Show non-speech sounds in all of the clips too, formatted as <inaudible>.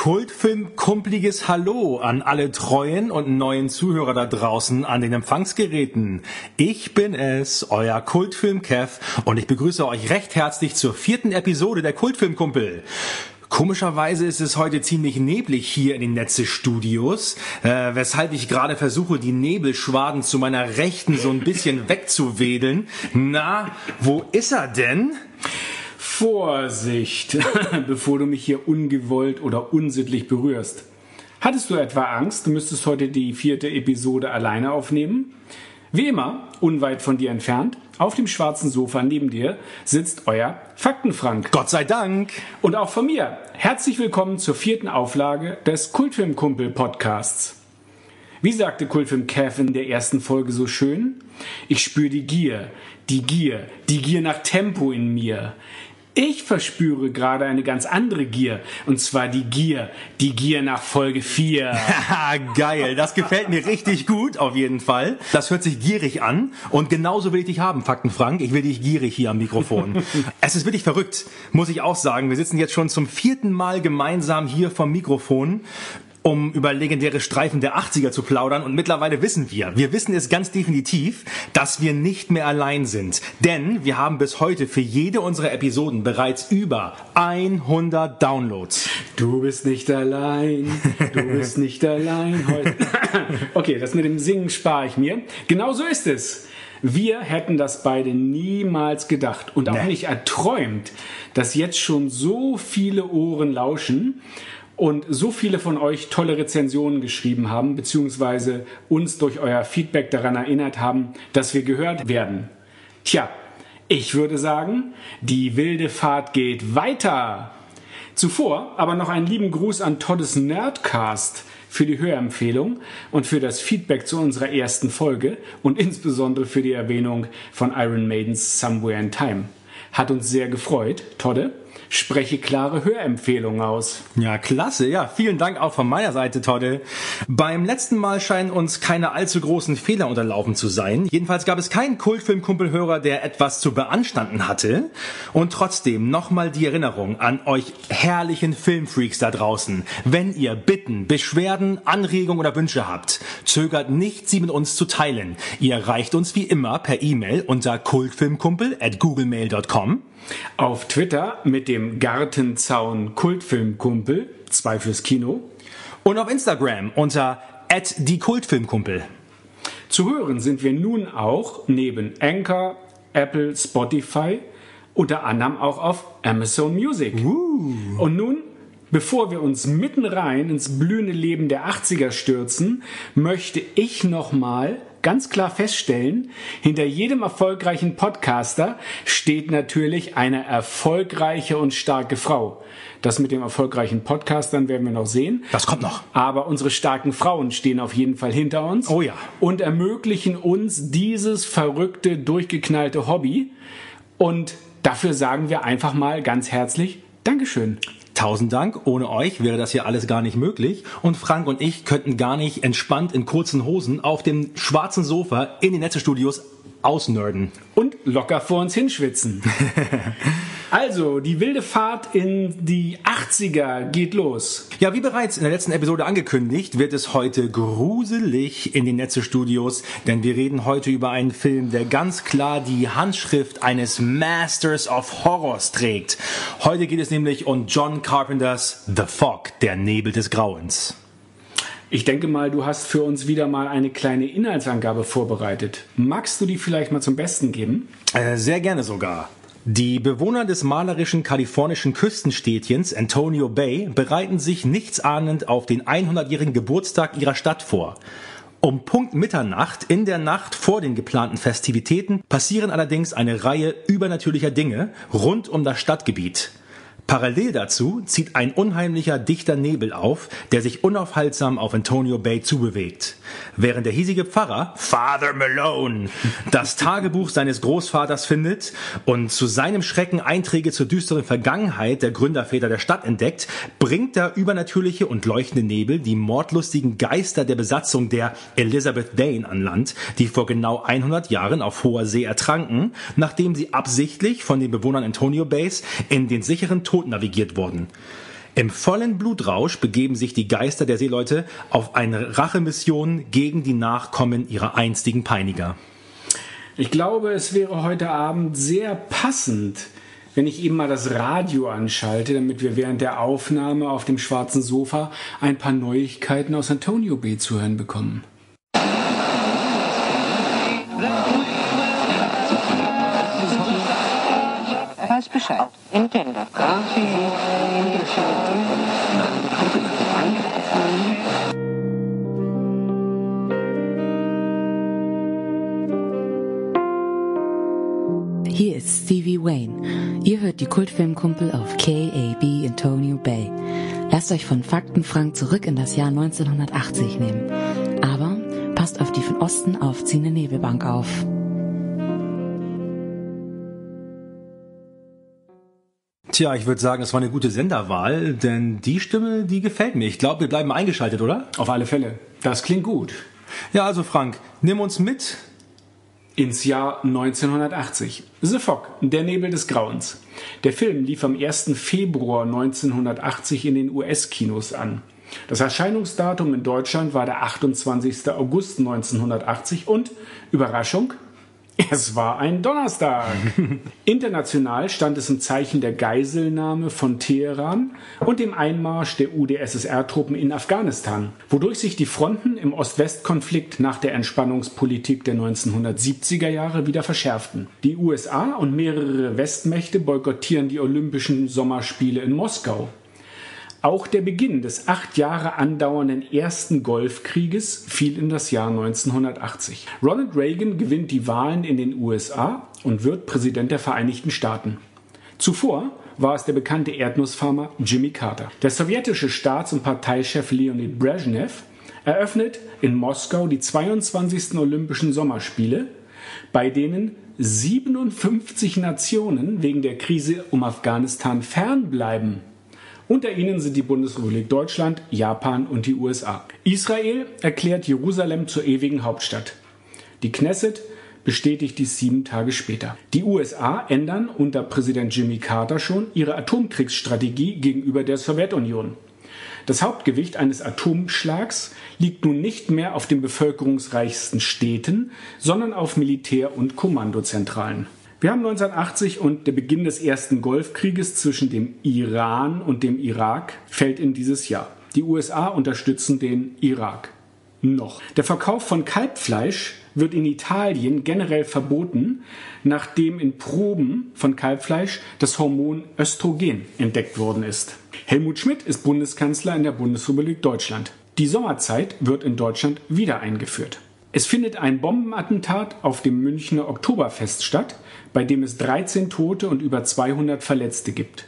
Kultfilm-kumpliges Hallo an alle treuen und neuen Zuhörer da draußen an den Empfangsgeräten. Ich bin es, euer Kultfilm-Kev und ich begrüße euch recht herzlich zur vierten Episode der Kultfilmkumpel. Komischerweise ist es heute ziemlich neblig hier in den Netze-Studios, äh, weshalb ich gerade versuche, die Nebelschwaden zu meiner Rechten so ein bisschen wegzuwedeln. Na, wo ist er denn? Vorsicht, <laughs> bevor du mich hier ungewollt oder unsittlich berührst. Hattest du etwa Angst, du müsstest heute die vierte Episode alleine aufnehmen? Wie immer, unweit von dir entfernt, auf dem schwarzen Sofa neben dir sitzt euer Faktenfrank. Gott sei Dank. Und auch von mir. Herzlich willkommen zur vierten Auflage des Kultfilmkumpel Podcasts. Wie sagte Kultfilm Kev in der ersten Folge so schön? Ich spüre die Gier, die Gier, die Gier nach Tempo in mir. Ich verspüre gerade eine ganz andere Gier. Und zwar die Gier. Die Gier nach Folge 4. <laughs> Geil, das gefällt mir richtig gut, auf jeden Fall. Das hört sich gierig an. Und genauso will ich dich haben, Fakten Frank. Ich will dich gierig hier am Mikrofon. <laughs> es ist wirklich verrückt, muss ich auch sagen. Wir sitzen jetzt schon zum vierten Mal gemeinsam hier vom Mikrofon um über legendäre Streifen der 80er zu plaudern. Und mittlerweile wissen wir, wir wissen es ganz definitiv, dass wir nicht mehr allein sind. Denn wir haben bis heute für jede unserer Episoden bereits über 100 Downloads. Du bist nicht allein, du bist nicht allein heute. <coughs> Okay, das mit dem Singen spare ich mir. Genau so ist es. Wir hätten das beide niemals gedacht und auch nee. nicht erträumt, dass jetzt schon so viele Ohren lauschen und so viele von euch tolle Rezensionen geschrieben haben, beziehungsweise uns durch euer Feedback daran erinnert haben, dass wir gehört werden. Tja, ich würde sagen, die wilde Fahrt geht weiter. Zuvor aber noch einen lieben Gruß an Toddes Nerdcast für die Hörempfehlung und für das Feedback zu unserer ersten Folge und insbesondere für die Erwähnung von Iron Maidens Somewhere in Time. Hat uns sehr gefreut, Todde spreche klare Hörempfehlungen aus. Ja, klasse. Ja, vielen Dank auch von meiner Seite, Todde. Beim letzten Mal scheinen uns keine allzu großen Fehler unterlaufen zu sein. Jedenfalls gab es keinen Kultfilmkumpelhörer, der etwas zu beanstanden hatte. Und trotzdem nochmal die Erinnerung an euch herrlichen Filmfreaks da draußen. Wenn ihr Bitten, Beschwerden, Anregungen oder Wünsche habt, zögert nicht, sie mit uns zu teilen. Ihr erreicht uns wie immer per E-Mail unter kultfilmkumpel at googlemail.com auf Twitter mit dem Gartenzaun Kultfilmkumpel, zwei fürs Kino. Und auf Instagram unter die Kultfilmkumpel. Zu hören sind wir nun auch neben Anchor, Apple, Spotify, unter anderem auch auf Amazon Music. Uh. Und nun Bevor wir uns mitten rein ins blühende Leben der 80er stürzen, möchte ich nochmal ganz klar feststellen, hinter jedem erfolgreichen Podcaster steht natürlich eine erfolgreiche und starke Frau. Das mit dem erfolgreichen Podcastern werden wir noch sehen. Das kommt noch. Aber unsere starken Frauen stehen auf jeden Fall hinter uns. Oh ja. Und ermöglichen uns dieses verrückte, durchgeknallte Hobby. Und dafür sagen wir einfach mal ganz herzlich Dankeschön. Tausend Dank. Ohne euch wäre das hier alles gar nicht möglich. Und Frank und ich könnten gar nicht entspannt in kurzen Hosen auf dem schwarzen Sofa in den Netzestudios ausnörden. Und locker vor uns hinschwitzen. <laughs> Also, die wilde Fahrt in die 80er geht los. Ja, wie bereits in der letzten Episode angekündigt, wird es heute gruselig in den Netze-Studios, denn wir reden heute über einen Film, der ganz klar die Handschrift eines Masters of Horrors trägt. Heute geht es nämlich um John Carpenters The Fog, der Nebel des Grauens. Ich denke mal, du hast für uns wieder mal eine kleine Inhaltsangabe vorbereitet. Magst du die vielleicht mal zum Besten geben? Äh, sehr gerne sogar. Die Bewohner des malerischen kalifornischen Küstenstädtchens Antonio Bay bereiten sich nichtsahnend auf den 100-jährigen Geburtstag ihrer Stadt vor. Um Punkt Mitternacht in der Nacht vor den geplanten Festivitäten passieren allerdings eine Reihe übernatürlicher Dinge rund um das Stadtgebiet. Parallel dazu zieht ein unheimlicher dichter Nebel auf, der sich unaufhaltsam auf Antonio Bay zubewegt. Während der hiesige Pfarrer, Father Malone, das Tagebuch seines Großvaters findet und zu seinem Schrecken Einträge zur düsteren Vergangenheit der Gründerväter der Stadt entdeckt, bringt der übernatürliche und leuchtende Nebel die mordlustigen Geister der Besatzung der Elizabeth Dane an Land, die vor genau 100 Jahren auf hoher See ertranken, nachdem sie absichtlich von den Bewohnern Antonio Bays in den sicheren Tod navigiert wurden. Im vollen Blutrausch begeben sich die Geister der Seeleute auf eine Rachemission gegen die Nachkommen ihrer einstigen Peiniger. Ich glaube, es wäre heute Abend sehr passend, wenn ich eben mal das Radio anschalte, damit wir während der Aufnahme auf dem schwarzen Sofa ein paar Neuigkeiten aus Antonio Bay zu hören bekommen. Bescheid. Hier ist Stevie Wayne. Ihr hört die Kultfilmkumpel auf KAB Antonio Bay. Lasst euch von Fakten Frank zurück in das Jahr 1980 nehmen. Aber passt auf die von Osten aufziehende Nebelbank auf. Tja, ich würde sagen, es war eine gute Senderwahl, denn die Stimme, die gefällt mir. Ich glaube, wir bleiben eingeschaltet, oder? Auf alle Fälle. Das klingt gut. Ja, also Frank, nimm uns mit ins Jahr 1980. The Fog, der Nebel des Grauens. Der Film lief am 1. Februar 1980 in den US-Kinos an. Das Erscheinungsdatum in Deutschland war der 28. August 1980 und, Überraschung, es war ein Donnerstag. <laughs> International stand es im Zeichen der Geiselnahme von Teheran und dem Einmarsch der UdSSR-Truppen in Afghanistan, wodurch sich die Fronten im Ost-West-Konflikt nach der Entspannungspolitik der 1970er Jahre wieder verschärften. Die USA und mehrere Westmächte boykottieren die Olympischen Sommerspiele in Moskau. Auch der Beginn des acht Jahre andauernden ersten Golfkrieges fiel in das Jahr 1980. Ronald Reagan gewinnt die Wahlen in den USA und wird Präsident der Vereinigten Staaten. Zuvor war es der bekannte Erdnussfarmer Jimmy Carter. Der sowjetische Staats- und Parteichef Leonid Brezhnev eröffnet in Moskau die 22. Olympischen Sommerspiele, bei denen 57 Nationen wegen der Krise um Afghanistan fernbleiben. Unter ihnen sind die Bundesrepublik Deutschland, Japan und die USA. Israel erklärt Jerusalem zur ewigen Hauptstadt. Die Knesset bestätigt dies sieben Tage später. Die USA ändern unter Präsident Jimmy Carter schon ihre Atomkriegsstrategie gegenüber der Sowjetunion. Das Hauptgewicht eines Atomschlags liegt nun nicht mehr auf den bevölkerungsreichsten Städten, sondern auf Militär- und Kommandozentralen. Wir haben 1980 und der Beginn des ersten Golfkrieges zwischen dem Iran und dem Irak fällt in dieses Jahr. Die USA unterstützen den Irak. Noch. Der Verkauf von Kalbfleisch wird in Italien generell verboten, nachdem in Proben von Kalbfleisch das Hormon Östrogen entdeckt worden ist. Helmut Schmidt ist Bundeskanzler in der Bundesrepublik Deutschland. Die Sommerzeit wird in Deutschland wieder eingeführt. Es findet ein Bombenattentat auf dem Münchner Oktoberfest statt, bei dem es 13 Tote und über 200 Verletzte gibt.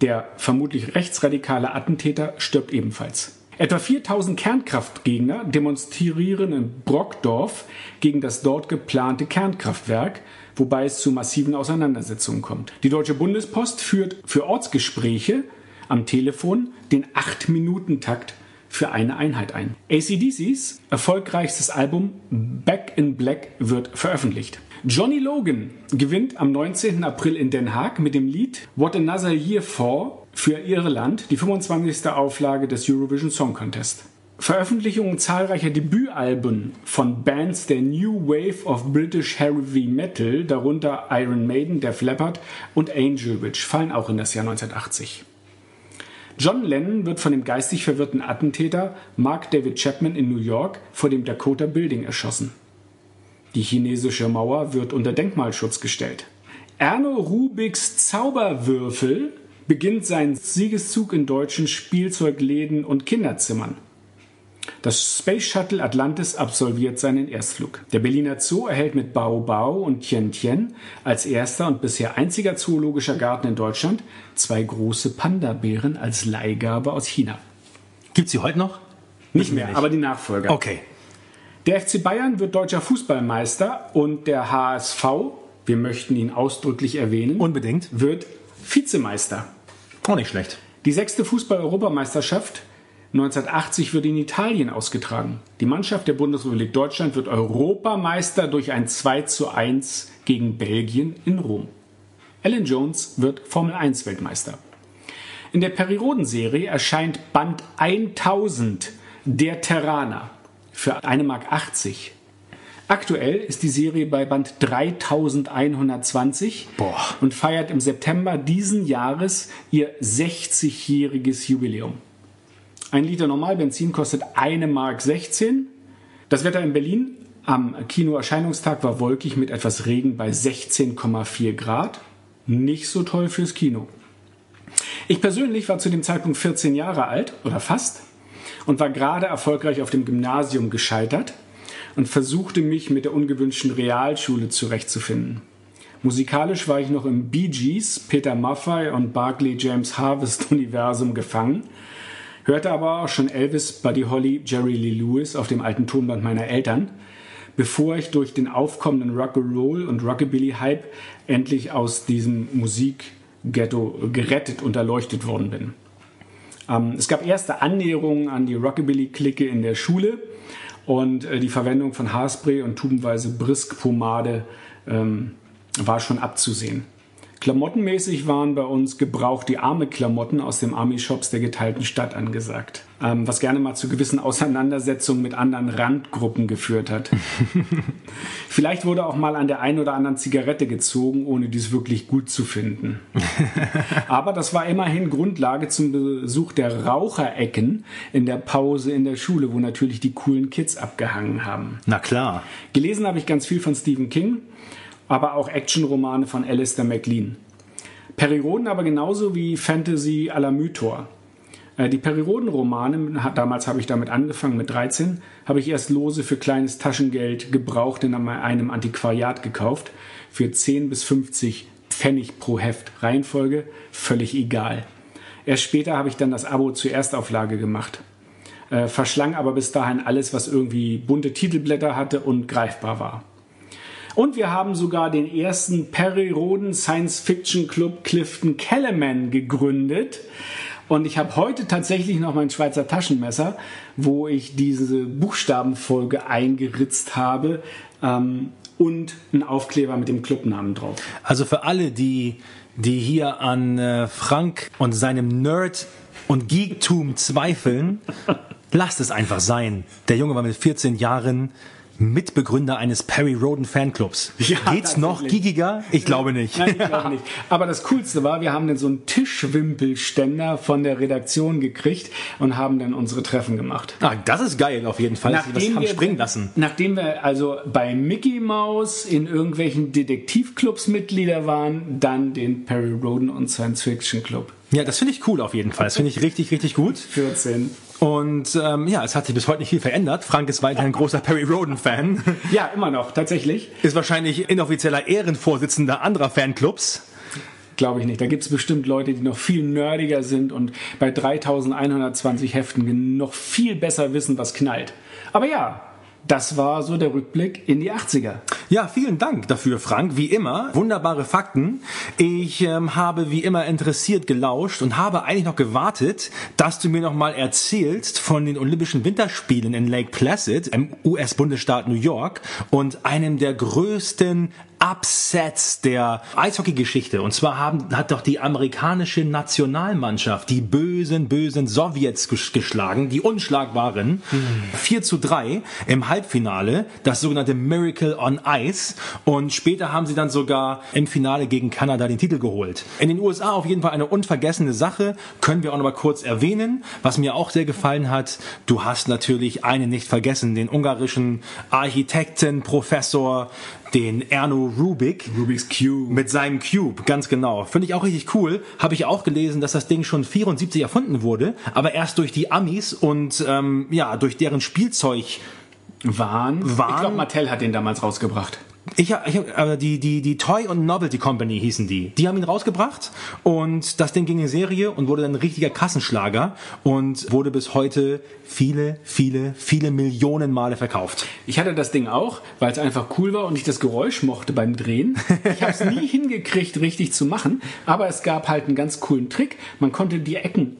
Der vermutlich rechtsradikale Attentäter stirbt ebenfalls. Etwa 4000 Kernkraftgegner demonstrieren in Brockdorf gegen das dort geplante Kernkraftwerk, wobei es zu massiven Auseinandersetzungen kommt. Die Deutsche Bundespost führt für Ortsgespräche am Telefon den 8-Minuten-Takt für eine Einheit ein. ACDCs erfolgreichstes Album Back in Black wird veröffentlicht. Johnny Logan gewinnt am 19. April in Den Haag mit dem Lied What Another Year For für Irland die 25. Auflage des Eurovision Song Contest. Veröffentlichungen zahlreicher Debütalben von Bands der New Wave of British Heavy Metal, darunter Iron Maiden, Def Leppard und Angel Witch, fallen auch in das Jahr 1980. John Lennon wird von dem geistig verwirrten Attentäter Mark David Chapman in New York vor dem Dakota Building erschossen. Die chinesische Mauer wird unter Denkmalschutz gestellt. Erno Rubiks Zauberwürfel beginnt seinen Siegeszug in deutschen Spielzeugläden und Kinderzimmern. Das Space Shuttle Atlantis absolviert seinen Erstflug. Der Berliner Zoo erhält mit Bao Bao und Tien Tien als erster und bisher einziger zoologischer Garten in Deutschland zwei große Panda-Bären als Leihgabe aus China. Gibt's sie heute noch? Nicht mehr, aber die Nachfolger. Okay. Der FC Bayern wird deutscher Fußballmeister und der HSV, wir möchten ihn ausdrücklich erwähnen, Unbedingt. wird Vizemeister. Auch nicht schlecht. Die sechste Fußball-Europameisterschaft 1980 wird in Italien ausgetragen. Die Mannschaft der Bundesrepublik Deutschland wird Europameister durch ein 2 zu 1 gegen Belgien in Rom. Alan Jones wird Formel 1 Weltmeister. In der Periodenserie erscheint Band 1000 der Terraner für 1,80 Mark. Aktuell ist die Serie bei Band 3120 Boah. und feiert im September diesen Jahres ihr 60-jähriges Jubiläum. Ein Liter Normalbenzin kostet 1,16 Mark. Das Wetter in Berlin am Kinoerscheinungstag war wolkig mit etwas Regen bei 16,4 Grad. Nicht so toll fürs Kino. Ich persönlich war zu dem Zeitpunkt 14 Jahre alt oder fast und war gerade erfolgreich auf dem Gymnasium gescheitert und versuchte mich mit der ungewünschten Realschule zurechtzufinden. Musikalisch war ich noch im Bee Gees, Peter Maffay und Barclay James Harvest <laughs> Universum gefangen, hörte aber auch schon Elvis, Buddy Holly, Jerry Lee Lewis auf dem alten Tonband meiner Eltern, bevor ich durch den aufkommenden Rock'n'Roll und Rockabilly-Hype endlich aus diesem Musikghetto gerettet und erleuchtet worden bin. Ähm, es gab erste Annäherungen an die Rockabilly-Clique in der Schule und äh, die Verwendung von Haarspray und tubenweise Brisk-Pomade ähm, war schon abzusehen. Klamottenmäßig waren bei uns gebraucht die arme Klamotten aus dem Army-Shops der geteilten Stadt angesagt. Ähm, was gerne mal zu gewissen <laughs> Auseinandersetzungen mit anderen Randgruppen geführt hat. <laughs> Vielleicht wurde auch mal an der einen oder anderen Zigarette gezogen, ohne dies wirklich gut zu finden. <laughs> Aber das war immerhin Grundlage zum Besuch der Raucherecken in der Pause in der Schule, wo natürlich die coolen Kids abgehangen haben. Na klar. Gelesen habe ich ganz viel von Stephen King, aber auch Actionromane von Alistair MacLean. Perioden aber genauso wie Fantasy à la Mythor. Äh, Die Periodenromane, damals habe ich damit angefangen mit 13, habe ich erst lose für kleines Taschengeld gebraucht in einem Antiquariat gekauft. Für 10 bis 50 Pfennig pro Heft. Reihenfolge völlig egal. Erst später habe ich dann das Abo zur Erstauflage gemacht. Äh, verschlang aber bis dahin alles, was irgendwie bunte Titelblätter hatte und greifbar war. Und wir haben sogar den ersten Perry Roden Science Fiction Club Clifton Kellerman gegründet. Und ich habe heute tatsächlich noch mein Schweizer Taschenmesser, wo ich diese Buchstabenfolge eingeritzt habe ähm, und einen Aufkleber mit dem Clubnamen drauf. Also für alle, die, die hier an äh, Frank und seinem Nerd- und Geektum zweifeln, <laughs> lasst es einfach sein. Der Junge war mit 14 Jahren Mitbegründer eines Perry Roden Fanclubs. <laughs> Ja, Geht's noch gigiger? Ich glaube nicht. Nein, ich glaube nicht. Aber das Coolste war, wir haben dann so einen Tischwimpelständer von der Redaktion gekriegt und haben dann unsere Treffen gemacht. Ah, das ist geil auf jeden Fall, sie was haben springen lassen. Nachdem wir also bei Mickey Mouse in irgendwelchen Detektivclubs Mitglieder waren, dann den Perry Roden und Science Fiction Club. Ja, das finde ich cool auf jeden Fall. Das finde ich richtig, richtig gut. 14. Und ähm, ja, es hat sich bis heute nicht viel verändert. Frank ist weiterhin großer Perry Roden-Fan. <laughs> Ja, immer noch, tatsächlich. Ist wahrscheinlich inoffizieller Ehrenvorsitzender anderer Fanclubs. Glaube ich nicht. Da gibt es bestimmt Leute, die noch viel nerdiger sind und bei 3120 Heften noch viel besser wissen, was knallt. Aber ja, das war so der Rückblick in die 80er. Ja, vielen Dank dafür, Frank. Wie immer, wunderbare Fakten. Ich ähm, habe wie immer interessiert gelauscht und habe eigentlich noch gewartet, dass du mir noch mal erzählst von den Olympischen Winterspielen in Lake Placid im US-Bundesstaat New York und einem der größten Upsets der Eishockey-Geschichte. Und zwar haben, hat doch die amerikanische Nationalmannschaft die bösen, bösen Sowjets ges- geschlagen, die unschlagbaren. 4 zu 3 im Halbfinale, das sogenannte Miracle on Ice. Und später haben sie dann sogar im Finale gegen Kanada den Titel geholt. In den USA auf jeden Fall eine unvergessene Sache. Können wir auch noch mal kurz erwähnen. Was mir auch sehr gefallen hat, du hast natürlich einen nicht vergessen, den ungarischen Architekten, Professor, den Erno Rubik. Rubik's Cube. Mit seinem Cube, ganz genau. Finde ich auch richtig cool. Habe ich auch gelesen, dass das Ding schon 74 erfunden wurde, aber erst durch die Amis und ähm, ja, durch deren Spielzeug. Wahn. Wahn. Ich glaube, Mattel hat den damals rausgebracht. Ich, ich aber die die die Toy und Novelty Company hießen die. Die haben ihn rausgebracht und das Ding ging in Serie und wurde dann ein richtiger Kassenschlager und wurde bis heute viele viele viele Millionen Male verkauft. Ich hatte das Ding auch, weil es einfach cool war und ich das Geräusch mochte beim Drehen. Ich habe es nie <laughs> hingekriegt, richtig zu machen, aber es gab halt einen ganz coolen Trick. Man konnte die Ecken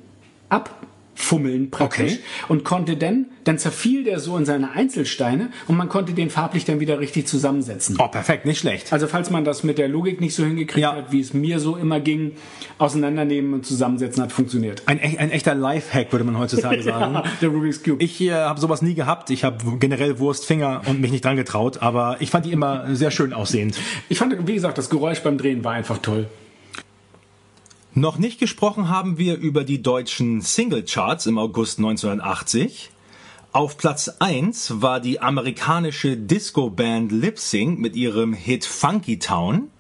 fummeln praktisch Okay. und konnte dann, dann zerfiel der so in seine Einzelsteine und man konnte den farblich dann wieder richtig zusammensetzen. Oh, perfekt, nicht schlecht. Also falls man das mit der Logik nicht so hingekriegt Ja. hat, wie es mir so immer ging, auseinandernehmen und zusammensetzen hat funktioniert. Ein, ein echter Lifehack, würde man heutzutage <laughs> sagen. Ja, der Rubik's Cube. Ich äh, habe sowas nie gehabt. Ich habe generell Wurstfinger und mich nicht dran getraut, aber ich fand die immer sehr schön aussehend. Ich fand, wie gesagt, das Geräusch beim Drehen war einfach toll. Noch nicht gesprochen haben wir über die deutschen Singlecharts im August 1980. Auf Platz 1 war die amerikanische Disco-Band Lip Sync mit ihrem Hit Funky Town.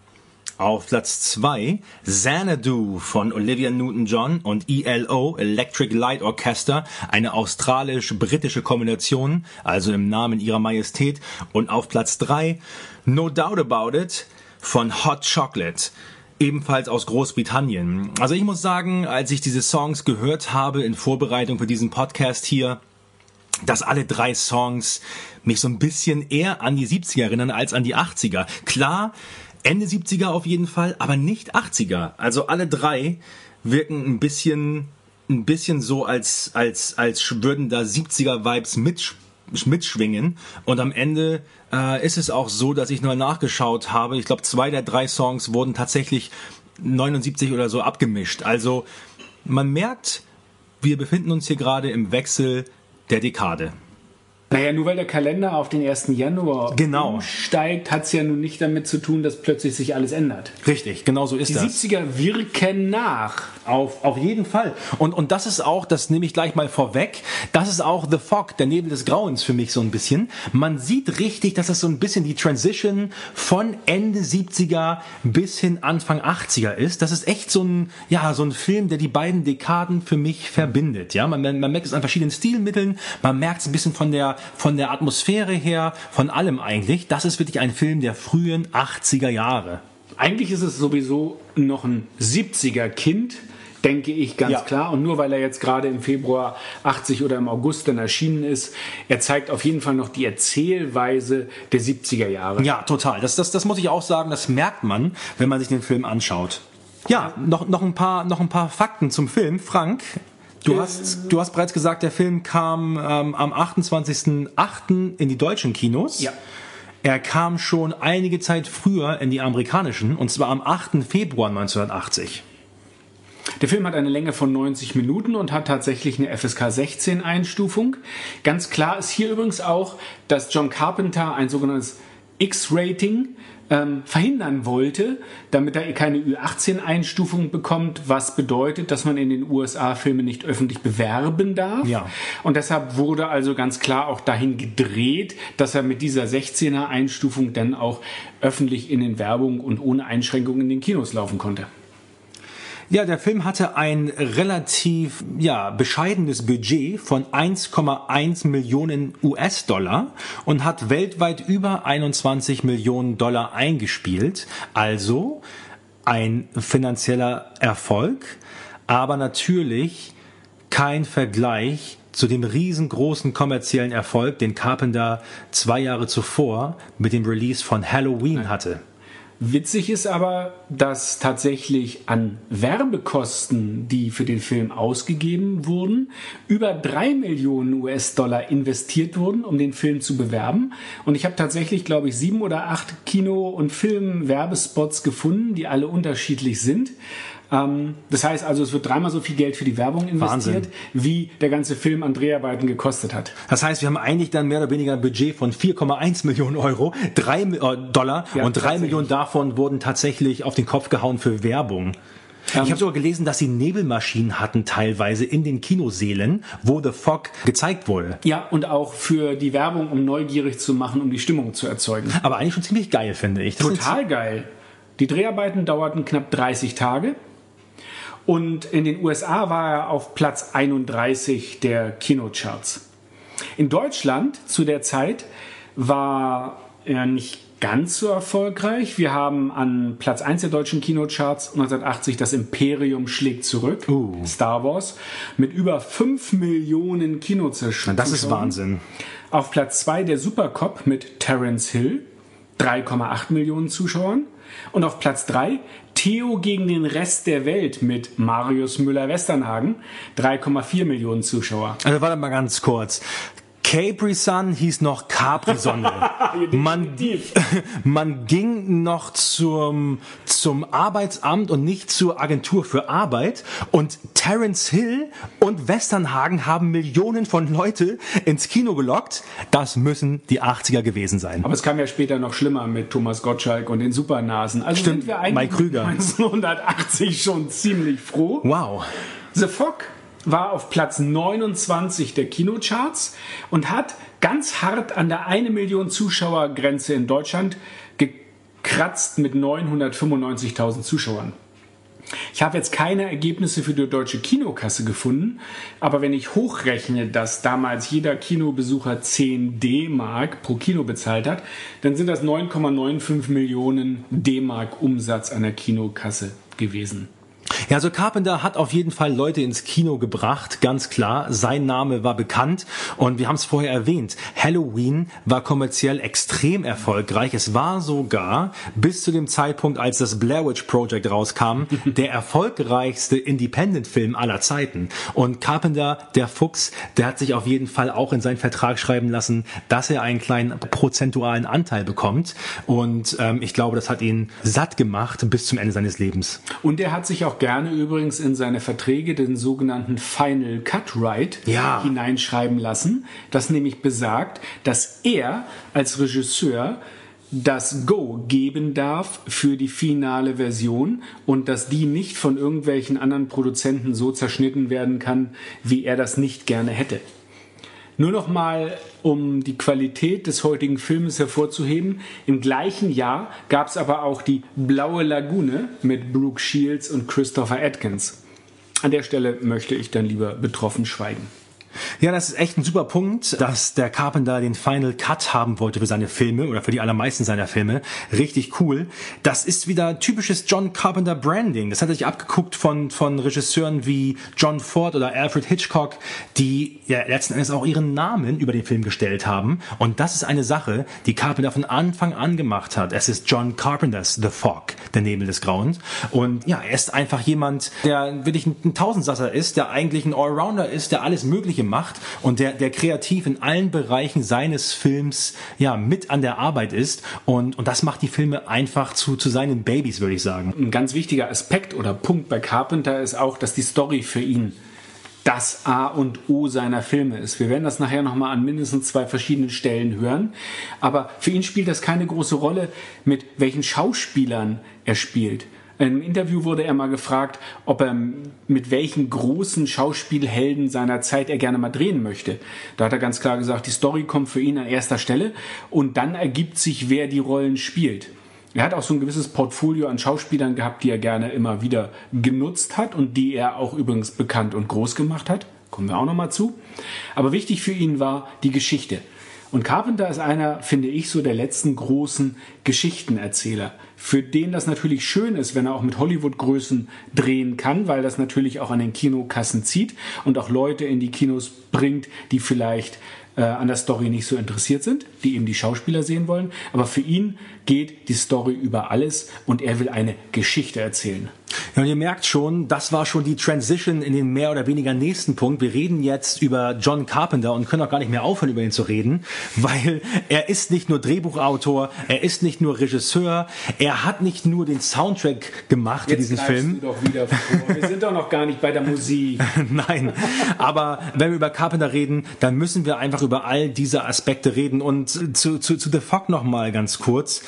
Auf Platz 2 Xanadu von Olivia Newton-John und ELO Electric Light Orchestra, eine australisch-britische Kombination, also im Namen ihrer Majestät. Und auf Platz 3 No Doubt About It von Hot Chocolate ebenfalls aus Großbritannien. Also ich muss sagen, als ich diese Songs gehört habe in Vorbereitung für diesen Podcast hier, dass alle drei Songs mich so ein bisschen eher an die 70er erinnern als an die 80er. Klar, Ende 70er auf jeden Fall, aber nicht 80er. Also alle drei wirken ein bisschen, ein bisschen so, als, als, als würden da 70er Vibes mitsch mitschwingen. Und am Ende äh, ist es auch so, dass ich nur nachgeschaut habe. Ich glaube, zwei der drei Songs wurden tatsächlich 79 oder so abgemischt. Also man merkt, wir befinden uns hier gerade im Wechsel der Dekade. Naja, nur weil der Kalender auf den 1. Januar Genau. umsteigt, hat es ja nun nicht damit zu tun, dass plötzlich sich alles ändert. Richtig, genau so ist Die das. 70er wirken nach. Auf, auf jeden Fall. Und, und das ist auch, das nehme ich gleich mal vorweg, das ist auch The Fog, der Nebel des Grauens für mich so ein bisschen. Man sieht richtig, dass es so ein bisschen die Transition von Ende 70er bis hin Anfang 80er ist. Das ist echt so ein, ja, so ein Film, der die beiden Dekaden für mich verbindet. Ja, man, man merkt es an verschiedenen Stilmitteln, man merkt es ein bisschen von der, von der Atmosphäre her, von allem eigentlich. Das ist wirklich ein Film der frühen 80er Jahre. Eigentlich ist es sowieso noch ein 70er Kind, denke ich ganz Ja. klar. Und nur weil er jetzt gerade im Februar 80 oder im August dann erschienen ist, er zeigt auf jeden Fall noch die Erzählweise der 70er Jahre. Ja, total. Das, das, das muss ich auch sagen, das merkt man, wenn man sich den Film anschaut. Ja, noch, noch, ein, paar, noch ein paar Fakten zum Film. Frank, du, hast, du hast bereits gesagt, der Film kam ähm, am 28.08. in die deutschen Kinos. Ja. Er kam schon einige Zeit früher in die amerikanischen, und zwar am 8. Februar 1980. Der Film hat eine Länge von 90 Minuten und hat tatsächlich eine FSK 16 Einstufung. Ganz klar ist hier übrigens auch, dass John Carpenter ein sogenanntes X-Rating ähm, verhindern wollte, damit er keine Ü18-Einstufung bekommt, was bedeutet, dass man in den USA Filme nicht öffentlich bewerben darf. Ja. Und deshalb wurde also ganz klar auch dahin gedreht, dass er mit dieser 16er Einstufung dann auch öffentlich in den Werbungen und ohne Einschränkungen in den Kinos laufen konnte. Ja, der Film hatte ein relativ ja, bescheidenes Budget von 1,1 Millionen US-Dollar und hat weltweit über 21 Millionen Dollar eingespielt. Also ein finanzieller Erfolg, aber natürlich kein Vergleich zu dem riesengroßen kommerziellen Erfolg, den Carpenter zwei Jahre zuvor mit dem Release von Halloween hatte. Witzig ist aber, dass tatsächlich an Werbekosten, die für den Film ausgegeben wurden, über drei Millionen US-Dollar investiert wurden, um den Film zu bewerben. Und ich habe tatsächlich, glaube ich, sieben oder acht Kino- und Film-Werbespots gefunden, die alle unterschiedlich sind. Ähm, das heißt also, es wird dreimal so viel Geld für die Werbung investiert, Wahnsinn. wie der ganze Film an Dreharbeiten gekostet hat. Das heißt, wir haben eigentlich dann mehr oder weniger ein Budget von 4,1 Millionen Euro, drei Mi- äh, Dollar Ja, und drei tatsächlich. Millionen davon wurden tatsächlich auf den Kopf gehauen für Werbung. Ähm, ich habe sogar gelesen, dass sie Nebelmaschinen hatten teilweise in den Kinosälen, wo The Fog gezeigt wurde. Ja, und auch für die Werbung, um neugierig zu machen, um die Stimmung zu erzeugen. Aber eigentlich schon ziemlich geil, finde ich. Das Total geil. Die Dreharbeiten dauerten knapp 30 Tage. Und in den USA war er auf Platz 31 der Kinocharts. In Deutschland zu der Zeit war er nicht ganz so erfolgreich. Wir haben an Platz 1 der deutschen Kinocharts 1980 das Imperium schlägt zurück, Star Wars, mit über 5 Millionen Kinozuschauern. Das ist Wahnsinn. Auf Platz 2 der Supercop mit Terence Hill, 3,8 Millionen Zuschauern. Und auf Platz 3 Theo gegen den Rest der Welt mit Marius Müller-Westernhagen. 3,4 Millionen Zuschauer. Also warte mal ganz kurz. Capri Sun hieß noch Capri Sonne. <laughs> man, <laughs> man ging noch zum, zum Arbeitsamt und nicht zur Agentur für Arbeit. Und Terence Hill und Westernhagen haben Millionen von Leute ins Kino gelockt. Das müssen die 80er gewesen sein. Aber es kam ja später noch schlimmer mit Thomas Gottschalk und den Supernasen. Also Stimmt, sind wir eigentlich Mike Krüger. <laughs> 1980 schon ziemlich froh. Wow. The Fog war auf Platz 29 der Kinocharts und hat ganz hart an der 1 Million Zuschauer Grenze in Deutschland gekratzt mit 995.000 Zuschauern. Ich habe jetzt keine Ergebnisse für die deutsche Kinokasse gefunden, aber wenn ich hochrechne, dass damals jeder Kinobesucher 10 D-Mark pro Kino bezahlt hat, dann sind das 9,95 Millionen D-Mark Umsatz an der Kinokasse gewesen. Ja, also Carpenter hat auf jeden Fall Leute ins Kino gebracht, ganz klar. Sein Name war bekannt und wir haben es vorher erwähnt. Halloween war kommerziell extrem erfolgreich. Es war sogar bis zu dem Zeitpunkt, als das Blair Witch Project rauskam, <laughs> der erfolgreichste Independent-Film aller Zeiten. Und Carpenter, der Fuchs, der hat sich auf jeden Fall auch in seinen Vertrag schreiben lassen, dass er einen kleinen prozentualen Anteil bekommt. Und ähm, ich glaube, das hat ihn satt gemacht bis zum Ende seines Lebens. Und er hat sich auch gerne übrigens in seine Verträge den sogenannten Final Cut Right Ja. hineinschreiben lassen, das nämlich besagt, dass er als Regisseur das Go geben darf für die finale Version und dass die nicht von irgendwelchen anderen Produzenten so zerschnitten werden kann, wie er das nicht gerne hätte. Nur noch mal, um die Qualität des heutigen Filmes hervorzuheben. Im gleichen Jahr gab es aber auch die Blaue Lagune mit Brooke Shields und Christopher Atkins. An der Stelle möchte ich dann lieber betroffen schweigen. Ja, das ist echt ein super Punkt, dass der Carpenter den Final Cut haben wollte für seine Filme oder für die allermeisten seiner Filme. Richtig cool. Das ist wieder typisches John Carpenter Branding. Das hat er sich abgeguckt von, von Regisseuren wie John Ford oder Alfred Hitchcock, die ja letzten Endes auch ihren Namen über den Film gestellt haben. Und das ist eine Sache, die Carpenter von Anfang an gemacht hat. Es ist John Carpenters The Fog, der Nebel des Grauens. Und ja, er ist einfach jemand, der wirklich ein, Tausendsasser ist, der eigentlich ein Allrounder ist, der alles Mögliche macht und der, der kreativ in allen Bereichen seines Films ja mit an der Arbeit ist. Und, und das macht die Filme einfach zu, zu seinen Babys, würde ich sagen. Ein ganz wichtiger Aspekt oder Punkt bei Carpenter ist auch, dass die Story für ihn das A und O seiner Filme ist. Wir werden das nachher nochmal an mindestens zwei verschiedenen Stellen hören. Aber für ihn spielt das keine große Rolle, mit welchen Schauspielern er spielt. In einem Interview wurde er mal gefragt, ob er mit welchen großen Schauspielhelden seiner Zeit er gerne mal drehen möchte. Da hat er ganz klar gesagt, die Story kommt für ihn an erster Stelle und dann ergibt sich, wer die Rollen spielt. Er hat auch so ein gewisses Portfolio an Schauspielern gehabt, die er gerne immer wieder genutzt hat und die er auch übrigens bekannt und groß gemacht hat. Kommen wir auch nochmal zu. Aber wichtig für ihn war die Geschichte. Und Carpenter ist einer, finde ich, so der letzten großen Geschichtenerzähler, für den das natürlich schön ist, wenn er auch mit Hollywood-Größen drehen kann, weil das natürlich auch an den Kinokassen zieht und auch Leute in die Kinos bringt, die vielleicht äh, an der Story nicht so interessiert sind, die eben die Schauspieler sehen wollen. Aber für ihn geht die Story über alles und er will eine Geschichte erzählen. Ja, und ihr merkt schon, das war schon die Transition in den mehr oder weniger nächsten Punkt. Wir reden jetzt über John Carpenter und können auch gar nicht mehr aufhören, über ihn zu reden, <laughs> weil er ist nicht nur Drehbuchautor, er ist nicht nur Regisseur, er hat nicht nur den Soundtrack gemacht für diesen Film. Du doch wieder vor. Wir sind doch noch gar nicht bei der Musik. <laughs> Nein, aber wenn wir über Carpenter reden, dann müssen wir einfach über all diese Aspekte reden. Und zu, zu, zu The Fog noch mal ganz kurz.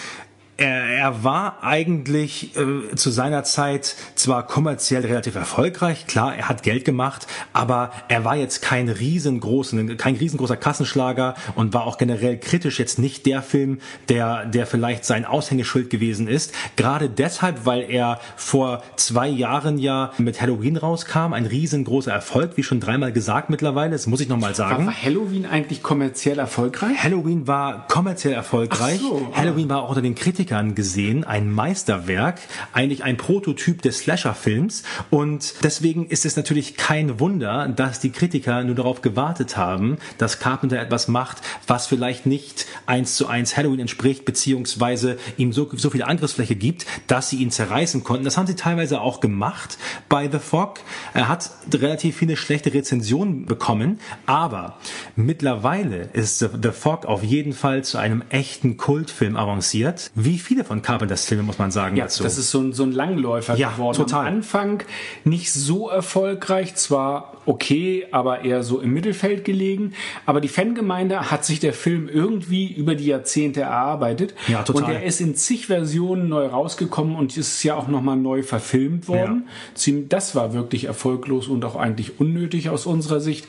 Er, er war eigentlich äh, zu seiner Zeit zwar kommerziell relativ erfolgreich, klar, er hat Geld gemacht, aber er war jetzt kein riesengroßen, kein riesengroßer Kassenschlager und war auch generell kritisch jetzt nicht der Film, der, der vielleicht sein Aushängeschild gewesen ist. Gerade deshalb, weil er vor zwei Jahren ja mit Halloween rauskam, ein riesengroßer Erfolg, wie schon dreimal gesagt mittlerweile, das muss ich nochmal sagen. War Halloween eigentlich kommerziell erfolgreich? Halloween war kommerziell erfolgreich. So. Halloween war auch unter den Kritikern Kritikern gesehen ein Meisterwerk, eigentlich ein Prototyp des Slasher-Films. Und deswegen ist es natürlich kein Wunder, dass die Kritiker nur darauf gewartet haben, dass Carpenter etwas macht, was vielleicht nicht eins zu eins Halloween entspricht, beziehungsweise ihm so, so viel Angriffsfläche gibt, dass sie ihn zerreißen konnten. Das haben sie teilweise auch gemacht bei The Fog. Er hat relativ viele schlechte Rezensionen bekommen, aber mittlerweile ist The Fog auf jeden Fall zu einem echten Kultfilm avanciert. Wie viele von Carpenters Filmen muss man sagen ja, dazu? Das ist so ein, so ein Langläufer ja, geworden. Total. Am Anfang nicht so erfolgreich, zwar okay, aber eher so im Mittelfeld gelegen. Aber die Fangemeinde hat sich der Film irgendwie über die Jahrzehnte erarbeitet. Ja, total. Und er ist in zig Versionen neu rausgekommen und ist ja auch nochmal neu verfilmt worden. Ja. Das war wirklich erfolglos und auch eigentlich unnötig aus unserer Sicht.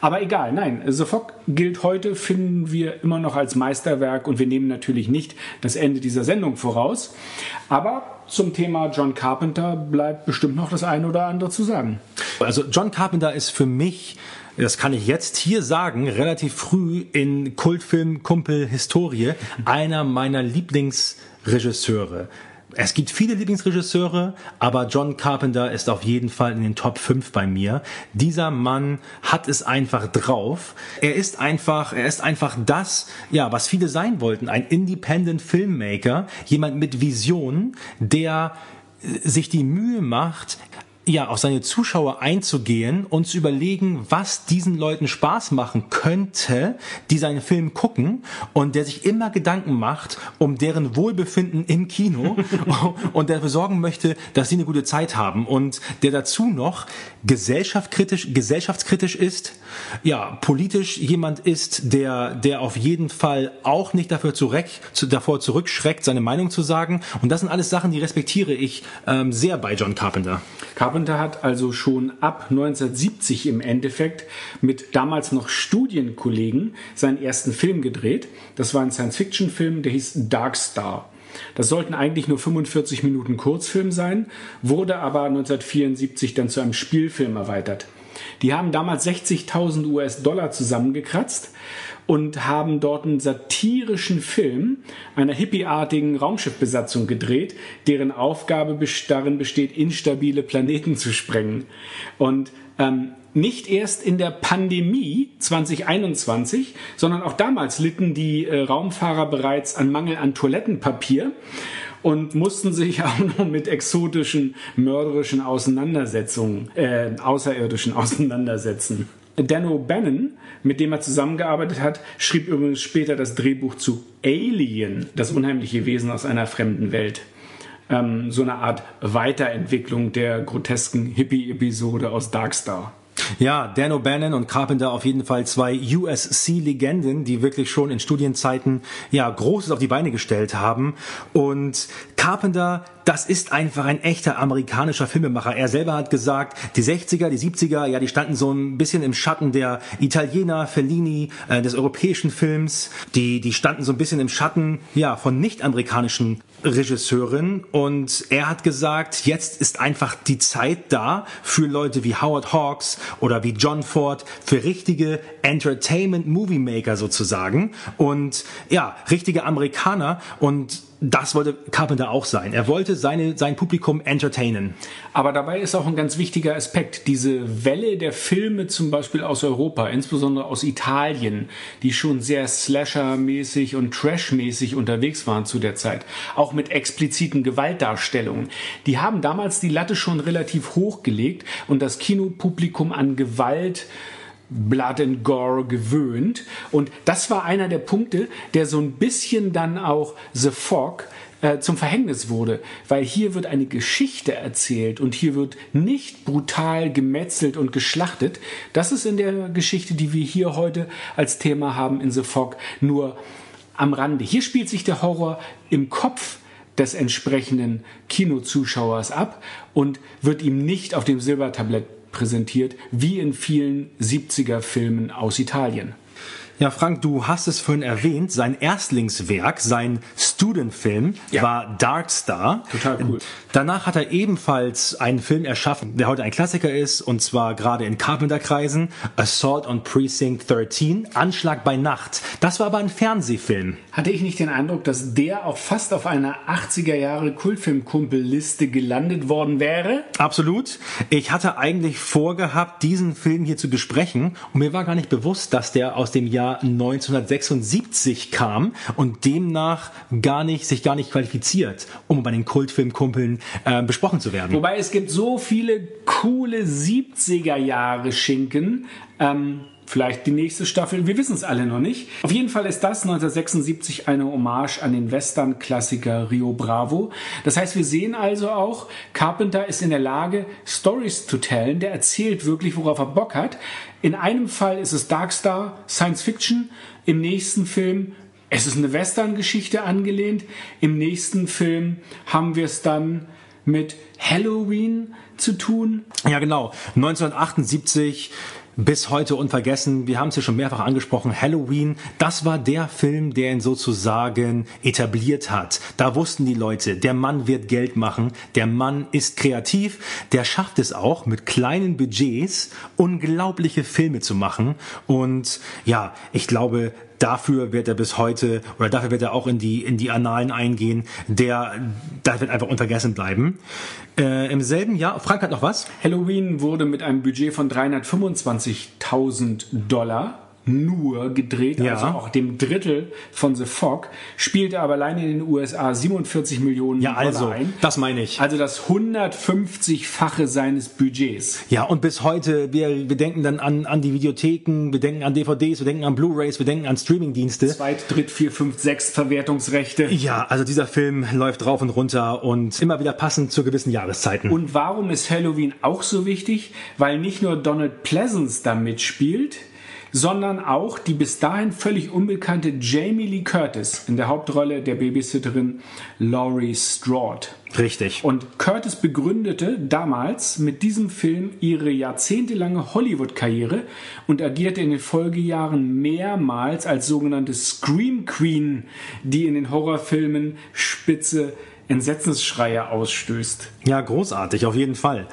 Aber egal, nein, The Fog gilt heute, finden wir immer noch als Meisterwerk und wir nehmen natürlich nicht das Ende dieser Sendung voraus. Aber zum Thema John Carpenter bleibt bestimmt noch das eine oder andere zu sagen. Also John Carpenter ist für mich das kann ich jetzt hier sagen, relativ früh in Kultfilm Kumpel Historie, einer meiner Lieblingsregisseure. Es gibt viele Lieblingsregisseure, aber John Carpenter ist auf jeden Fall in den Top 5 bei mir. Dieser Mann hat es einfach drauf. Er ist einfach, er ist einfach das, ja, was viele sein wollten. Ein Independent Filmmaker, jemand mit Vision, der sich die Mühe macht, ja, auf seine Zuschauer einzugehen und zu überlegen, was diesen Leuten Spaß machen könnte, die seinen Film gucken und der sich immer Gedanken macht um deren Wohlbefinden im Kino <laughs> und der dafür sorgen möchte, dass sie eine gute Zeit haben und der dazu noch gesellschaftskritisch, gesellschaftskritisch ist, ja, politisch jemand ist, der, der auf jeden Fall auch nicht dafür zurück, zu, davor zurückschreckt, seine Meinung zu sagen. Und das sind alles Sachen, die respektiere ich ähm, sehr bei John Carpenter. Carpenter hat also schon ab 1970 im Endeffekt mit damals noch Studienkollegen seinen ersten Film gedreht. Das war ein Science-Fiction-Film, der hieß Dark Star. Das sollten eigentlich nur 45 Minuten Kurzfilm sein, wurde aber 1974 dann zu einem Spielfilm erweitert. Die haben damals 60.000 US-Dollar zusammengekratzt und haben dort einen satirischen Film einer hippieartigen Raumschiffbesatzung gedreht, deren Aufgabe darin besteht, instabile Planeten zu sprengen. Und ähm, nicht erst in der Pandemie 2021, sondern auch damals litten die äh, Raumfahrer bereits an Mangel an Toilettenpapier und mussten sich <laughs> auch noch mit exotischen, mörderischen Auseinandersetzungen, äh, außerirdischen <laughs> auseinandersetzen. Dan O'Bannon, mit dem er zusammengearbeitet hat, schrieb übrigens später das Drehbuch zu Alien, das unheimliche Wesen aus einer fremden Welt. Ähm, so eine Art Weiterentwicklung der grotesken Hippie-Episode aus Darkstar. Ja, Dan O'Bannon und Carpenter auf jeden Fall zwei USC-Legenden, die wirklich schon in Studienzeiten ja Großes auf die Beine gestellt haben. Und Carpenter das ist einfach ein echter amerikanischer Filmemacher. Er selber hat gesagt, die 60er, die 70er, ja, die standen so ein bisschen im Schatten der Italiener, Fellini, äh, des europäischen Films. Die, die standen so ein bisschen im Schatten, ja, von nicht-amerikanischen Regisseuren. Und er hat gesagt, jetzt ist einfach die Zeit da für Leute wie Howard Hawks oder wie John Ford, für richtige Entertainment-Movie-Maker sozusagen. Und ja, richtige Amerikaner. Und das wollte Carpenter auch sein. Er wollte seine, sein Publikum entertainen. Aber dabei ist auch ein ganz wichtiger Aspekt. Diese Welle der Filme zum Beispiel aus Europa, insbesondere aus Italien, die schon sehr Slasher-mäßig und Trash-mäßig unterwegs waren zu der Zeit, auch mit expliziten Gewaltdarstellungen, die haben damals die Latte schon relativ hoch gelegt und das Kinopublikum an Gewalt Blood and Gore gewöhnt. Und das war einer der Punkte, der so ein bisschen dann auch The Fog äh, zum Verhängnis wurde, weil hier wird eine Geschichte erzählt und hier wird nicht brutal gemetzelt und geschlachtet. Das ist in der Geschichte, die wir hier heute als Thema haben in The Fog, nur am Rande. Hier spielt sich der Horror im Kopf des entsprechenden Kinozuschauers ab und wird ihm nicht auf dem Silbertablett präsentiert, wie in vielen 70er Filmen aus Italien. Ja, Frank, du hast es vorhin erwähnt, sein Erstlingswerk, sein Studentfilm Ja. war Darkstar. Total cool. Danach hat er ebenfalls einen Film erschaffen, der heute ein Klassiker ist, und zwar gerade in Carpenter-Kreisen, Assault on Precinct 13, Anschlag bei Nacht. Das war aber ein Fernsehfilm. Hatte ich nicht den Eindruck, dass der auch fast auf einer 80er Jahre Kultfilmkumpelliste gelandet worden wäre? Absolut. Ich hatte eigentlich vorgehabt, diesen Film hier zu besprechen und mir war gar nicht bewusst, dass der aus dem Jahr 1976 kam und demnach gar nicht, sich gar nicht qualifiziert, um bei den Kultfilmkumpeln äh, besprochen zu werden. Wobei es gibt so viele coole 70er Jahre Schinken. Ähm, vielleicht die nächste Staffel, wir wissen es alle noch nicht. Auf jeden Fall ist das 1976 eine Hommage an den Western-Klassiker Rio Bravo. Das heißt, wir sehen also auch, Carpenter ist in der Lage, Stories zu tellen. Der erzählt wirklich, worauf er Bock hat. In einem Fall ist es Darkstar, Science Fiction. Im nächsten Film es ist eine Western-Geschichte angelehnt. Im nächsten Film haben wir es dann mit Halloween zu tun. Ja, genau. 1978 bis heute unvergessen. Wir haben es ja schon mehrfach angesprochen. Halloween, das war der Film, der ihn sozusagen etabliert hat. Da wussten die Leute, der Mann wird Geld machen, der Mann ist kreativ, der schafft es auch mit kleinen Budgets unglaubliche Filme zu machen. Und ja, ich glaube, dafür wird er bis heute oder dafür wird er auch in die in die Annalen eingehen. Der, da wird einfach unvergessen bleiben. Äh, Im selben Jahr, Frank hat noch was? Halloween wurde mit einem Budget von 325.000 Dollar nur gedreht, Ja. also auch dem Drittel von The Fog, spielte aber allein in den USA 47 Millionen Ja, Dollar also, ein. das meine ich. Also das 150-fache seines Budgets. Ja, und bis heute, wir, wir denken dann an, an die Videotheken, wir denken an DVDs, wir denken an Blu-Rays, wir denken an Streamingdienste. Zweit, Dritt, Vier, Fünf, Sechs Verwertungsrechte. Ja, also dieser Film läuft rauf und runter und immer wieder passend zu gewissen Jahreszeiten. Und warum ist Halloween auch so wichtig? Weil nicht nur Donald Pleasance da mitspielt, sondern auch die bis dahin völlig unbekannte Jamie Lee Curtis in der Hauptrolle der Babysitterin Laurie Strode. Richtig. Und Curtis begründete damals mit diesem Film ihre jahrzehntelange Hollywood-Karriere und agierte in den Folgejahren mehrmals als sogenannte Scream Queen, die in den Horrorfilmen spitze Entsetzensschreie ausstößt. Ja, großartig, auf jeden Fall.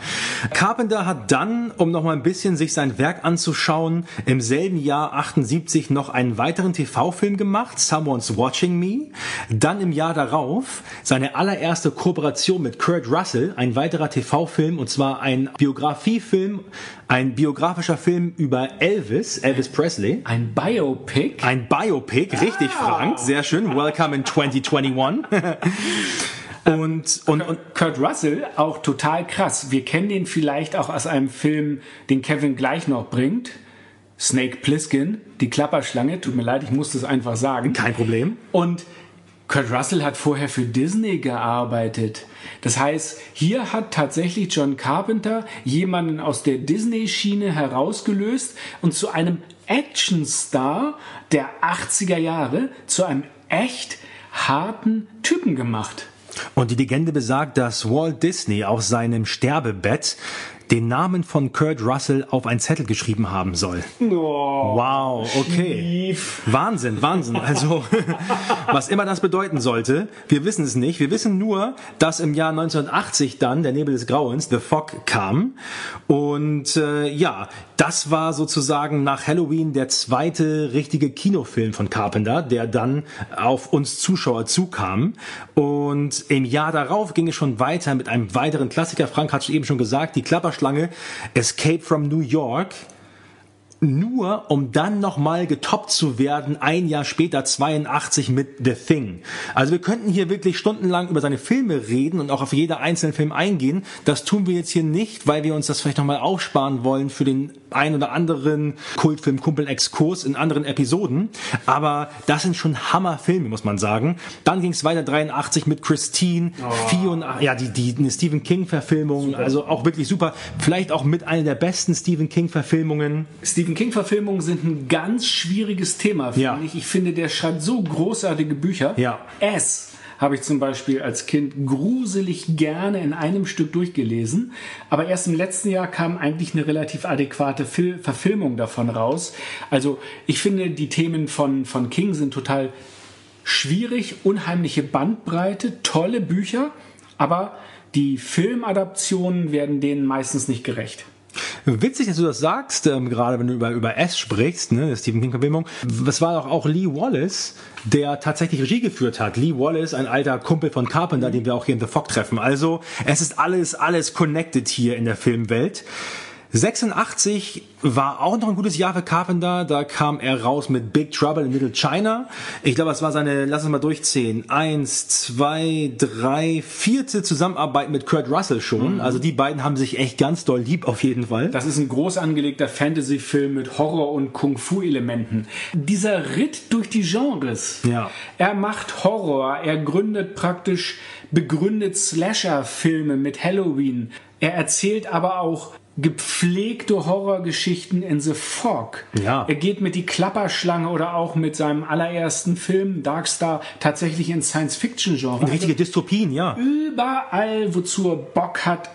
Carpenter hat dann, um noch mal ein bisschen sich sein Werk anzuschauen, im selben Jahr 78 noch einen weiteren TV-Film gemacht, Someone's Watching Me. Dann im Jahr darauf seine allererste Kooperation mit Kurt Russell, ein weiterer TV-Film, und zwar ein Biografiefilm, ein biografischer Film über Elvis, Elvis Presley. Ein Biopic? Ein Biopic, richtig, Frank. Sehr schön. Welcome in 2021. <laughs> und, und, und, Kurt Russell, auch total krass. Wir kennen den vielleicht auch aus einem Film, den Kevin gleich noch bringt. Snake Plissken, die Klapperschlange. Tut mir leid, ich musste es einfach sagen. kein Problem. Und Kurt Russell hat vorher für Disney gearbeitet. Das heißt, hier hat tatsächlich John Carpenter jemanden aus der Disney-Schiene herausgelöst und zu einem Actionstar der 80er Jahre, zu einem echt harten Typen gemacht. Und die Legende besagt, dass Walt Disney auf seinem Sterbebett den Namen von Kurt Russell auf einen Zettel geschrieben haben soll. wow, okay. Tief. Wahnsinn, Wahnsinn. Also, <laughs> was immer das bedeuten sollte, wir wissen es nicht. Wir wissen nur, dass im Jahr 1980 dann der Nebel des Grauens, The Fog, kam. Und äh, ja, das war sozusagen nach Halloween der zweite richtige Kinofilm von Carpenter, der dann auf uns Zuschauer zukam. Und im Jahr darauf ging es schon weiter mit einem weiteren Klassiker. Frank hat es eben schon gesagt, die Klapperschlange Escape from New York nur um dann nochmal getoppt zu werden, ein Jahr später, 82 mit The Thing. Also wir könnten hier wirklich stundenlang über seine Filme reden und auch auf jeder einzelnen Film eingehen. Das tun wir jetzt hier nicht, weil wir uns das vielleicht nochmal aufsparen wollen für den ein oder anderen Kultfilm-Kumpel-Exkurs in anderen Episoden. Aber das sind schon Hammerfilme, muss man sagen. Dann ging es weiter 83 mit Christine, 84, ja, die, die eine Stephen King-Verfilmung, also auch wirklich super. Vielleicht auch mit einer der besten Stephen King-Verfilmungen. Stephen King-Verfilmungen sind ein ganz schwieriges Thema, finde Ja. ich. Ich finde, der schreibt so großartige Bücher. Ja. S habe ich zum Beispiel als Kind gruselig gerne in einem Stück durchgelesen. Aber erst im letzten Jahr kam eigentlich eine relativ adäquate Fil Verfilmung davon raus. Also ich finde, die Themen von, von King sind total schwierig, unheimliche Bandbreite, tolle Bücher, aber die Filmadaptionen werden denen meistens nicht gerecht. Witzig, dass du das sagst, ähm, gerade wenn du über, über S sprichst, ne, Stephen King-Verfilmung. Es war doch auch Lee Wallace, der tatsächlich Regie geführt hat. Lee Wallace, ein alter Kumpel von Carpenter, den wir auch hier in The Fog treffen. Also, es ist alles, alles connected hier in der Filmwelt. 86 war auch noch ein gutes Jahr für Carpenter. Da kam er raus mit Big Trouble in Little China. Ich glaube, es war seine, lass uns mal durchzählen, eins, zwei, drei, vierte Zusammenarbeit mit Kurt Russell schon. Mhm. Also die beiden haben sich echt ganz doll lieb auf jeden Fall. Das ist ein groß angelegter Fantasy-Film mit Horror- und Kung-Fu-Elementen. Dieser Ritt durch die Genres. Ja. Er macht Horror. Er gründet praktisch, begründet Slasher-Filme mit Halloween. Er erzählt aber auch gepflegte Horrorgeschichten in The Fog. Ja. Er geht mit die Klapperschlange oder auch mit seinem allerersten Film Darkstar tatsächlich ins Science-Fiction-Genre. Richtige Dystopien, ja. Überall, wozu er Bock hat,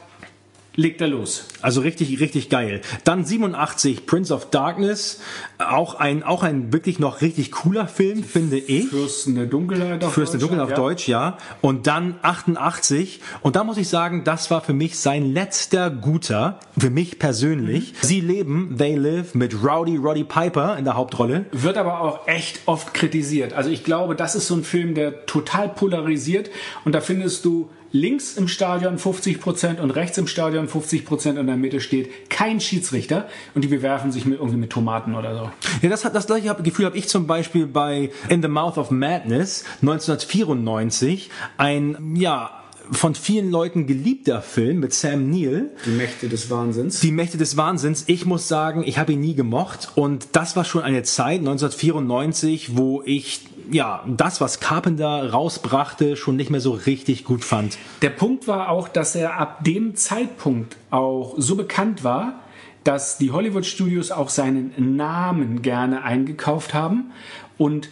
legt er los. Also richtig, richtig geil. Dann 87 Prince of Darkness, auch ein, auch ein wirklich noch richtig cooler Film, finde ich. Fürsten der Dunkelheit auf Fürsten der Dunkelheit auf ja. Deutsch, ja. Und dann 88 und da muss ich sagen, das war für mich sein letzter guter, für mich persönlich. Mhm. Sie leben, They Live mit Rowdy Roddy Piper in der Hauptrolle. Wird aber auch echt oft kritisiert. Also ich glaube, das ist so ein Film, der total polarisiert und da findest du links im Stadion 50 Prozent und rechts im Stadion 50 Prozent und in der Mitte steht kein Schiedsrichter und die bewerfen sich mit, irgendwie mit Tomaten oder so. Ja, das hat das gleiche Gefühl habe ich zum Beispiel bei In the Mouth of Madness 1994 ein ja von vielen Leuten geliebter Film mit Sam Neill. Die Mächte des Wahnsinns. Die Mächte des Wahnsinns. Ich muss sagen, ich habe ihn nie gemocht und das war schon eine Zeit 1994, wo ich ja, das, was Carpenter rausbrachte, schon nicht mehr so richtig gut fand. Der Punkt war auch, dass er ab dem Zeitpunkt auch so bekannt war, dass die Hollywood Studios auch seinen Namen gerne eingekauft haben und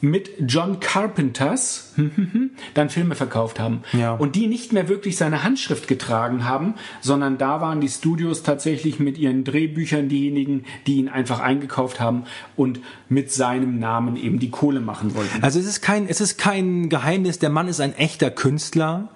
mit John Carpenters <laughs> dann Filme verkauft haben. Ja. Und die nicht mehr wirklich seine Handschrift getragen haben, sondern da waren die Studios tatsächlich mit ihren Drehbüchern diejenigen, die ihn einfach eingekauft haben und mit seinem Namen eben die Kohle machen wollten. Also es ist kein, es ist kein Geheimnis, der Mann ist ein echter Künstler.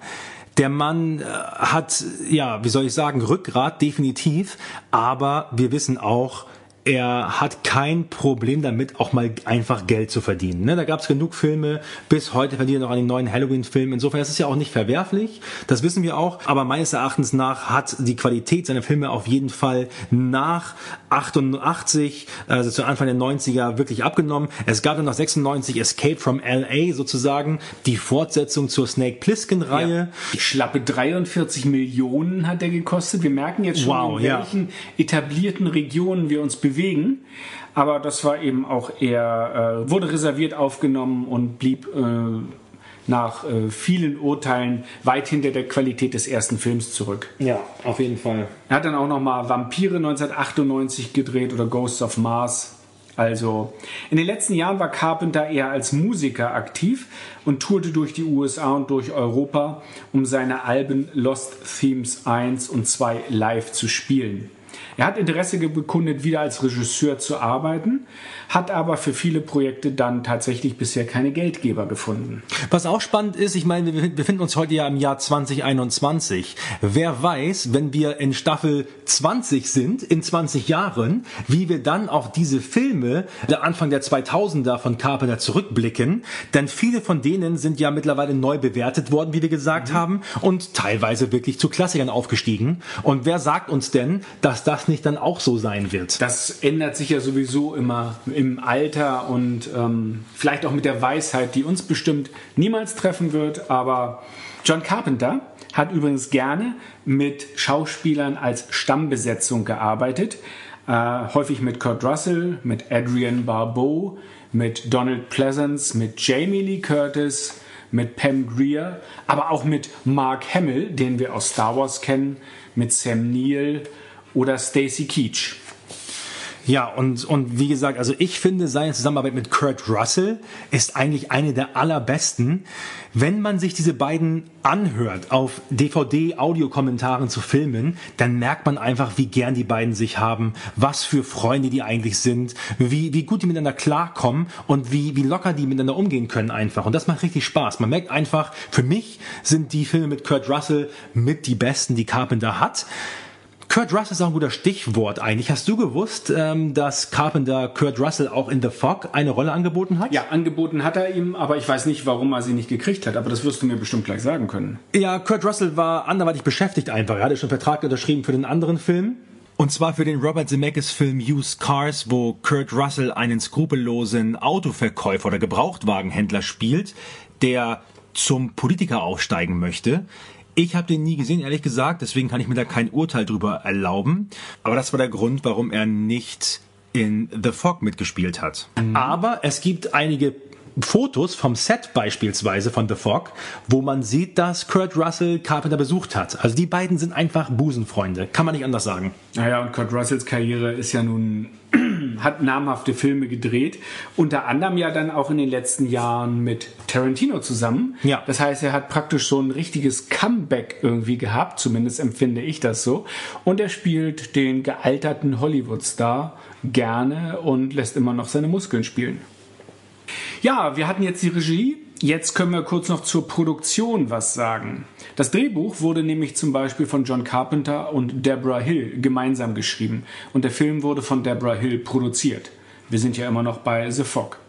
Der Mann äh, hat, ja, wie soll ich sagen, Rückgrat definitiv, aber wir wissen auch, er hat kein Problem damit, auch mal einfach Geld zu verdienen. Ne? Da gab es genug Filme, bis heute verdient er noch an den neuen Halloween-Filmen. Insofern ist es ja auch nicht verwerflich, das wissen wir auch. Aber meines Erachtens nach hat die Qualität seiner Filme auf jeden Fall nach 88, also zu Anfang der 90er, wirklich abgenommen. Es gab dann noch 96 Escape from L.A. sozusagen, die Fortsetzung zur Snake Plissken-Reihe. Ja. Die schlappe 43 Millionen hat er gekostet. Wir merken jetzt schon, wow, in welchen ja. etablierten Regionen wir uns bewegen bewegen. Aber das war eben auch eher, äh, wurde reserviert aufgenommen und blieb äh, nach äh, vielen Urteilen weit hinter der Qualität des ersten Films zurück. Ja, auf jeden Fall. Er hat dann auch noch mal Vampire 1998 gedreht oder Ghosts of Mars. Also in den letzten Jahren war Carpenter eher als Musiker aktiv und tourte durch die USA und durch Europa, um seine Alben Lost Themes 1 und 2 live zu spielen. Er hat Interesse bekundet, wieder als Regisseur zu arbeiten, hat aber für viele Projekte dann tatsächlich bisher keine Geldgeber gefunden. Was auch spannend ist, ich meine, wir befinden uns heute ja im Jahr 2021. Wer weiß, wenn wir in Staffel 20 sind, in 20 Jahren, wie wir dann auf diese Filme der Anfang der 2000er von Carpenter zurückblicken, denn viele von denen sind ja mittlerweile neu bewertet worden, wie wir gesagt mhm. haben, und teilweise wirklich zu Klassikern aufgestiegen. Und wer sagt uns denn, dass das nicht dann auch so sein wird? Das ändert sich ja sowieso immer im Alter und ähm, vielleicht auch mit der Weisheit, die uns bestimmt niemals treffen wird. Aber John Carpenter hat übrigens gerne mit Schauspielern als Stammbesetzung gearbeitet. Äh, häufig mit Kurt Russell, mit Adrian Barbeau, mit Donald Pleasance, mit Jamie Lee Curtis, mit Pam Greer, aber auch mit Mark Hamill, den wir aus Star Wars kennen, mit Sam Neill oder Stacy Keach. Ja, und, und wie gesagt, also ich finde, seine Zusammenarbeit mit Kurt Russell ist eigentlich eine der allerbesten. Wenn man sich diese beiden anhört, auf DVD-Audiokommentaren zu filmen, dann merkt man einfach, wie gern die beiden sich haben, was für Freunde die eigentlich sind, wie, wie gut die miteinander klarkommen und wie, wie locker die miteinander umgehen können einfach. Und das macht richtig Spaß. Man merkt einfach, für mich sind die Filme mit Kurt Russell mit die besten, die Carpenter hat. Kurt Russell ist auch ein guter Stichwort eigentlich. Hast du gewusst, ähm, dass Carpenter Kurt Russell auch in The Fog eine Rolle angeboten hat? Ja, angeboten hat er ihm, aber ich weiß nicht, warum er sie nicht gekriegt hat. Aber das wirst du mir bestimmt gleich sagen können. Ja, Kurt Russell war anderweitig beschäftigt einfach. Er hatte schon einen Vertrag unterschrieben für den anderen Film. Und zwar für den Robert Zemeckis Film Used Cars, wo Kurt Russell einen skrupellosen Autoverkäufer oder Gebrauchtwagenhändler spielt, der zum Politiker aufsteigen möchte. Ich habe den nie gesehen, ehrlich gesagt, deswegen kann ich mir da kein Urteil drüber erlauben. Aber das war der Grund, warum er nicht in The Fog mitgespielt hat. Mhm. Aber es gibt einige Fotos vom Set beispielsweise von The Fog, wo man sieht, dass Kurt Russell Carpenter besucht hat. Also die beiden sind einfach Busenfreunde, kann man nicht anders sagen. Naja, und Kurt Russells Karriere ist ja nun hat namhafte Filme gedreht, unter anderem ja dann auch in den letzten Jahren mit Tarantino zusammen. Ja. Das heißt, er hat praktisch so ein richtiges Comeback irgendwie gehabt, zumindest empfinde ich das so. Und er spielt den gealterten Hollywood-Star gerne und lässt immer noch seine Muskeln spielen. Ja, wir hatten jetzt die Regie. Jetzt können wir kurz noch zur Produktion was sagen. Das Drehbuch wurde nämlich zum Beispiel von John Carpenter und Deborah Hill gemeinsam geschrieben und der Film wurde von Deborah Hill produziert. Wir sind ja immer noch bei The Fog.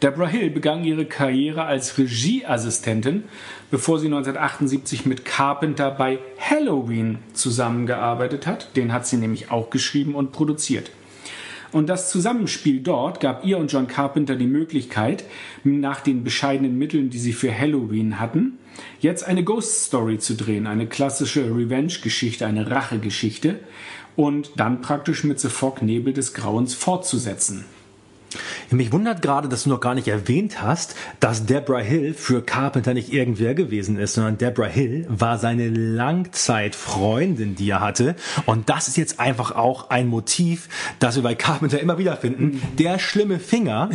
Deborah Hill begann ihre Karriere als Regieassistentin, bevor sie 1978 mit Carpenter bei Halloween zusammengearbeitet hat. Den hat sie nämlich auch geschrieben und produziert. Und das Zusammenspiel dort gab ihr und John Carpenter die Möglichkeit, nach den bescheidenen Mitteln, die sie für Halloween hatten, jetzt eine Ghost Story zu drehen, eine klassische Revenge-Geschichte, eine Rachegeschichte und dann praktisch mit The Fog Nebel des Grauens fortzusetzen. Mich wundert gerade, dass du noch gar nicht erwähnt hast, dass Deborah Hill für Carpenter nicht irgendwer gewesen ist, sondern Deborah Hill war seine Langzeitfreundin, die er hatte. Und das ist jetzt einfach auch ein Motiv, das wir bei Carpenter immer wieder finden. Der schlimme Finger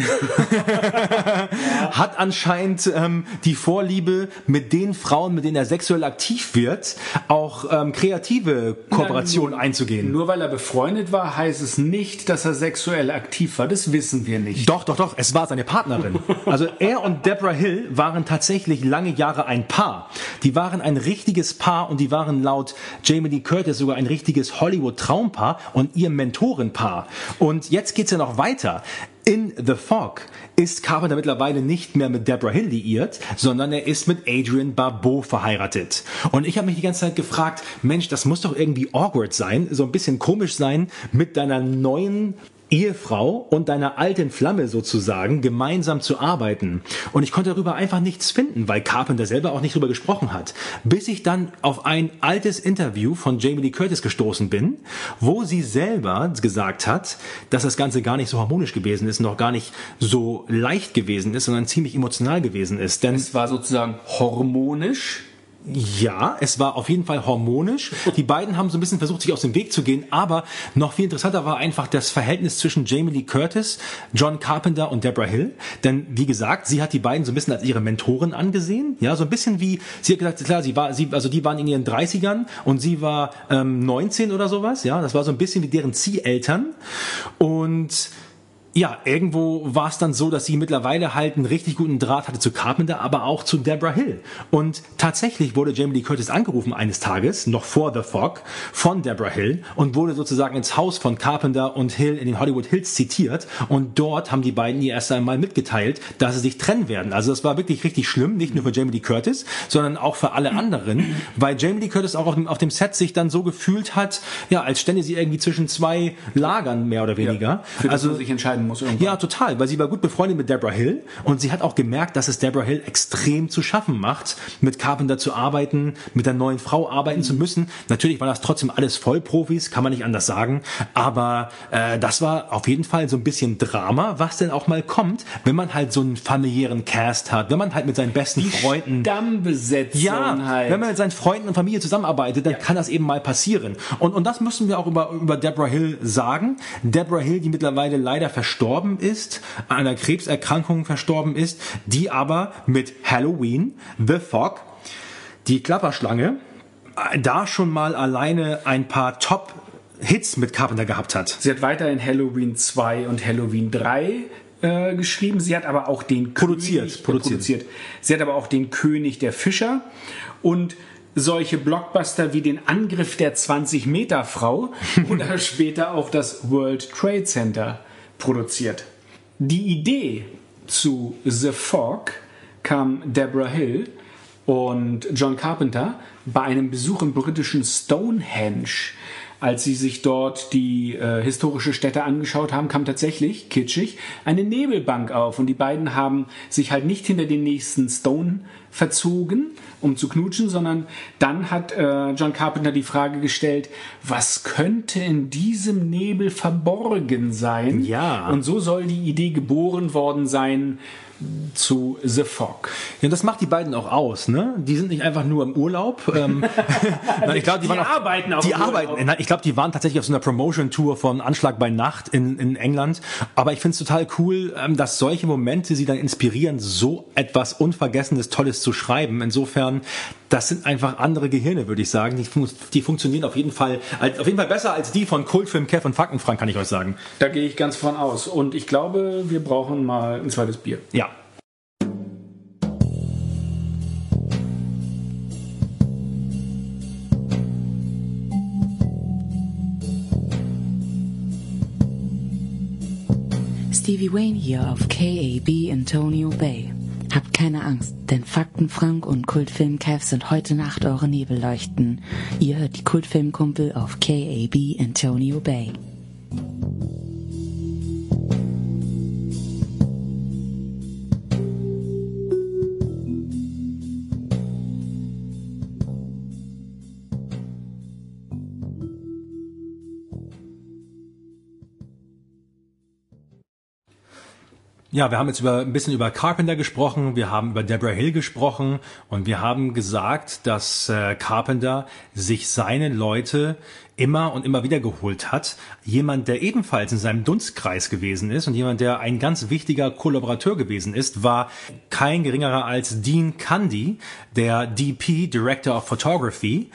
<laughs> hat anscheinend ähm, die Vorliebe, mit den Frauen, mit denen er sexuell aktiv wird, auch ähm, kreative Kooperationen einzugehen. Nur weil er befreundet war, heißt es nicht, dass er sexuell aktiv war. Das wissen wir nicht. Doch, doch, doch. Es war seine Partnerin. Also er und Deborah Hill waren tatsächlich lange Jahre ein Paar. Die waren ein richtiges Paar und die waren laut Jamie Lee Curtis sogar ein richtiges Hollywood-Traumpaar und ihr Mentorenpaar. Und jetzt geht's ja noch weiter. In The Fog ist Carpenter mittlerweile nicht mehr mit Deborah Hill liiert, sondern er ist mit Adrian Barbeau verheiratet. Und ich habe mich die ganze Zeit gefragt, Mensch, das muss doch irgendwie awkward sein, so ein bisschen komisch sein, mit deiner neuen Ehefrau und deiner alten Flamme sozusagen gemeinsam zu arbeiten. Und ich konnte darüber einfach nichts finden, weil Carpenter selber auch nicht darüber gesprochen hat. Bis ich dann auf ein altes Interview von Jamie Lee Curtis gestoßen bin, wo sie selber gesagt hat, dass das Ganze gar nicht so harmonisch gewesen ist, noch gar nicht so leicht gewesen ist, sondern ziemlich emotional gewesen ist. Denn es war sozusagen hormonisch ja, es war auf jeden Fall harmonisch. Die beiden haben so ein bisschen versucht, sich aus dem Weg zu gehen, aber noch viel interessanter war einfach das Verhältnis zwischen Jamie Lee Curtis, John Carpenter und Deborah Hill. Denn wie gesagt, sie hat die beiden so ein bisschen als ihre Mentoren angesehen. Ja, so ein bisschen wie, sie hat gesagt, klar, sie war, sie, also die waren in ihren 30ern und sie war ähm, 19 oder sowas. Ja, das war so ein bisschen wie deren Zieheltern. Und ja, irgendwo war es dann so, dass sie mittlerweile halt einen richtig guten Draht hatte zu Carpenter, aber auch zu Deborah Hill. Und tatsächlich wurde Jamie Lee Curtis angerufen eines Tages, noch vor The Fog, von Deborah Hill und wurde sozusagen ins Haus von Carpenter und Hill in den Hollywood Hills zitiert. Und dort haben die beiden ihr erst einmal mitgeteilt, dass sie sich trennen werden. Also das war wirklich richtig schlimm, nicht nur für Jamie Lee Curtis, sondern auch für alle anderen, weil Jamie Lee Curtis auch auf dem, auf dem Set sich dann so gefühlt hat, ja, als stände sie irgendwie zwischen zwei Lagern mehr oder weniger. Ja, für das also sich entscheiden entscheiden muss. Irgendwann. Ja, total, weil sie war gut befreundet mit Deborah Hill und sie hat auch gemerkt, dass es Deborah Hill extrem zu schaffen macht, mit Carpenter zu arbeiten, mit der neuen Frau arbeiten zu müssen. Natürlich war das trotzdem alles Vollprofis, kann man nicht anders sagen, aber äh, das war auf jeden Fall so ein bisschen Drama, was denn auch mal kommt, wenn man halt so einen familiären Cast hat, wenn man halt mit seinen besten Freunden Stammbesetzung ja, halt. wenn man mit seinen Freunden und Familie zusammenarbeitet, dann kann das eben mal passieren. Und, und das müssen wir auch über, über Deborah Hill sagen. Deborah Hill, die mittlerweile leider verstorben ist, an einer Krebserkrankung verstorben ist, die aber mit Halloween, The Fog, die Klapperschlange, da schon mal alleine ein paar Top Hits mit Carpenter gehabt hat. Sie hat weiterhin Halloween 2 und Halloween 3 äh, geschrieben. Sie hat aber auch den Produziert, König, äh, produziert. Sie hat aber auch den König der Fischer und solche Blockbuster wie den Angriff der 20-Meter-Frau <laughs> oder später auch das World Trade Center produziert. Die Idee zu The Fog kam Deborah Hill und John Carpenter bei einem Besuch im britischen Stonehenge. Als sie sich dort die äh, historische Stätte angeschaut haben, kam tatsächlich, kitschig, eine Nebelbank auf. Und die beiden haben sich halt nicht hinter den nächsten Stone verzogen, um zu knutschen, sondern dann hat äh, John Carpenter die Frage gestellt, was könnte in diesem Nebel verborgen sein? Ja. Und so soll die Idee geboren worden sein zu The Fog. Ja, das macht die beiden auch aus, ne? Die sind nicht einfach nur im Urlaub. Ähm, <laughs> <laughs> nein, ich glaube, die, Die waren auf, arbeiten auch Die Urlaub. arbeiten. Nein, ich glaube, die waren tatsächlich auf so einer Promotion-Tour von Anschlag bei Nacht in, in England. Aber ich finde es total cool, ähm, dass solche Momente sie dann inspirieren, so etwas Unvergessenes, Tolles zu schreiben. Insofern, das sind einfach andere Gehirne, würde ich sagen. Die, fun die funktionieren auf jeden Fall, auf jeden Fall besser als die von Kultfilm Kev und Faktenfrank, kann ich euch sagen. Da gehe ich ganz von aus. Und ich glaube, wir brauchen mal ein zweites Bier. Ja. Stevie Wayne hier auf KAB Antonio Bay. Habt keine Angst, denn Fakten Frank und Kultfilm Kev sind heute Nacht eure Nebelleuchten. Ihr hört die Kultfilmkumpel auf KAB Antonio Bay. Ja, wir haben jetzt über, ein bisschen über Carpenter gesprochen, wir haben über Deborah Hill gesprochen und wir haben gesagt, dass äh, Carpenter sich seine Leute immer und immer wieder geholt hat. Jemand, der ebenfalls in seinem Dunstkreis gewesen ist und jemand, der ein ganz wichtiger Kollaborateur gewesen ist, war kein geringerer als Dean Cundy, der DP, Director of Photography.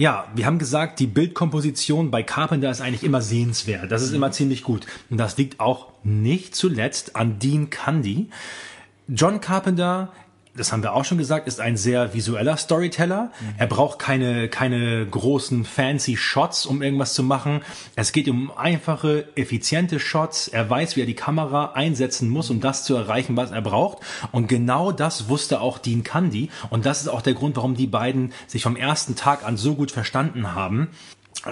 Ja, wir haben gesagt, die Bildkomposition bei Carpenter ist eigentlich immer sehenswert. Das ist immer ziemlich gut. Und das liegt auch nicht zuletzt an Dean Cundy. John Carpenter, das haben wir auch schon gesagt, ist ein sehr visueller Storyteller. Er braucht keine, keine großen fancy Shots, um irgendwas zu machen. Es geht um einfache, effiziente Shots. Er weiß, wie er die Kamera einsetzen muss, um das zu erreichen, was er braucht. Und genau das wusste auch Dean Cundy. Und das ist auch der Grund, warum die beiden sich vom ersten Tag an so gut verstanden haben.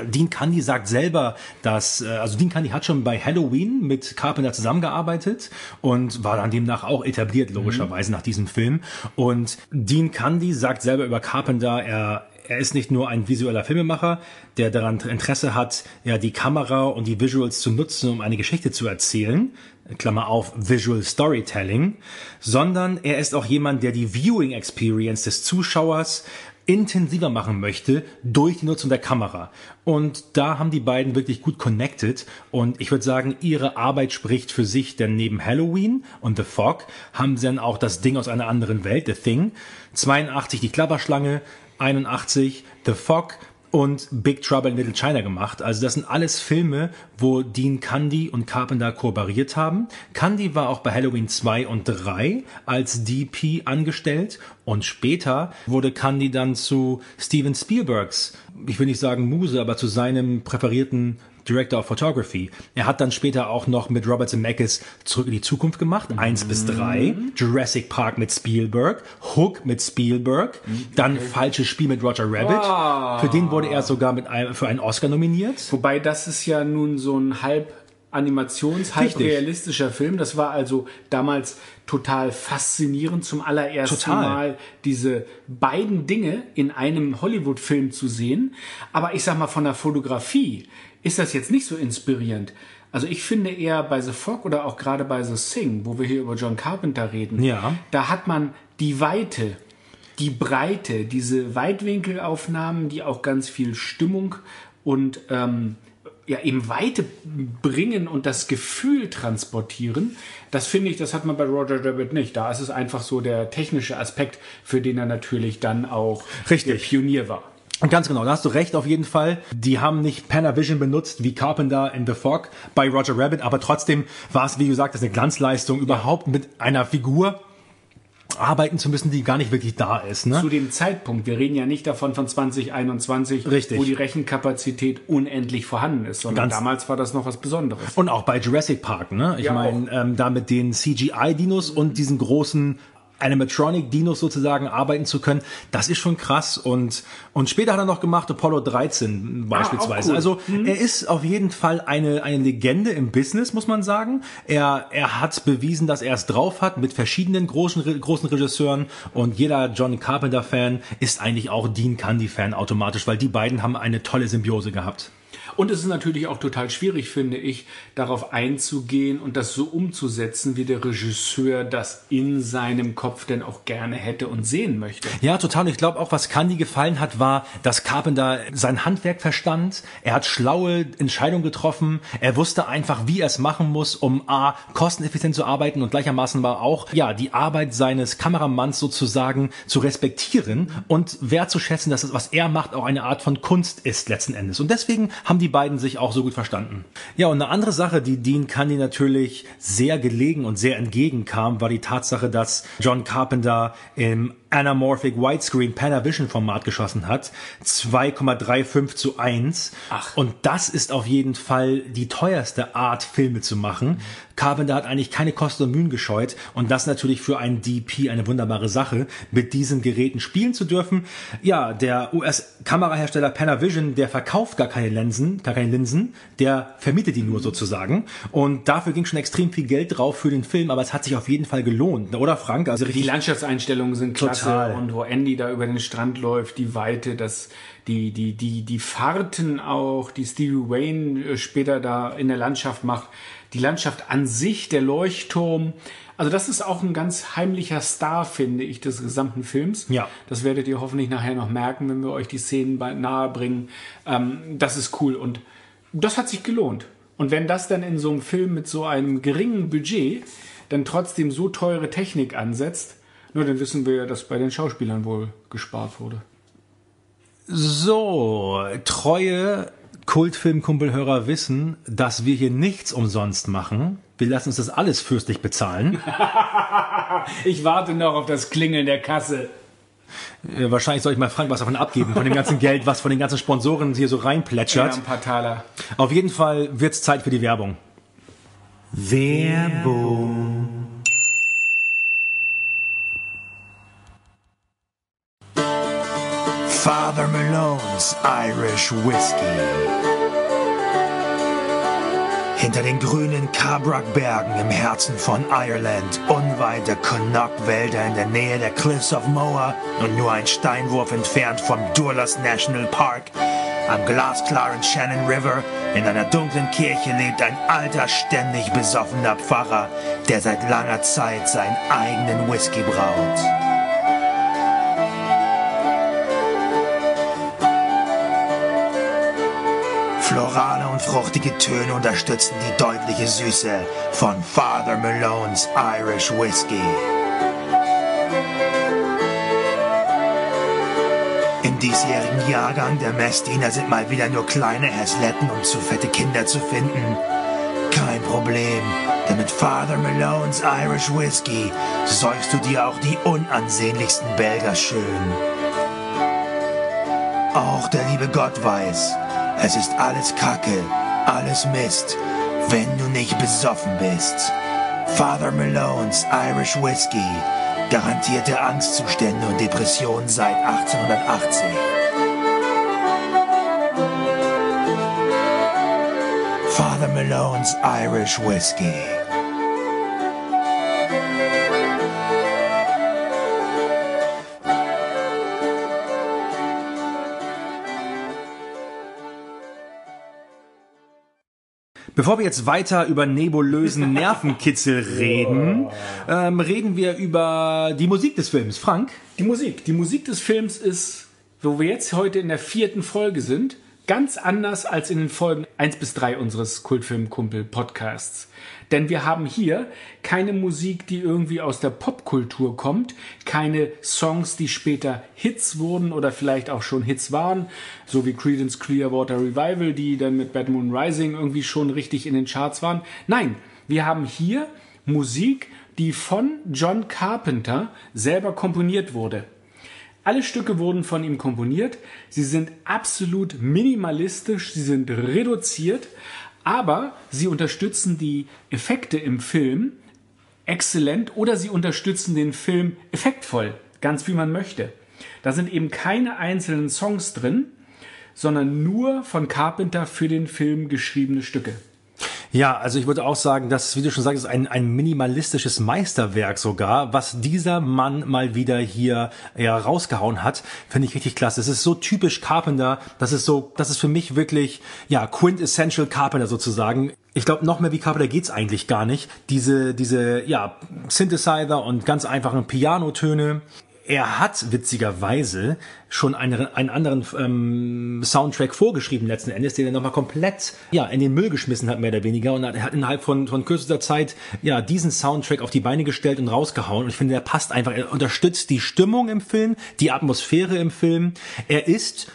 Dean Candy sagt selber, dass, äh, also Dean Candy hat schon bei Halloween mit Carpenter zusammengearbeitet und war dann demnach auch etabliert, logischerweise, nach diesem Film. Und Dean Candy sagt selber über Carpenter, er, er ist nicht nur ein visueller Filmemacher, der daran Interesse hat, ja, die Kamera und die Visuals zu nutzen, um eine Geschichte zu erzählen. Klammer auf, Visual Storytelling, sondern er ist auch jemand, der die Viewing Experience des Zuschauers intensiver machen möchte durch die Nutzung der Kamera. Und da haben die beiden wirklich gut connected. Und ich würde sagen, ihre Arbeit spricht für sich, denn neben Halloween und The Fog haben sie dann auch das Ding aus einer anderen Welt, The Thing. 82 die Klapperschlange, 81 The Fog und Big Trouble in Little China gemacht. Also das sind alles Filme, wo Dean Candy und Carpenter kooperiert haben. Candy war auch bei Halloween 2 und 3 als DP angestellt und später wurde Candy dann zu Steven Spielbergs, ich will nicht sagen Muse, aber zu seinem präferierten Director of Photography. Er hat dann später auch noch mit Robert Zemeckis Zurück in die Zukunft gemacht, eins bis drei, Jurassic Park mit Spielberg, Hook mit Spielberg, dann Falsches Spiel mit Roger Rabbit. Für den wurde er sogar mit einem, für einen Oscar nominiert. Wobei das ist ja nun so ein halb Animations, halb realistischer Film. Das war also damals total faszinierend, zum allerersten total. Mal diese beiden Dinge in einem Hollywood-Film zu sehen. Aber ich sag mal, von der Fotografie ist das jetzt nicht so inspirierend. Also ich finde eher bei The Fog oder auch gerade bei The Sing, wo wir hier über John Carpenter reden, ja. da hat man die Weite, die Breite, diese Weitwinkelaufnahmen, die auch ganz viel Stimmung und ähm, ja eben Weite bringen und das Gefühl transportieren, das finde ich, das hat man bei Roger Rabbit nicht. Da ist es einfach so der technische Aspekt, für den er natürlich dann auch Richtig. der Pionier war. Und ganz genau, da hast du recht auf jeden Fall. Die haben nicht Panavision benutzt wie Carpenter in The Fog bei Roger Rabbit, aber trotzdem war es, wie gesagt, das eine Glanzleistung, überhaupt mit einer Figur arbeiten zu müssen, die gar nicht wirklich da ist. Ne? Zu dem Zeitpunkt, wir reden ja nicht davon von 2021, Richtig. wo die Rechenkapazität unendlich vorhanden ist, sondern Ganz damals war das noch was Besonderes. Und auch bei Jurassic Park, ne? Ich ja, meine, ähm, da mit den CGI-Dinos und diesen großen Animatronic-Dinos sozusagen arbeiten zu können, das ist schon krass. Und, und später hat er noch gemacht Apollo 13 beispielsweise. Ah, cool. Also mhm. er ist auf jeden Fall eine, eine Legende im Business, muss man sagen. Er, er hat bewiesen, dass er es drauf hat mit verschiedenen großen, großen Regisseuren. Und jeder John Carpenter-Fan ist eigentlich auch Dean Candy-Fan automatisch, weil die beiden haben eine tolle Symbiose gehabt. Und es ist natürlich auch total schwierig, finde ich, darauf einzugehen und das so umzusetzen, wie der Regisseur das in seinem Kopf denn auch gerne hätte und sehen möchte. Ja, total. Ich glaube auch, was Candy gefallen hat, war, dass Carpenter sein Handwerk verstand. Er hat schlaue Entscheidungen getroffen. Er wusste einfach, wie er es machen muss, um A, kosteneffizient zu arbeiten und gleichermaßen war auch, ja, die Arbeit seines Kameramanns sozusagen zu respektieren und wertzuschätzen, dass es, was er macht, auch eine Art von Kunst ist letzten Endes. Und deswegen haben die die beiden sich auch so gut verstanden. Ja, und eine andere Sache, die Dean Candy natürlich sehr gelegen und sehr entgegenkam, war die Tatsache, dass John Carpenter im Anamorphic Widescreen Panavision Format geschossen hat. 2,35 zu 1. Ach. Und das ist auf jeden Fall die teuerste Art, Filme zu machen. Carpenter hat eigentlich keine Kosten und Mühen gescheut. Und das natürlich für einen DP eine wunderbare Sache, mit diesen Geräten spielen zu dürfen. Ja, der US-Kamerahersteller Panavision, der verkauft gar keine Linsen, gar keine Linsen, der vermietet die nur sozusagen. Und dafür ging schon extrem viel Geld drauf für den Film, aber es hat sich auf jeden Fall gelohnt. Oder Frank? Also die Landschaftseinstellungen sind klasse. Total. Und wo Andy da über den Strand läuft, die Weite, das, die, die, die, die Fahrten auch, die Stevie Wayne äh, später da in der Landschaft macht, die Landschaft an sich, der Leuchtturm. Also das ist auch ein ganz heimlicher Star, finde ich, des gesamten Films. Ja. Das werdet ihr hoffentlich nachher noch merken, wenn wir euch die Szenen nahe bringen. Ähm, das ist cool und das hat sich gelohnt. Und wenn das dann in so einem Film mit so einem geringen Budget dann trotzdem so teure Technik ansetzt, nur dann wissen wir ja, dass bei den Schauspielern wohl gespart wurde. So, treue Kultfilmkumpelhörer wissen, dass wir hier nichts umsonst machen. Wir lassen uns das alles fürstlich bezahlen. <laughs> ich warte noch auf das Klingeln der Kasse. Äh, wahrscheinlich soll ich mal Frank was davon abgeben, von dem ganzen Geld, was von den ganzen Sponsoren hier so reinplätschert. Ja, ein paar Taler. Auf jeden Fall wird's Zeit für die Werbung. Werbung. Father Malone's Irish Whiskey. Hinter den grünen Cabrac-Bergen im Herzen von Ireland, unweit der Connacht-Wälder in der Nähe der Cliffs of Moher und nur ein Steinwurf entfernt vom Durlas National Park, am glasklaren Shannon River, in einer dunklen Kirche lebt ein alter, ständig besoffener Pfarrer, der seit langer Zeit seinen eigenen Whisky braut. Florale und fruchtige Töne unterstützen die deutliche Süße von Father Malone's Irish Whiskey. Im diesjährigen Jahrgang der Messdiener sind mal wieder nur kleine Häsletten und zu fette Kinder zu finden. Kein Problem, denn mit Father Malone's Irish Whiskey säufst du dir auch die unansehnlichsten Belger schön. Auch der liebe Gott weiß, es ist alles Kacke, alles Mist, wenn du nicht besoffen bist. Father Malone's Irish Whiskey garantierte Angstzustände und Depressionen seit 1880. Father Malone's Irish Whiskey. Bevor wir jetzt weiter über nebulösen <laughs> Nervenkitzel reden, ähm, reden wir über die Musik des Films. Frank? Die Musik. Die Musik des Films ist, wo wir jetzt heute in der vierten Folge sind, ganz anders als in den Folgen 1 bis 3 unseres Kultfilmkumpel-Podcasts. Denn wir haben hier keine Musik, die irgendwie aus der Popkultur kommt, keine Songs, die später Hits wurden oder vielleicht auch schon Hits waren, so wie Creedence Clearwater Revival, die dann mit Bad Moon Rising irgendwie schon richtig in den Charts waren. Nein, wir haben hier Musik, die von John Carpenter selber komponiert wurde. Alle Stücke wurden von ihm komponiert. Sie sind absolut minimalistisch, sie sind reduziert, aber sie unterstützen die Effekte im Film exzellent oder sie unterstützen den Film effektvoll, ganz wie man möchte. Da sind eben keine einzelnen Songs drin, sondern nur von Carpenter für den Film geschriebene Stücke. Ja, also ich würde auch sagen, dass, wie du schon sagst, ein, ein minimalistisches Meisterwerk sogar, was dieser Mann mal wieder hier ja, rausgehauen hat, finde ich richtig klasse. Es ist so typisch Carpenter, das ist so, das ist für mich wirklich, ja, quintessential Carpenter sozusagen. Ich glaube, noch mehr wie Carpenter geht's eigentlich gar nicht. Diese, diese, ja, Synthesizer und ganz einfachen Pianotöne er hat witzigerweise schon einen, einen anderen ähm, Soundtrack vorgeschrieben letzten Endes, den er nochmal komplett ja in den Müll geschmissen hat mehr oder weniger. Und er hat innerhalb von von kürzester Zeit ja diesen Soundtrack auf die Beine gestellt und rausgehauen. Und ich finde der passt einfach. Er unterstützt die Stimmung im Film die Atmosphäre im Film. Er ist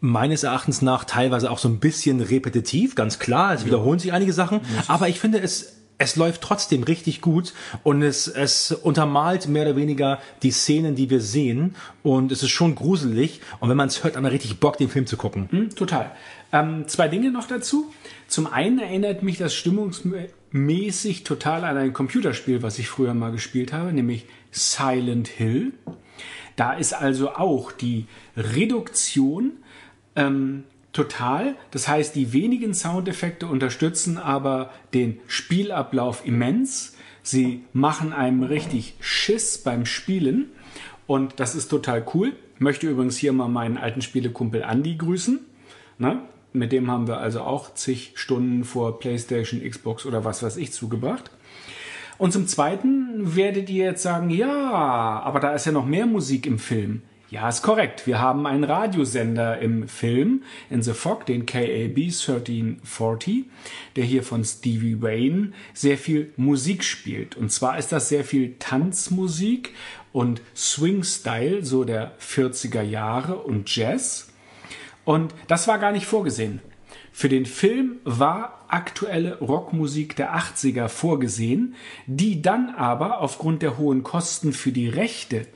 meines Erachtens nach teilweise auch so ein bisschen repetitiv ganz klar. Es wiederholen sich einige Sachen. Aber ich finde es es läuft trotzdem richtig gut und es, es untermalt mehr oder weniger die Szenen, die wir sehen und es ist schon gruselig und wenn man es hört, hat man richtig Bock, den Film zu gucken. Hm, total. Ähm, zwei Dinge noch dazu. Zum einen erinnert mich das stimmungsmäßig total an ein Computerspiel, was ich früher mal gespielt habe, nämlich Silent Hill. Da ist also auch die Reduktion ähm, total. Das heißt, die wenigen Soundeffekte unterstützen aber den Spielablauf immens. Sie machen einem richtig Schiss beim Spielen und das ist total cool. Möchte übrigens hier mal meinen alten Spielekumpel Andy grüßen. Na, mit dem haben wir also auch zig Stunden vor PlayStation, Xbox oder was weiß ich zugebracht. Und zum Zweiten werdet ihr jetzt sagen, ja, aber da ist ja noch mehr Musik im Film. Ja, ist korrekt. Wir haben einen Radiosender im Film, in The Fog, den KAB 1340, der hier von Stevie Wayne sehr viel Musik spielt. Und zwar ist das sehr viel Tanzmusik und Swing-Style, so der 40er Jahre und Jazz. Und das war gar nicht vorgesehen. Für den Film war aktuelle Rockmusik der 80er vorgesehen, die dann aber aufgrund der hohen Kosten für die Rechte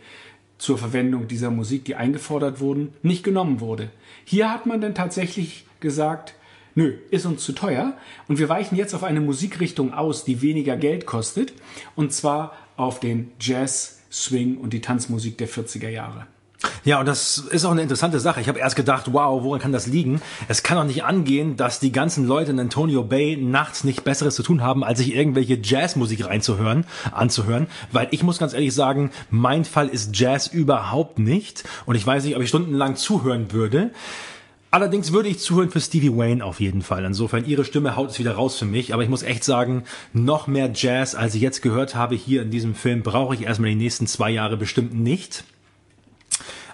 zur Verwendung dieser Musik, die eingefordert wurden, nicht genommen wurde. Hier hat man dann tatsächlich gesagt, nö, ist uns zu teuer und wir weichen jetzt auf eine Musikrichtung aus, die weniger Geld kostet, und zwar auf den Jazz, Swing und die Tanzmusik der 40er Jahre. Ja, und das ist auch eine interessante Sache. Ich habe erst gedacht, wow, woran kann das liegen? Es kann doch nicht angehen, dass die ganzen Leute in Antonio Bay nachts nicht Besseres zu tun haben, als sich irgendwelche Jazzmusik reinzuhören, anzuhören. Weil ich muss ganz ehrlich sagen, mein Fall ist Jazz überhaupt nicht. Und ich weiß nicht, ob ich stundenlang zuhören würde. Allerdings würde ich zuhören für Stevie Wayne auf jeden Fall. Insofern, ihre Stimme haut es wieder raus für mich. Aber ich muss echt sagen, noch mehr Jazz, als ich jetzt gehört habe hier in diesem Film, brauche ich erstmal die nächsten zwei Jahre bestimmt nicht.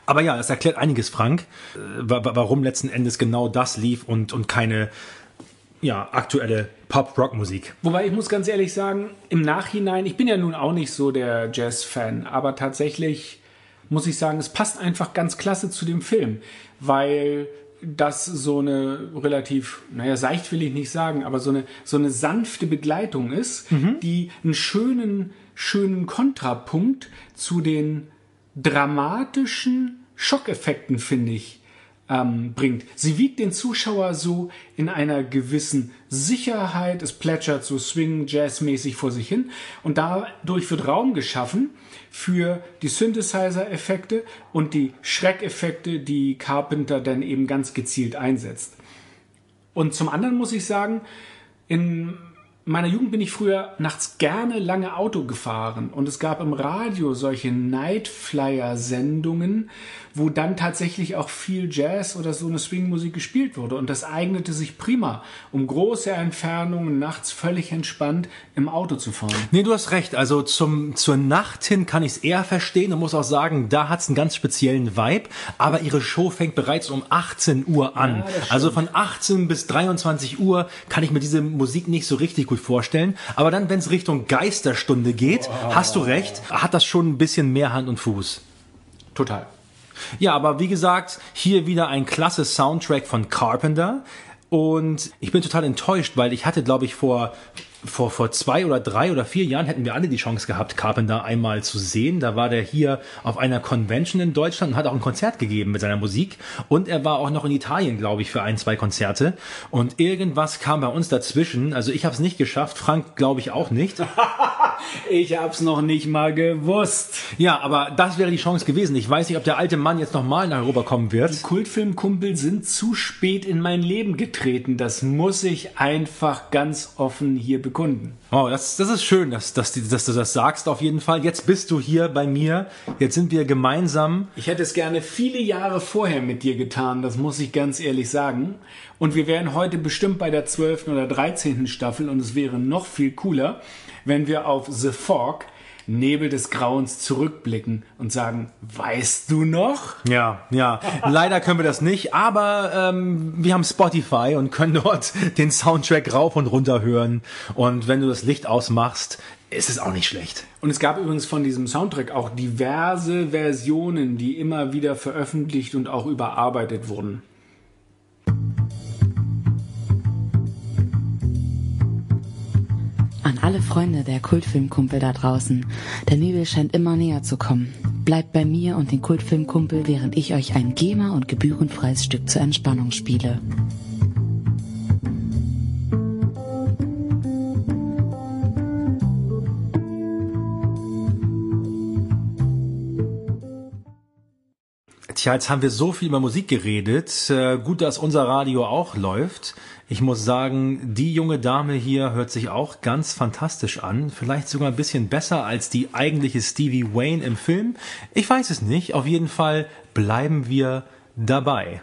Aber ja, das erklärt einiges, Frank, äh, warum letzten Endes genau das lief und, und keine ja, aktuelle Pop-Rock-Musik. Wobei ich muss ganz ehrlich sagen, im Nachhinein, ich bin ja nun auch nicht so der Jazz-Fan, aber tatsächlich muss ich sagen, es passt einfach ganz klasse zu dem Film, weil das so eine relativ, naja, seicht will ich nicht sagen, aber so eine, so eine sanfte Begleitung ist, mhm. die einen schönen, schönen Kontrapunkt zu den dramatischen Schockeffekten, finde ich, ähm, bringt. Sie wiegt den Zuschauer so in einer gewissen Sicherheit, es plätschert so Swing, Jazz-mäßig vor sich hin und dadurch wird Raum geschaffen für die Synthesizer-Effekte und die Schreckeffekte, die Carpenter dann eben ganz gezielt einsetzt. Und zum anderen muss ich sagen, In meiner Jugend bin ich früher nachts gerne lange Auto gefahren und es gab im Radio solche Nightflyer-Sendungen, wo dann tatsächlich auch viel Jazz oder so eine Swing-Musik gespielt wurde. Und das eignete sich prima, um große Entfernungen nachts völlig entspannt im Auto zu fahren. Nee, du hast recht. Also zum, zur Nacht hin kann ich es eher verstehen und muss auch sagen, da hat es einen ganz speziellen Vibe. Aber ihre Show fängt bereits um 18 Uhr an. Ja, also von 18 bis 23 Uhr kann ich mir diese Musik nicht so richtig gut vorstellen. Aber dann, wenn es Richtung Geisterstunde geht, hast du recht, hat das schon ein bisschen mehr Hand und Fuß. Total. Ja, aber wie gesagt, hier wieder ein klasse Soundtrack von Carpenter. Und ich bin total enttäuscht, weil ich hatte, glaube ich, vor, vor, vor zwei oder drei oder vier Jahren hätten wir alle die Chance gehabt, Carpenter einmal zu sehen. Da war der hier auf einer Convention in Deutschland und hat auch ein Konzert gegeben mit seiner Musik. Und er war auch noch in Italien, glaube ich, für ein, zwei Konzerte. Und irgendwas kam bei uns dazwischen. Also ich habe es nicht geschafft, Frank glaube ich auch nicht. <laughs> Ich hab's noch nicht mal gewusst. Ja, aber das wäre die Chance gewesen. Ich weiß nicht, ob der alte Mann jetzt nochmal nach Europa kommen wird. Kultfilmkumpel sind zu spät in mein Leben getreten. Das muss ich einfach ganz offen hier bekunden. Oh, das, das ist schön, dass, dass, dass du das sagst auf jeden Fall. Jetzt bist du hier bei mir. Jetzt sind wir gemeinsam. Ich hätte es gerne viele Jahre vorher mit dir getan, das muss ich ganz ehrlich sagen. Und wir wären heute bestimmt bei der 12. oder 13. Staffel und es wäre noch viel cooler, wenn wir auf The Fog, Nebel des Grauens, zurückblicken und sagen, weißt du noch? Ja, ja. Leider können wir das nicht, aber ähm, wir haben Spotify und können dort <laughs> den Soundtrack rauf und runter hören. Und wenn du das Licht ausmachst, ist es auch nicht schlecht. Und es gab übrigens von diesem Soundtrack auch diverse Versionen, die immer wieder veröffentlicht und auch überarbeitet wurden. An alle Freunde der Kultfilmkumpel da draußen. Der Nebel scheint immer näher zu kommen. Bleibt bei mir und den Kultfilmkumpel, während ich euch ein GEMA und gebührenfreies Stück zur Entspannung spiele. Tja, jetzt haben wir so viel über Musik geredet. Äh, gut, dass unser Radio auch läuft. Ich muss sagen, die junge Dame hier hört sich auch ganz fantastisch an. Vielleicht sogar ein bisschen besser als die eigentliche Stevie Wayne im Film. Ich weiß es nicht. Auf jeden Fall bleiben wir dabei.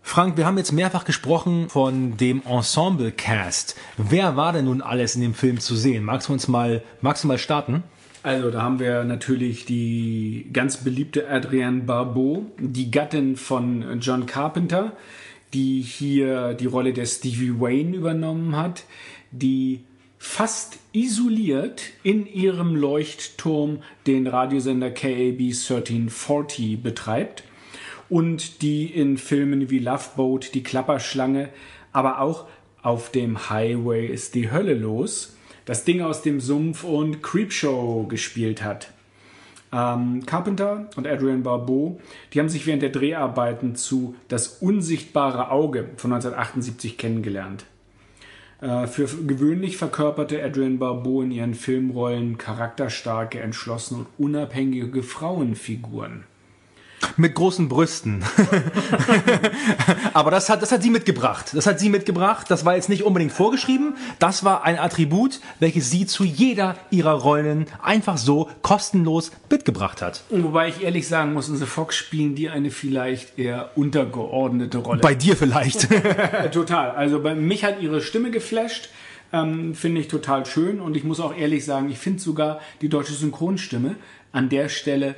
Frank, wir haben jetzt mehrfach gesprochen von dem Ensemble-Cast. Wer war denn nun alles in dem Film zu sehen? Magst du uns mal, magst du mal starten? Also, da haben wir natürlich die ganz beliebte Adrienne Barbeau, die Gattin von John Carpenter, die hier die Rolle der Stevie Wayne übernommen hat, die fast isoliert in ihrem Leuchtturm den Radiosender KAB 1340 betreibt und die in Filmen wie Love Boat, Die Klapperschlange, aber auch auf dem Highway ist die Hölle los, das Ding aus dem Sumpf und Creepshow gespielt hat. Ähm, Carpenter und Adrian Barbeau, die haben sich während der Dreharbeiten zu Das unsichtbare Auge von 1978 kennengelernt. Äh, für gewöhnlich verkörperte Adrian Barbeau in ihren Filmrollen charakterstarke, entschlossene und unabhängige Frauenfiguren. Mit großen Brüsten. <laughs> Aber das hat, das hat sie mitgebracht. Das hat sie mitgebracht. Das war jetzt nicht unbedingt vorgeschrieben. Das war ein Attribut, welches sie zu jeder ihrer Rollen einfach so kostenlos mitgebracht hat. Wobei ich ehrlich sagen muss, The Fox spielen die eine vielleicht eher untergeordnete Rolle. Bei dir vielleicht. <laughs> <laughs> Total. Also bei mich hat ihre Stimme geflasht. Ähm, finde ich total schön. Und ich muss auch ehrlich sagen, ich finde sogar die deutsche Synchronstimme an der Stelle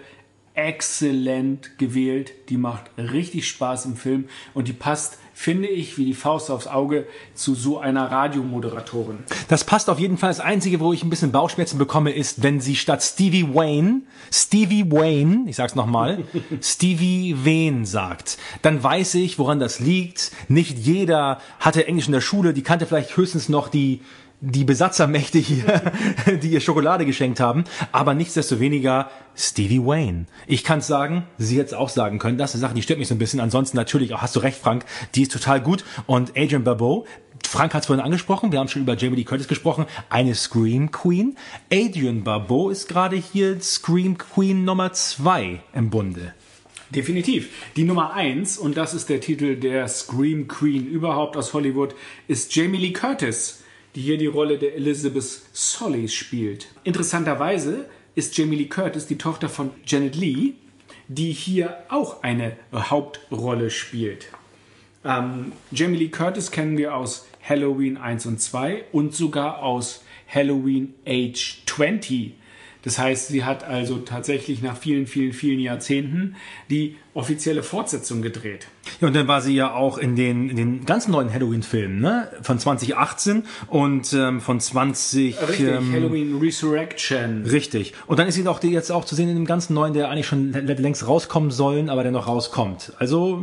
exzellent gewählt. Die macht richtig Spaß im Film und die passt, finde ich, wie die Faust aufs Auge zu so einer Radiomoderatorin. Das passt auf jeden Fall. Das Einzige, wo ich ein bisschen Bauchschmerzen bekomme, ist, wenn sie statt Stevie Wayne, Stevie Wayne, ich sag's nochmal, <laughs> Stevie Wayne sagt. Dann weiß ich, woran das liegt. Nicht jeder hatte Englisch in der Schule, die kannte vielleicht höchstens noch die die Besatzermächte hier, <laughs> die ihr Schokolade geschenkt haben, aber nichtsdestoweniger Stevie Wayne. Ich kann's sagen, sie es auch sagen können. Das ist eine Sache, die stört mich so ein bisschen. Ansonsten natürlich, auch hast du recht, Frank, die ist total gut. Und Adrian Barbeau, Frank hat es vorhin angesprochen, wir haben schon über Jamie Lee Curtis gesprochen, eine Scream Queen. Adrian Barbeau ist gerade hier Scream Queen Nummer zwei im Bunde. Definitiv. Die Nummer eins und das ist der Titel der Scream Queen überhaupt aus Hollywood, ist Jamie Lee Curtis, die hier die Rolle der Elizabeth Solly spielt. Interessanterweise ist Jamie Lee Curtis die Tochter von Janet Lee, die hier auch eine Hauptrolle spielt. Ähm, Jamie Lee Curtis kennen wir aus Halloween 1 und 2 und sogar aus Halloween Age 20. Das heißt, sie hat also tatsächlich nach vielen, vielen, vielen Jahrzehnten die offizielle Fortsetzung gedreht. Ja, und dann war sie ja auch in den, in den ganz neuen Halloween-Filmen, ne? Von 2018 und ähm, von 20... Richtig, ähm, Halloween Resurrection. Richtig. Und dann ist sie auch die jetzt auch zu sehen in dem ganz neuen, der eigentlich schon längst rauskommen sollen, aber der noch rauskommt. Also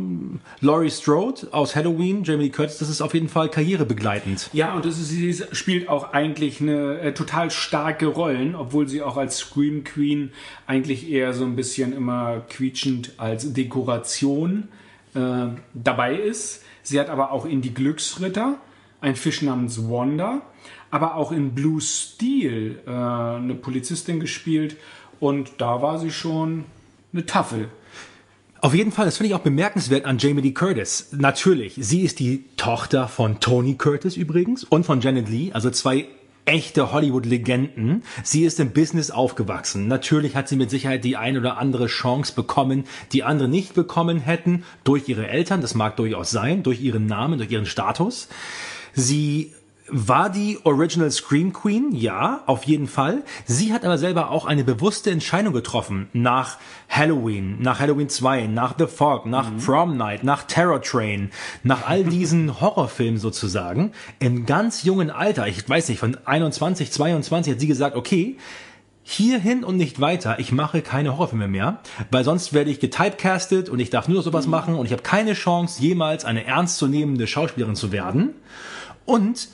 Laurie Strode aus Halloween, Jamie Lee Curtis, das ist auf jeden Fall karrierebegleitend. Ja, und das ist, sie spielt auch eigentlich eine äh, total starke Rollen, obwohl sie auch als Scream Queen eigentlich eher so ein bisschen immer quietschend als Dekoration äh, dabei ist. Sie hat aber auch in Die Glücksritter ein Fisch namens Wanda, aber auch in Blue Steel äh, eine Polizistin gespielt und da war sie schon eine Tafel. Auf jeden Fall, das finde ich auch bemerkenswert an Jamie Lee Curtis. Natürlich, sie ist die Tochter von Tony Curtis übrigens und von Janet Lee, also zwei echte Hollywood-Legenden. Sie ist im Business aufgewachsen. Natürlich hat sie mit Sicherheit die ein oder andere Chance bekommen, die andere nicht bekommen hätten, durch ihre Eltern. Das mag durchaus sein, durch ihren Namen, durch ihren Status. Sie war die Original Scream Queen? Ja, auf jeden Fall. Sie hat aber selber auch eine bewusste Entscheidung getroffen nach Halloween, nach Halloween 2, nach The Fog, nach mhm. Prom Night, nach Terror Train, nach all <laughs> diesen Horrorfilmen sozusagen. Im ganz jungen Alter, ich weiß nicht, von 21, 22 hat sie gesagt, okay, hierhin und nicht weiter. Ich mache keine Horrorfilme mehr, weil sonst werde ich getypecastet und ich darf nur sowas mhm. machen und ich habe keine Chance, jemals eine ernstzunehmende Schauspielerin zu werden. Und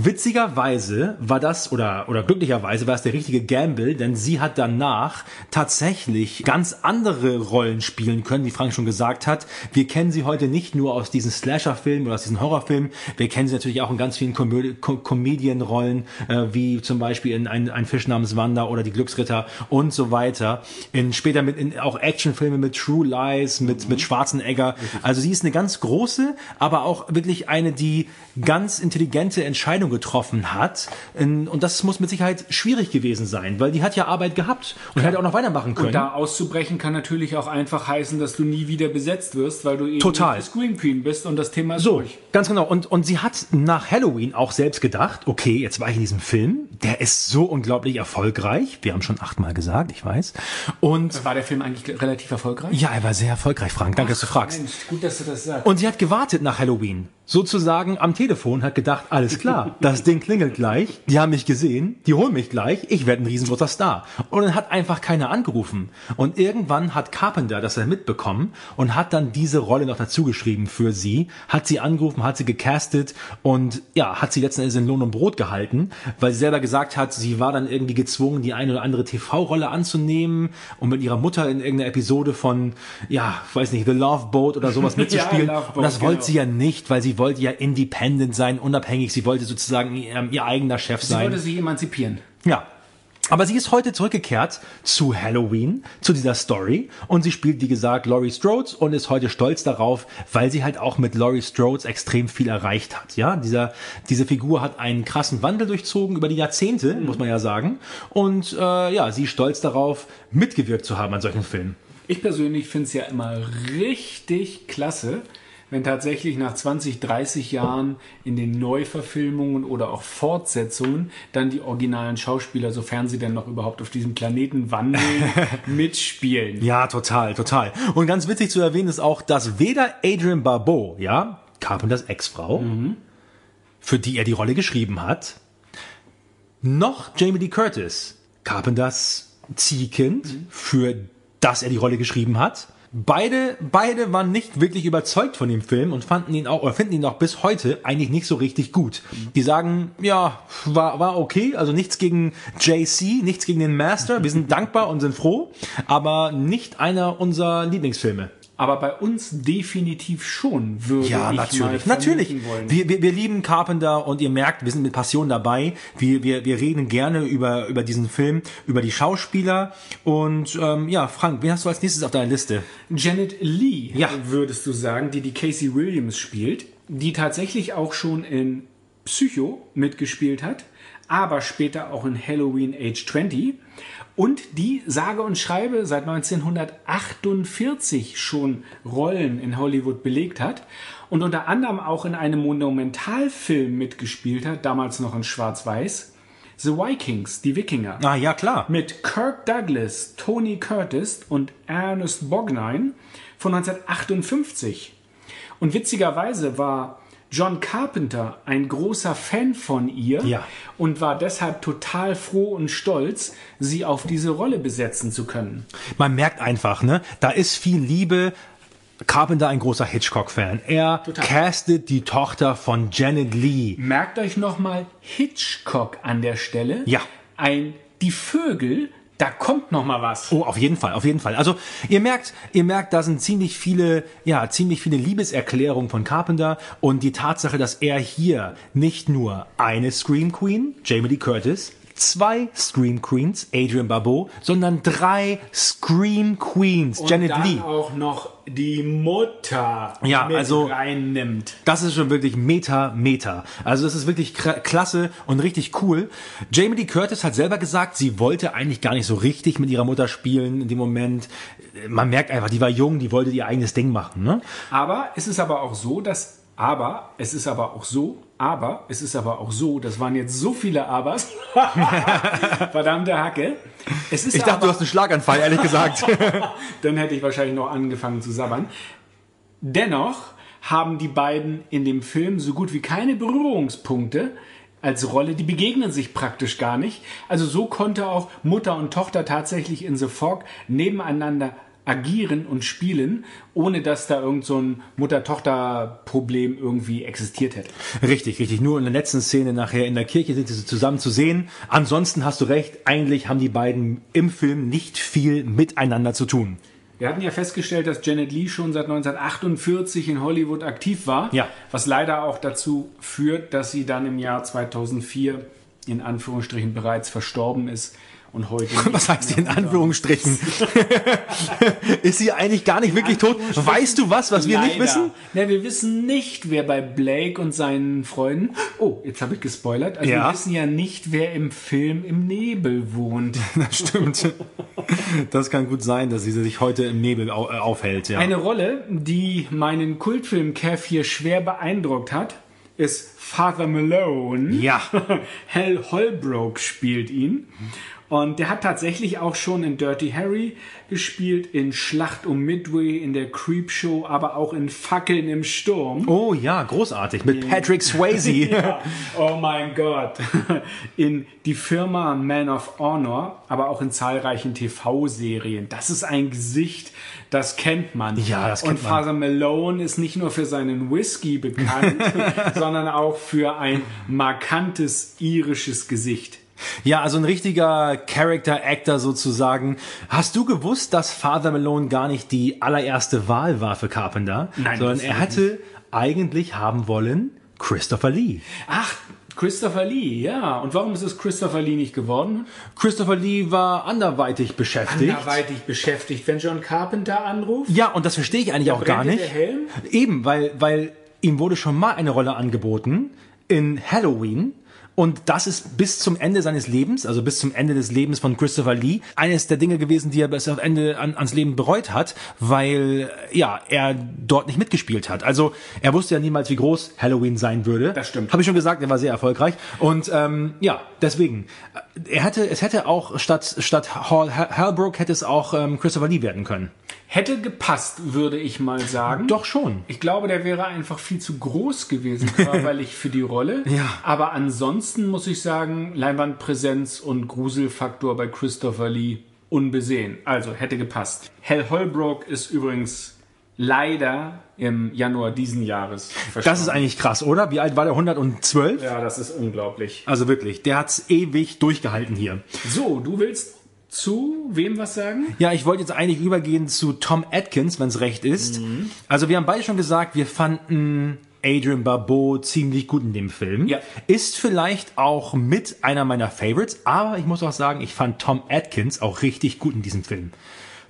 Witzigerweise war das, oder, oder glücklicherweise war es der richtige Gamble, denn sie hat danach tatsächlich ganz andere Rollen spielen können, wie Frank schon gesagt hat. Wir kennen sie heute nicht nur aus diesen Slasher-Filmen oder aus diesen Horrorfilmen, wir kennen sie natürlich auch in ganz vielen Komö Comedian-Rollen, äh, wie zum Beispiel in ein, ein Fisch namens Wanda oder die Glücksritter und so weiter. In, später mit in, auch Actionfilme mit True Lies, mit, mhm. mit Schwarzenegger. Also sie ist eine ganz große, aber auch wirklich eine, die ganz intelligente Entscheidungen Entscheidung getroffen hat. Und das muss mit Sicherheit schwierig gewesen sein, weil die hat ja Arbeit gehabt und hätte auch noch weitermachen können. Und da auszubrechen kann natürlich auch einfach heißen, dass du nie wieder besetzt wirst, weil du eben Total. Scream Queen bist und das Thema ist so, durch. Ganz genau. Und, und sie hat nach Halloween auch selbst gedacht, okay, jetzt war ich in diesem Film, der ist so unglaublich erfolgreich. Wir haben schon achtmal gesagt, ich weiß. Und war der Film eigentlich relativ erfolgreich? Ja, er war sehr erfolgreich, Frank. Danke, Ach, dass du fragst. Mensch, gut, dass du das sagst. Und sie hat gewartet nach Halloween sozusagen am Telefon, hat gedacht, alles klar, das Ding klingelt gleich, die haben mich gesehen, die holen mich gleich, ich werde ein riesengroßer Star. Und dann hat einfach keiner angerufen. Und irgendwann hat Carpenter das dann mitbekommen und hat dann diese Rolle noch dazu geschrieben für sie, hat sie angerufen, hat sie gecastet und ja, hat sie letzten Endes in Lohn und Brot gehalten, weil sie selber gesagt hat, sie war dann irgendwie gezwungen, die eine oder andere TV-Rolle anzunehmen und mit ihrer Mutter in irgendeiner Episode von, ja, weiß nicht, The Love Boat oder sowas <laughs> mitzuspielen. ja, und das wollte genau. sie ja nicht, weil sie wollte ja independent sein, unabhängig. Sie wollte sozusagen ähm, ihr eigener Chef sein. Sie wollte sich emanzipieren. Ja. Aber sie ist heute zurückgekehrt zu Halloween, zu dieser Story. Und sie spielt, wie gesagt, Laurie Strode und ist heute stolz darauf, weil sie halt auch mit Laurie Strode extrem viel erreicht hat. Ja, dieser, diese Figur hat einen krassen Wandel durchzogen über die Jahrzehnte, mhm. muss man ja sagen. Und äh, ja, sie ist stolz darauf, mitgewirkt zu haben an solchen Filmen. Ich persönlich finde es ja immer richtig klasse, wenn tatsächlich nach 20, 30 Jahren in den Neuverfilmungen oder auch Fortsetzungen dann die originalen Schauspieler, sofern sie denn noch überhaupt auf diesem Planeten wandeln, <laughs> mitspielen. Ja, total, total. Und ganz witzig zu erwähnen ist auch, dass weder Adrian Barbeau, ja, Carpenters Ex-Frau, mhm. für die er die Rolle geschrieben hat, noch Jamie Lee Curtis, Carpenters Ziehkind, mhm. für das er die Rolle geschrieben hat, Beide, beide waren nicht wirklich überzeugt von dem Film und fanden ihn auch, oder finden ihn auch bis heute eigentlich nicht so richtig gut. Die sagen, ja, war, war okay, also nichts gegen JC, nichts gegen den Master, wir sind dankbar und sind froh, aber nicht einer unserer Lieblingsfilme aber bei uns definitiv schon, würde ja, ich natürlich. mal natürlich. Wollen. Wir, wir, wir lieben Carpenter und ihr merkt, wir sind mit Passion dabei. Wir, wir, wir reden gerne über, über diesen Film, über die Schauspieler. Und ähm, ja, Frank, wen hast du als nächstes auf deiner Liste? Janet Lee, ja. würdest du sagen, die die Casey Williams spielt, die tatsächlich auch schon in Psycho mitgespielt hat, aber später auch in Halloween Age 20 und die sage und schreibe seit 1948 schon Rollen in Hollywood belegt hat und unter anderem auch in einem Monumentalfilm mitgespielt hat, damals noch in Schwarz-Weiß. The Vikings, die Wikinger. Ah, ja, klar. Mit Kirk Douglas, Tony Curtis und Ernest Borgnine von 1958. Und witzigerweise war John Carpenter ein großer Fan von ihr Ja. und war deshalb total froh und stolz, sie auf diese Rolle besetzen zu können. Man merkt einfach, ne, da ist viel Liebe. Carpenter ein großer Hitchcock-Fan. Er Total. castet die Tochter von Janet Lee. Merkt euch nochmal Hitchcock an der Stelle. Ja. Ein, die Vögel, da kommt noch mal was. Oh, auf jeden Fall, auf jeden Fall. Also ihr merkt, ihr merkt, da sind ziemlich viele, ja, ziemlich viele Liebeserklärungen von Carpenter und die Tatsache, dass er hier nicht nur eine Scream Queen, Jamie Lee Curtis, zwei Scream Queens, Adrian Barbeau, sondern drei Scream Queens, Und Janet dann Lee. auch noch die Mutter Ja, mit also- reinnimmt. Das ist schon wirklich Meta, Meta. Also das ist wirklich klasse und richtig cool. Jamie Lee Curtis hat selber gesagt, sie wollte eigentlich gar nicht so richtig mit ihrer Mutter spielen in dem Moment. Man merkt einfach, die war jung, die wollte ihr eigenes Ding machen. Ne? Aber es ist aber auch so, dass aber es ist aber auch so, aber es ist aber auch so, das waren jetzt so viele Abers. <laughs> Verdammte Hacke. Ich dachte, aber, du hast einen Schlaganfall, ehrlich gesagt. <laughs> <laughs> dann hätte ich wahrscheinlich noch angefangen zu sabbern. Dennoch haben die beiden in dem Film so gut wie keine Berührungspunkte als Rolle, die begegnen sich praktisch gar nicht. Also so konnte auch Mutter und Tochter tatsächlich in The Fog nebeneinander agieren und spielen, ohne dass da irgend so ein Mutter-Tochter-Problem irgendwie existiert hätte. richtig, richtig. Nur in der letzten Szene nachher in der Kirche sind sie zusammen zu sehen. Ansonsten hast du recht, eigentlich haben die beiden im Film nicht viel miteinander zu tun. Wir hatten ja festgestellt, dass Janet Lee schon seit 1948 in Hollywood aktiv war, Ja. was leider auch dazu führt, dass sie dann im Jahr 2004 in Anführungsstrichen bereits verstorben ist und heute. <laughs> Was heißt hier in Anführungsstrichen? <laughs> ist sie eigentlich gar nicht wirklich tot? Weißt du was, was wir nicht Leider. wissen? Ja, wir wissen nicht, wer bei Blake und seinen Freunden. Oh, jetzt habe ich gespoilert. Also Ja. wir wissen ja nicht, wer im Film im Nebel wohnt. <laughs> Das stimmt. Das kann gut sein, dass sie sich heute im Nebel äh, aufhält. Ja. Eine Rolle, die meinen Kultfilm Kev hier schwer beeindruckt hat, ist Father Malone. Ja. Hal Holbrook spielt ihn. Und der hat tatsächlich auch schon in Dirty Harry gespielt, in Schlacht um Midway, in der Creepshow, aber auch in Fackeln im Sturm. Oh ja, großartig. Mit Patrick Swayze. <laughs> Ja. Oh mein Gott. <laughs> In die Firma Man of Honor, aber auch in zahlreichen TV-Serien. Das ist ein Gesicht, das kennt man. Ja, das Und kennt man. Father Malone ist nicht nur für seinen Whisky bekannt, <laughs> sondern auch für ein markantes irisches Gesicht. Ja, also ein richtiger Character Actor sozusagen. Hast du gewusst, dass Father Malone gar nicht die allererste Wahl war für Carpenter? Nein, sondern er hatte eigentlich haben wollen Christopher Lee. Ach, Christopher Lee, ja. Und warum ist es Christopher Lee nicht geworden? Christopher Lee war anderweitig beschäftigt. Anderweitig beschäftigt. Wenn John Carpenter anruft, Ja, und das verstehe ich eigentlich auch gar nicht. der Helm? Eben, weil, weil ihm wurde schon mal eine Rolle angeboten in Halloween. Und das ist bis zum Ende seines Lebens, also bis zum Ende des Lebens von Christopher Lee, eines der Dinge gewesen, die er bis auf Ende an, ans Leben bereut hat, weil ja er dort nicht mitgespielt hat. Also er wusste ja niemals, wie groß Halloween sein würde. Das stimmt. Habe ich schon gesagt, er war sehr erfolgreich. Und ähm, ja, deswegen. Er hätte, es hätte auch statt statt Hall Halbrook hätte es auch ähm, Christopher Lee werden können. Hätte gepasst, würde ich mal sagen. Doch schon. Ich glaube, der wäre einfach viel zu groß gewesen, körperlich <laughs> für die Rolle. Ja. Aber ansonsten muss ich sagen, Leinwandpräsenz und Gruselfaktor bei Christopher Lee unbesehen. Also hätte gepasst. Hal Holbrook ist übrigens leider im Januar diesen Jahres verstorben. Das ist eigentlich krass, oder? Wie alt war der? 112? ja, das ist unglaublich. Also wirklich, der hat's ewig durchgehalten hier. So, du willst zu wem was sagen? Ja, ich wollte jetzt eigentlich übergehen zu Tom Atkins, wenn es recht ist. Also wir haben beide schon gesagt, wir fanden Adrian Barbeau ziemlich gut in dem Film. Ja. Ist vielleicht auch mit einer meiner Favorites, aber ich muss auch sagen, ich fand Tom Atkins auch richtig gut in diesem Film.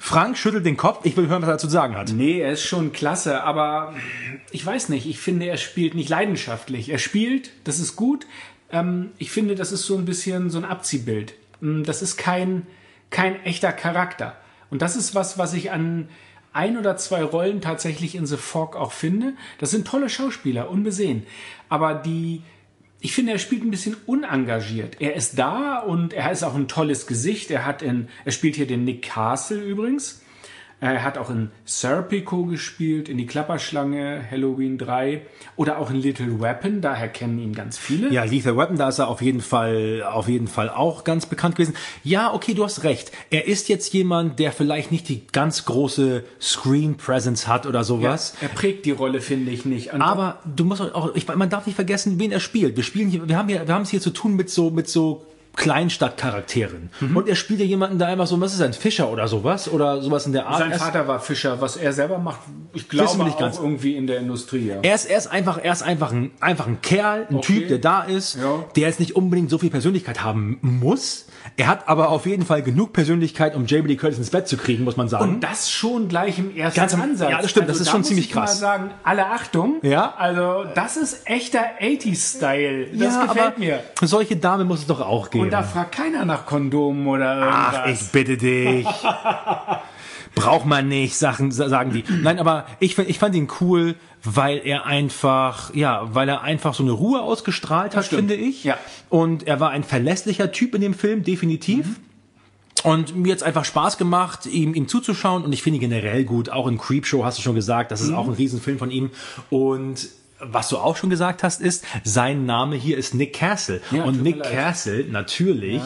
Frank schüttelt den Kopf. Ich will hören, was er dazu zu sagen hat. Nee, er ist schon klasse, aber ich weiß nicht. Ich finde, er spielt nicht leidenschaftlich. Er spielt, das ist gut. Ähm, ich finde, das ist so ein bisschen so ein Abziehbild. Mm, Das ist kein, kein echter Charakter. Und das ist was, was ich an ein oder zwei Rollen tatsächlich in The Fog auch finde. Das sind tolle Schauspieler, unbesehen. Aber die, ich finde, er spielt ein bisschen unengagiert. Er ist da und er ist auch ein tolles Gesicht. Er hat in, er spielt hier den Nick Castle übrigens. Er hat auch in Serpico gespielt, in die Klapperschlange, Halloween 3 oder auch in Little Weapon, daher kennen ihn ganz viele. Ja, Lethal Weapon, da ist er auf jeden Fall, auf jeden Fall auch ganz bekannt gewesen. Ja, okay, du hast recht. Er ist jetzt jemand, der vielleicht nicht die ganz große Screen Presence hat oder sowas. Er prägt die Rolle, finde ich nicht. Und Aber du musst auch, ich, man darf nicht vergessen, wen er spielt. Wir spielen hier, wir haben hier, wir haben es hier zu tun mit so, mit so Kleinstadtcharakteren. Mhm. Und er spielt ja jemanden, der einfach so, was ist ein Fischer oder sowas? Oder sowas in der Art. sein Er Vater war Fischer, was er selber macht, ich glaube nicht ganz. irgendwie in der Industrie. Ja. Er ist, er ist einfach, er ist einfach ein, einfach ein Kerl, ein Okay. Typ, der da ist, Ja. der jetzt nicht unbedingt so viel Persönlichkeit haben muss. Er hat aber auf jeden Fall genug Persönlichkeit, um Jamie Lee Curtis ins Bett zu kriegen, muss man sagen. Und das schon gleich im ersten Ganz am- Ansatz. Also ja, das stimmt, das ist da schon muss ziemlich ich mal krass. sagen, alle Achtung. Ja. Also, das ist echter 80s-Style. Das ja, gefällt mir. solche Dame muss es doch auch geben. Und da fragt keiner nach Kondomen oder irgendwas. Ach, ich bitte dich. Braucht man nicht, Sachen, sa- sagen die. Nein, aber ich, ich fand ihn cool, weil er einfach, ja, weil er einfach so eine Ruhe ausgestrahlt hat, finde ich. Ja. Und er war ein verlässlicher Typ in dem Film, definitiv. Und mir hat's einfach Spaß gemacht, ihm, ihm zuzuschauen. Und ich finde ihn generell gut. Auch in Creepshow hast du schon gesagt, das ist auch ein Riesenfilm von ihm. Und was du auch schon gesagt hast, ist, sein Name hier ist Nick Castle. Ja, und Nick leid. Castle, natürlich,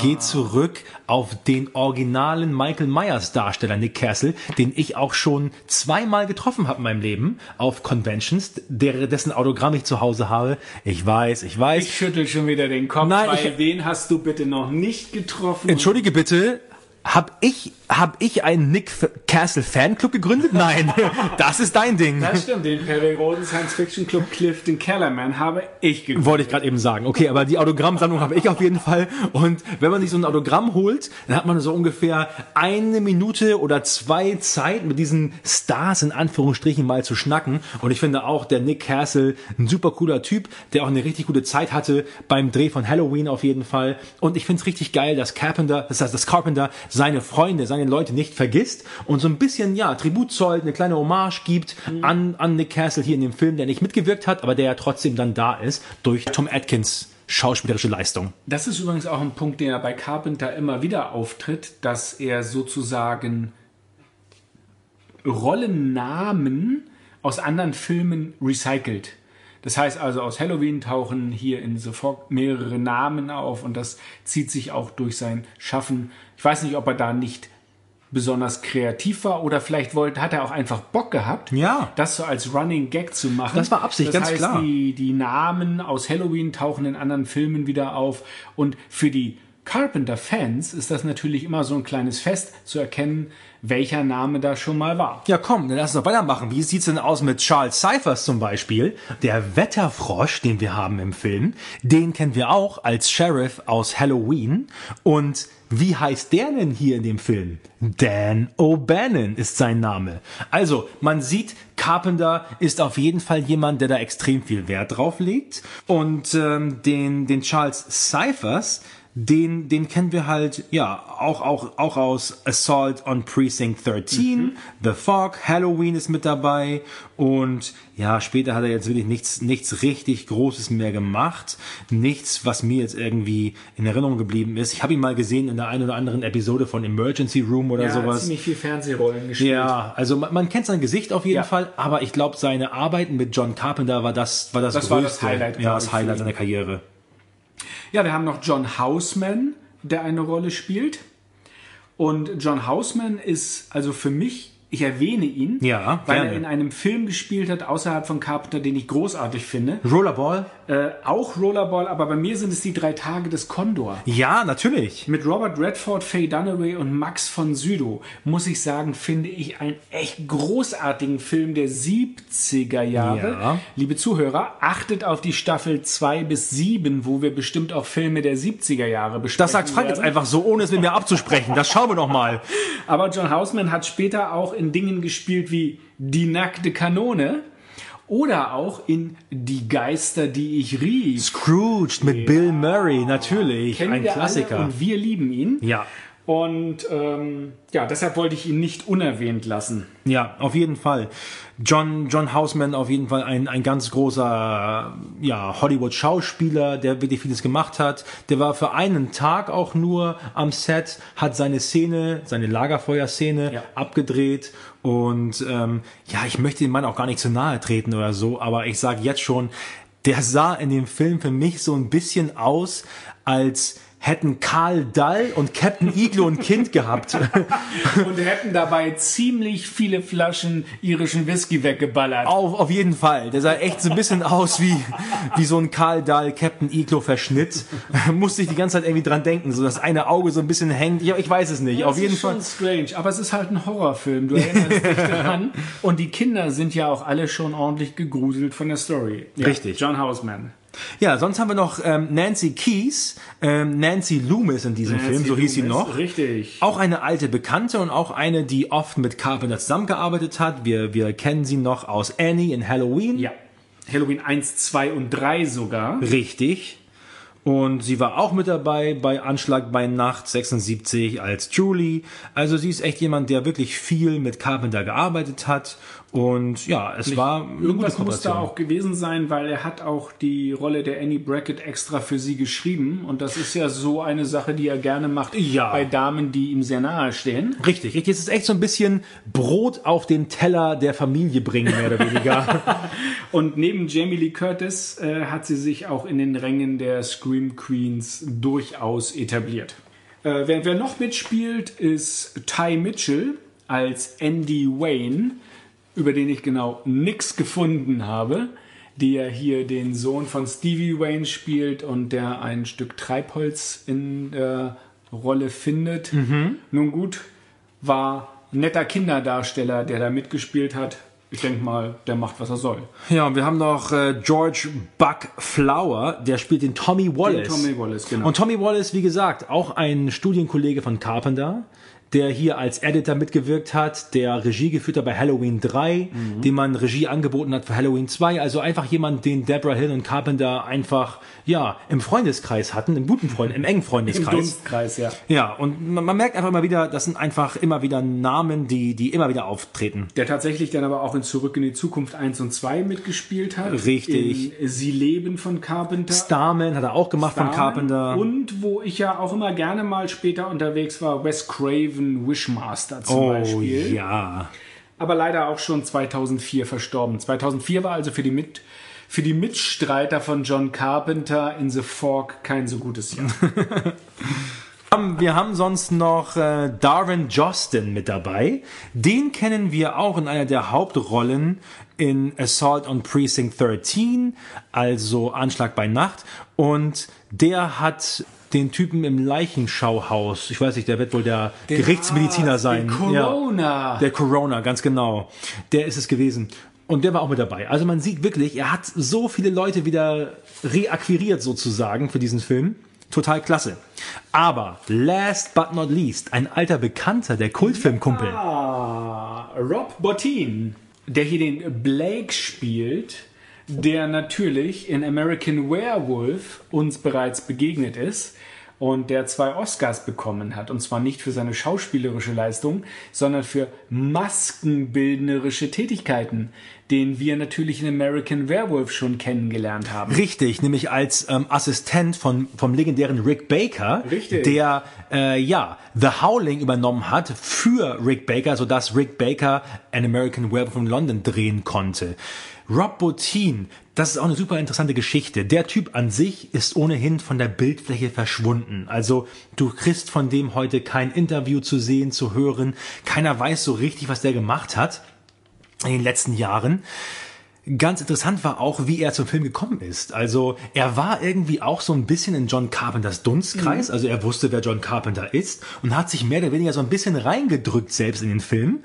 geht zurück auf den originalen Michael Myers Darsteller Nick Castle, den ich auch schon zweimal getroffen habe in meinem Leben auf Conventions, der, dessen Autogramm ich zu Hause habe. Ich weiß, ich weiß. Ich schüttel schon wieder den Kopf, Nein, weil ich- den hast du bitte noch nicht getroffen. Entschuldige bitte, hab ich, hab ich einen Nick Castle Fanclub gegründet? Nein, <laughs> das ist dein Ding. Das stimmt, den Perry Roden Science Fiction Club Clifton Kellerman habe ich gegründet. Wollte ich gerade eben sagen. Okay, aber die Autogrammsammlung habe ich auf jeden Fall. Und wenn man sich so ein Autogramm holt, dann hat man so ungefähr eine Minute oder zwei Zeit, mit diesen Stars in Anführungsstrichen mal zu schnacken. Und ich finde auch, der Nick Castle, ein super cooler Typ, der auch eine richtig gute Zeit hatte beim Dreh von Halloween auf jeden Fall. Und ich finde es richtig geil, dass Carpenter, das heißt, dass Carpenter seine Freunde, seine Leute nicht vergisst und so ein bisschen, ja, Tribut zollt, eine kleine Hommage gibt an, an Nick Castle hier in dem Film, der nicht mitgewirkt hat, aber der ja trotzdem dann da ist durch Tom Atkins schauspielerische Leistung. Das ist übrigens auch ein Punkt, der bei Carpenter immer wieder auftritt, dass er sozusagen Rollennamen aus anderen Filmen recycelt. Das heißt also, aus Halloween tauchen hier in The Fog mehrere Namen auf und das zieht sich auch durch sein Schaffen. Ich weiß nicht, ob er da nicht besonders kreativ war oder vielleicht wollte, hat er auch einfach Bock gehabt, Ja. das so als Running Gag zu machen. Das war Absicht, das ganz heißt, klar. Die, die Namen aus Halloween tauchen in anderen Filmen wieder auf und für die Carpenter-Fans ist das natürlich immer so ein kleines Fest zu erkennen, welcher Name da schon mal war. Ja, komm, dann lass uns doch weitermachen. Wie sieht's denn aus mit Charles Cyphers zum Beispiel? Der Wetterfrosch, den wir haben im Film, den kennen wir auch als Sheriff aus Halloween. Und wie heißt der denn hier in dem Film? Dan O'Bannon ist sein Name. Also, man sieht, Carpenter ist auf jeden Fall jemand, der da extrem viel Wert drauf legt. Und ähm, den, den Charles Cyphers, den, den kennen wir halt, ja, auch, auch, auch aus Assault on Precinct 13, The Fog, Halloween ist mit dabei und ja, später hat er jetzt wirklich nichts, nichts richtig Großes mehr gemacht. Nichts, was mir jetzt irgendwie in Erinnerung geblieben ist. Ich habe ihn mal gesehen in der einen oder anderen Episode von Emergency Room oder Ja, sowas. ziemlich viel Fernsehrollen gespielt. Ja, also man, man kennt sein Gesicht auf jeden Ja. Fall, aber ich glaube, seine Arbeiten mit John Carpenter war das, war das, Das größte, war das Highlight, ja, das Highlight seiner Karriere. Ja, wir haben noch John Houseman, der eine Rolle spielt. Und John Houseman ist also für mich ich erwähne ihn, Ja, weil gerne. er in einem Film gespielt hat, außerhalb von Carpenter, den ich großartig finde. Rollerball? Äh, auch Rollerball, aber bei mir sind es die drei Tage des Condor. Ja, natürlich. Mit Robert Redford, Faye Dunaway und Max von Sydow, muss ich sagen, finde ich einen echt großartigen Film der 70er Jahre. Ja. Liebe Zuhörer, achtet auf die Staffel 2 bis 7, wo wir bestimmt auch Filme der 70er Jahre besprechen Das sagt Frank jetzt werden. einfach so, ohne es mit mir abzusprechen. Das schauen wir doch mal. Aber John Houseman hat später auch in Dingen gespielt wie Die nackte Kanone oder auch in Die Geister, die ich rief. Scrooge mit Bill Murray, natürlich. Kennen Ein Klassiker. Alle und wir lieben ihn. Ja. Und ähm, ja, deshalb wollte ich ihn nicht unerwähnt lassen. Ja, auf jeden Fall. John, John Houseman auf jeden Fall ein, ein ganz großer ja, Hollywood-Schauspieler, der wirklich vieles gemacht hat. Der war für einen Tag auch nur am Set, hat seine Szene, seine Lagerfeuerszene Ja. abgedreht. Und ähm, ja, ich möchte dem Mann auch gar nicht zu nahe treten oder so, aber ich sage jetzt schon, der sah in dem Film für mich so ein bisschen aus, als hätten Karl Dall und Captain Iglo ein Kind gehabt. <laughs> Und hätten dabei ziemlich viele Flaschen irischen Whisky weggeballert. Auf, auf jeden Fall. Der sah echt so ein bisschen aus wie, wie so ein Karl Dahl Captain Iglo Verschnitt. <laughs> Musste ich die ganze Zeit irgendwie dran denken, so das eine Auge so ein bisschen hängt. Ja, ich weiß es nicht. Das auf jeden ist Fall. schon strange, aber es ist halt ein Horrorfilm. Du erinnerst dich <laughs> daran. Und die Kinder sind ja auch alle schon ordentlich gegruselt von der Story. Ja, Richtig. John Houseman. Ja, sonst haben wir noch ähm, Nancy Keys, ähm, Nancy Loomis in diesem Film, so hieß sie Loomis, noch. Richtig. Auch eine alte Bekannte und auch eine, die oft mit Carpenter zusammengearbeitet hat. Wir, wir kennen sie noch aus Annie in Halloween. Ja. Halloween 1, 2 und 3 sogar. Richtig. Und sie war auch mit dabei bei Anschlag bei Nacht 76 als Julie. Also sie ist echt jemand, der wirklich viel mit Carpenter gearbeitet hat. Und ja, es war eine gute Irgendwas muss da auch gewesen sein, weil er hat auch die Rolle der Annie Brackett extra für sie geschrieben. Und das ist ja so eine Sache, die er gerne macht Ja. bei Damen, die ihm sehr nahe stehen. Richtig, richtig. Es ist echt so ein bisschen Brot auf den Teller der Familie bringen, mehr oder weniger. <laughs> <laughs> Und neben Jamie Lee Curtis äh, hat sie sich auch in den Rängen der Scream Queens durchaus etabliert. Äh, wer, wer noch mitspielt, ist Ty Mitchell als Andy Wayne, über den ich genau nichts gefunden habe, der hier den Sohn von Stevie Wayne spielt und der ein Stück Treibholz in der Rolle findet. Nun gut, war ein netter Kinderdarsteller, der da mitgespielt hat. Ich denke mal, der macht, was er soll. ja, und wir haben noch äh, George Buck Flower, der spielt den Tommy Wallace. Tommy Wallace, genau. Und Tommy Wallace, wie gesagt, auch ein Studienkollege von Carpenter, der hier als Editor mitgewirkt hat, der Regie geführt hat bei Halloween 3, Mhm. dem man Regie angeboten hat für Halloween 2. Also einfach jemand, den Deborah Hill und Carpenter einfach, ja, im Freundeskreis hatten, im guten Freund, im engen Im Freundeskreis. Dunstkreis, ja. Ja, und man, man merkt einfach immer wieder, das sind einfach immer wieder Namen, die, die immer wieder auftreten. Der tatsächlich dann aber auch in Zurück in die Zukunft 1 und 2 mitgespielt hat. Richtig. In Sie leben von Carpenter. Starman hat er auch gemacht von Starman. Carpenter. Und wo ich ja auch immer gerne mal später unterwegs war, Wes Craven Wishmaster zum oh Beispiel. ja. Aber leider auch schon 2004 verstorben. 2004 war also für die, Mit für die Mitstreiter von John Carpenter in The Fork kein so gutes Jahr. <laughs> Ähm, Wir haben sonst noch äh, Darwin Jostin mit dabei. Den kennen wir auch in einer der Hauptrollen in Assault on Precinct 13, also Anschlag bei Nacht. Und der hat den Typen im Leichenschauhaus, ich weiß nicht, der wird wohl der, Gerichtsmediziner sein. Den Corona. Ja, der Corona, ganz genau. Der ist es gewesen. Und der war auch mit dabei. Also man sieht wirklich, er hat so viele Leute wieder reakquiriert sozusagen für diesen Film. Total klasse. Aber last but not least, ein alter Bekannter, der Kultfilmkumpel. Ah, Rob Bottin, der hier den Blake spielt, der natürlich in American Werewolf uns bereits begegnet ist und der zwei Oscars bekommen hat. Und zwar nicht für seine schauspielerische Leistung, sondern für maskenbildnerische Tätigkeiten, den wir natürlich in American Werewolf schon kennengelernt haben. Richtig, nämlich als ähm, Assistent von, vom legendären Rick Baker, Richtig. der äh, ja The Howling übernommen hat für Rick Baker, sodass Rick Baker An American Werewolf in London drehen konnte. Rob Bottin, das ist auch eine super interessante Geschichte. Der Typ an sich ist ohnehin von der Bildfläche verschwunden. Also du kriegst von dem heute kein Interview zu sehen, zu hören. Keiner weiß so richtig, was der gemacht hat in den letzten Jahren. Ganz interessant war auch, wie er zum Film gekommen ist. Also er war irgendwie auch so ein bisschen in John Carpenters Dunstkreis. Mhm. Also er wusste, wer John Carpenter ist und hat sich mehr oder weniger so ein bisschen reingedrückt selbst in den Film.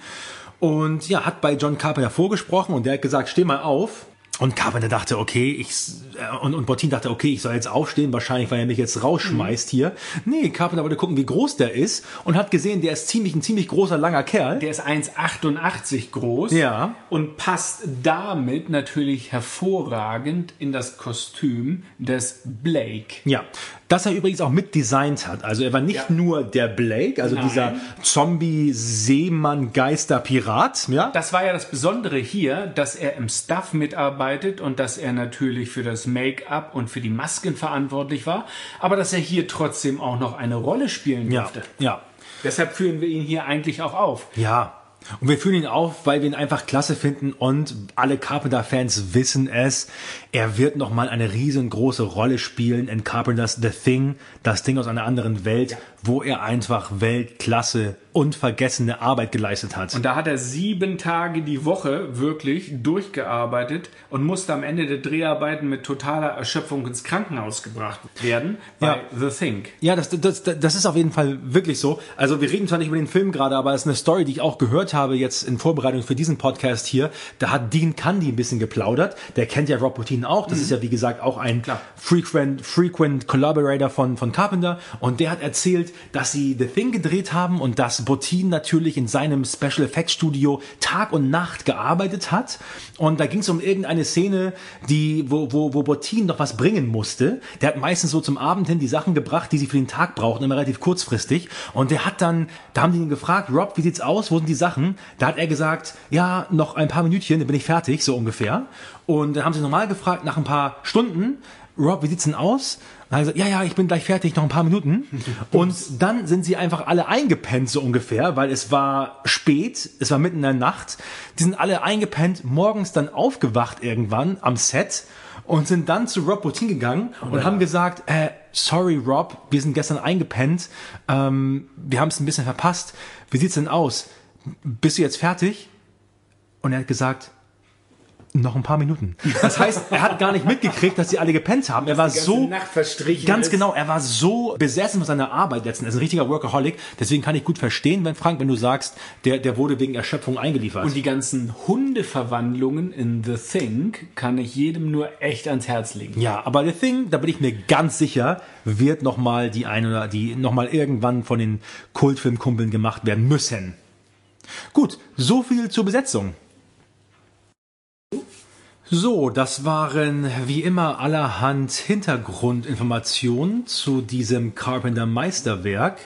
Und ja, hat bei John Carpenter vorgesprochen und der hat gesagt, steh mal auf. Und Carpenter dachte, okay, ich äh, und, und Bottin dachte, okay, ich soll jetzt aufstehen, wahrscheinlich, weil er mich jetzt rausschmeißt mhm. hier. Nee, Carpenter wollte gucken, wie groß der ist und hat gesehen, der ist ziemlich ein ziemlich großer langer Kerl. Der ist 1,88 groß. Ja. Und passt damit natürlich hervorragend in das Kostüm des Blake. Ja. Das er übrigens auch mitdesignt hat. Also er war nicht ja. nur der Blake, also Nein. dieser Zombie-Seemann-Geister-Pirat. Ja? Das war ja das Besondere hier, dass er im Stuff mitarbeitet und dass er natürlich für das Make-up und für die Masken verantwortlich war, aber dass er hier trotzdem auch noch eine Rolle spielen durfte. Ja. ja. Deshalb führen wir ihn hier eigentlich auch auf. Ja, und wir führen ihn auf, weil wir ihn einfach klasse finden und alle Carpenter-Fans wissen es. Er wird nochmal eine riesengroße Rolle spielen in Carpenters The Thing, das Ding aus einer anderen Welt, ja. wo er einfach Weltklasse unvergessene Arbeit geleistet hat. Und da hat er sieben Tage die Woche wirklich durchgearbeitet und musste am Ende der Dreharbeiten mit totaler Erschöpfung ins Krankenhaus gebracht werden bei ja. The Thing. Ja, das, das, das ist auf jeden Fall wirklich so. Also wir reden zwar nicht über den Film gerade, aber es ist eine Story, die ich auch gehört habe jetzt in Vorbereitung für diesen Podcast hier. Da hat Dean Candy ein bisschen geplaudert. Der kennt ja Rob Bottin auch. Das mhm. ist ja wie gesagt auch ein frequent, frequent Collaborator von, von Carpenter. Und der hat erzählt, dass sie The Thing gedreht haben und dass Bottin natürlich in seinem Special Effects Studio Tag und Nacht gearbeitet hat. Und da ging es um irgendeine Szene, die, wo, wo, wo Bottin noch was bringen musste. Der hat meistens so zum Abend hin die Sachen gebracht, die sie für den Tag brauchten, immer relativ kurzfristig. Und der hat dann, da haben die ihn gefragt, Rob, wie sieht's aus? Wo sind die Sachen? Da hat er gesagt, ja, noch ein paar Minütchen, dann bin ich fertig, so ungefähr. Und dann haben sie nochmal gefragt, nach ein paar Stunden, Rob, wie sieht's denn aus? Gesagt, ja, ja, ich bin gleich fertig, noch ein paar Minuten. <laughs> und dann sind sie einfach alle eingepennt, so ungefähr, weil es war spät, es war mitten in der Nacht. Die sind alle eingepennt, morgens dann aufgewacht irgendwann am Set und sind dann zu Rob Bottin gegangen und ja. haben gesagt, äh, sorry Rob, wir sind gestern eingepennt, ähm, wir haben es ein bisschen verpasst. Wie sieht's denn aus? Bist du jetzt fertig? Und er hat gesagt, noch ein paar Minuten. Das heißt, er hat gar nicht mitgekriegt, dass sie alle gepennt haben. Er war so ganz ist. genau, er war so besessen von seiner Arbeit letzten. Er ist ein richtiger Workaholic. Deswegen kann ich gut verstehen, wenn Frank, wenn du sagst, der der wurde wegen Erschöpfung eingeliefert. Und die ganzen Hundeverwandlungen in The Thing kann ich jedem nur echt ans Herz legen. Ja, aber The Thing, da bin ich mir ganz sicher, wird noch mal die eine oder die noch mal irgendwann von den Kultfilmkumpeln gemacht werden müssen. Gut, so viel zur Besetzung. So, das waren wie immer allerhand Hintergrundinformationen zu diesem Carpenter Meisterwerk.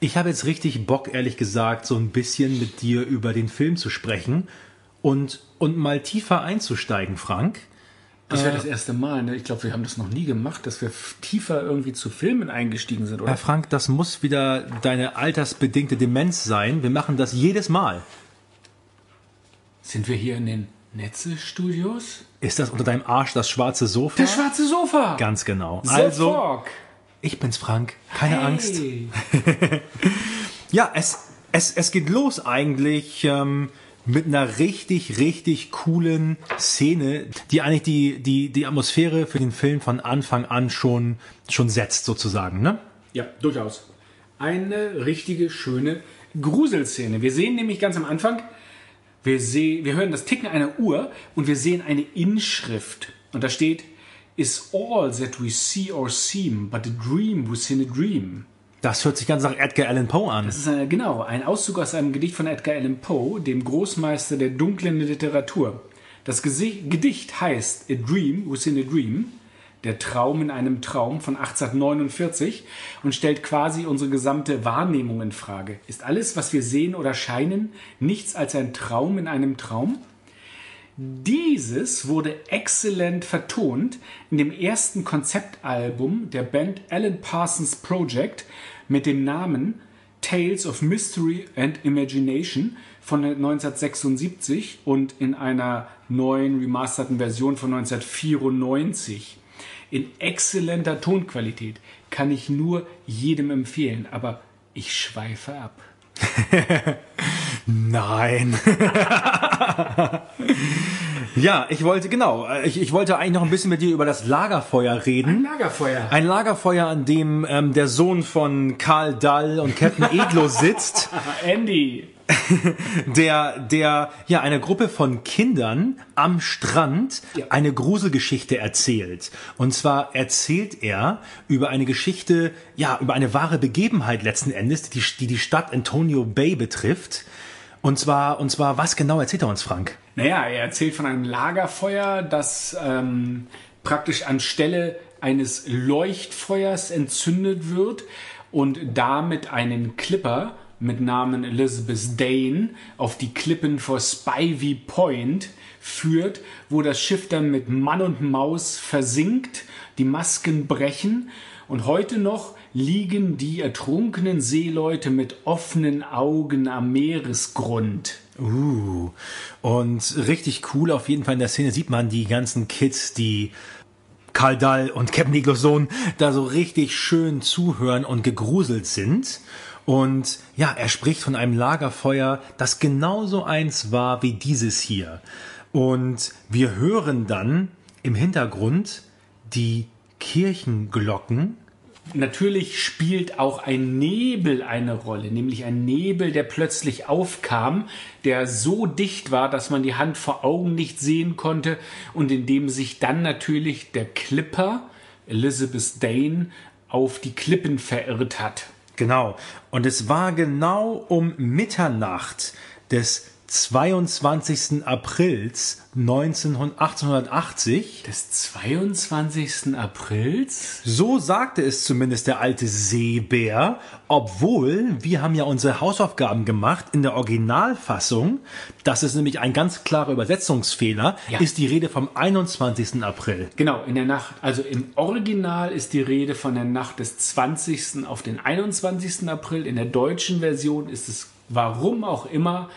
Ich habe jetzt richtig Bock, ehrlich gesagt, so ein bisschen mit dir über den Film zu sprechen und, und mal tiefer einzusteigen, Frank. Das wäre das erste Mal, ne? Ich glaube, wir haben das noch nie gemacht, dass wir tiefer irgendwie zu Filmen eingestiegen sind, oder? Herr Frank, das muss wieder deine altersbedingte Demenz sein. Wir machen das jedes Mal. Sind wir hier in den Netze-Studios? Ist das unter deinem Arsch das schwarze Sofa? Das schwarze Sofa! Ganz genau. The also, Frog. ich bin's, Frank. Keine Hey. Angst. <laughs> Ja, es, es, es geht los eigentlich ähm, mit einer richtig, richtig coolen Szene, die eigentlich die, die, die Atmosphäre für den Film von Anfang an schon, schon setzt, sozusagen, ne? Ja, durchaus. Eine richtige, schöne Gruselszene. Wir sehen nämlich ganz am Anfang, wir, sehen, wir hören das Ticken einer Uhr und wir sehen eine Inschrift. Und da steht, Is all that we see or seem but a dream within a dream. Das hört sich ganz nach Edgar Allan Poe an. Das ist eine, genau ein Auszug aus einem Gedicht von Edgar Allan Poe, dem Großmeister der dunklen Literatur. Das Gesi Gedicht heißt A Dream Within a Dream, der Traum in einem Traum von 1849 und stellt quasi unsere gesamte Wahrnehmung in Frage. Ist alles, was wir sehen oder scheinen, nichts als ein Traum in einem Traum? Dieses wurde exzellent vertont in dem ersten Konzeptalbum der Band Alan Parsons Project mit dem Namen Tales of Mystery and Imagination von 1976 und in einer neuen remasterten Version von 1994 in exzellenter Tonqualität. Kann ich nur jedem empfehlen, aber ich schweife ab. <laughs> Nein. <laughs> ja, ich wollte, genau, ich, ich wollte eigentlich noch ein bisschen mit dir über das Lagerfeuer reden. Lagerfeuer. Ein Lagerfeuer, an dem ähm, der Sohn von Karl Dall und Captain <laughs> Eglo sitzt. Andy. <laughs> der, der ja eine Gruppe von Kindern am Strand Ja. eine Gruselgeschichte erzählt. Und zwar erzählt er über eine Geschichte, ja, über eine wahre Begebenheit letzten Endes, die die, die Stadt Antonio Bay betrifft. Und zwar, und zwar, was genau erzählt er uns, Frank? Naja, er erzählt von einem Lagerfeuer, das ähm, praktisch anstelle eines Leuchtfeuers entzündet wird und damit einen Clipper mit Namen Elizabeth Dane auf die Klippen vor Spivey Point führt, wo das Schiff dann mit Mann und Maus versinkt, die Masken brechen und heute noch liegen die ertrunkenen Seeleute mit offenen Augen am Meeresgrund. Uh, und richtig cool auf jeden Fall in der Szene sieht man die ganzen Kids, die Karl Dall und Captain Sohn da so richtig schön zuhören und gegruselt sind. Und ja, er spricht von einem Lagerfeuer, das genauso eins war wie dieses hier. Und wir hören dann im Hintergrund die Kirchenglocken. Natürlich spielt auch ein Nebel eine Rolle, nämlich ein Nebel, der plötzlich aufkam, der so dicht war, dass man die Hand vor Augen nicht sehen konnte und in dem sich dann natürlich der Clipper Elizabeth Dane auf die Klippen verirrt hat. Genau. Und es war genau um Mitternacht des 22. Aprils 1880. Des 22. Aprils? So sagte es zumindest der alte Seebär, obwohl wir haben ja unsere Hausaufgaben gemacht in der Originalfassung. Das ist nämlich ein ganz klarer Übersetzungsfehler. Ja. Ist die Rede vom 21. April. Genau, in der Nacht, also im Original ist die Rede von der Nacht des 20. auf den 21. April. In der deutschen Version ist es, warum auch immer,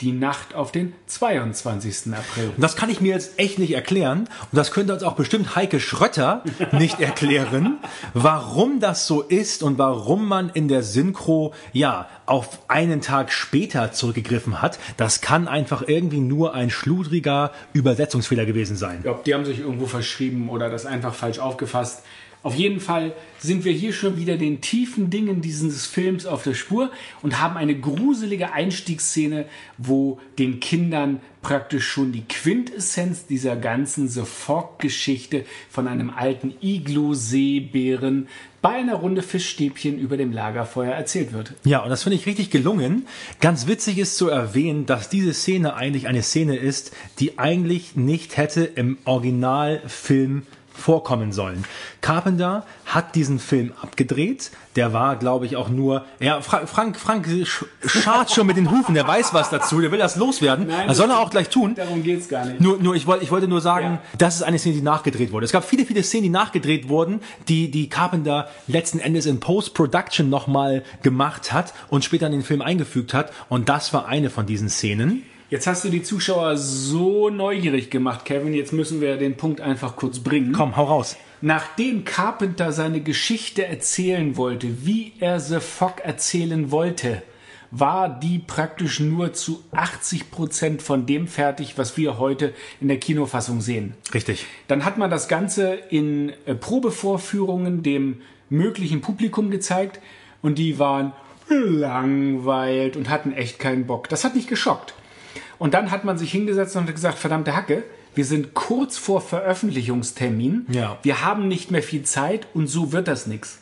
die Nacht auf den 22. April. Und das kann ich mir jetzt echt nicht erklären. Und das könnte uns auch bestimmt Heike Schrötter <laughs> nicht erklären, warum das so ist und warum man in der Synchro, ja, auf einen Tag später zurückgegriffen hat. Das kann einfach irgendwie nur ein schludriger Übersetzungsfehler gewesen sein. Ich glaube, die haben sich irgendwo verschrieben oder das einfach falsch aufgefasst. Auf jeden Fall sind wir hier schon wieder den tiefen Dingen dieses Films auf der Spur und haben eine gruselige Einstiegsszene, wo den Kindern praktisch schon die Quintessenz dieser ganzen The Fog-Geschichte von einem alten Iglu-Seebären bei einer Runde Fischstäbchen über dem Lagerfeuer erzählt wird. Ja, und das finde ich richtig gelungen. Ganz witzig ist zu erwähnen, dass diese Szene eigentlich eine Szene ist, die eigentlich nicht hätte im Originalfilm vorkommen sollen. Carpenter hat diesen Film abgedreht. Der war, glaube ich, auch nur. Ja, Fra Frank, Frank sch schart schon mit den Hufen. Der weiß was dazu. Der will das loswerden. Nein, das soll er auch gleich tun. Darum geht's gar nicht. Nur, nur ich, wollte, ich wollte nur sagen, Ja. das ist eine Szene, die nachgedreht wurde. Es gab viele, viele Szenen, die nachgedreht wurden, die, die Carpenter letzten Endes in Post-Production nochmal gemacht hat und später in den Film eingefügt hat. Und das war eine von diesen Szenen. Jetzt hast du die Zuschauer so neugierig gemacht, Kevin. Jetzt müssen wir den Punkt einfach kurz bringen. Komm, hau raus. Nachdem Carpenter seine Geschichte erzählen wollte, wie er The Fog erzählen wollte, war die praktisch nur zu 80 Prozent von dem fertig, was wir heute in der Kinofassung sehen. Richtig. Dann hat man das Ganze in äh, Probevorführungen dem möglichen Publikum gezeigt und die waren langweilt und hatten echt keinen Bock. Das hat nicht geschockt. Und dann hat man sich hingesetzt und hat gesagt, verdammte Hacke, wir sind kurz vor Veröffentlichungstermin. Ja. Wir haben nicht mehr viel Zeit und so wird das nichts.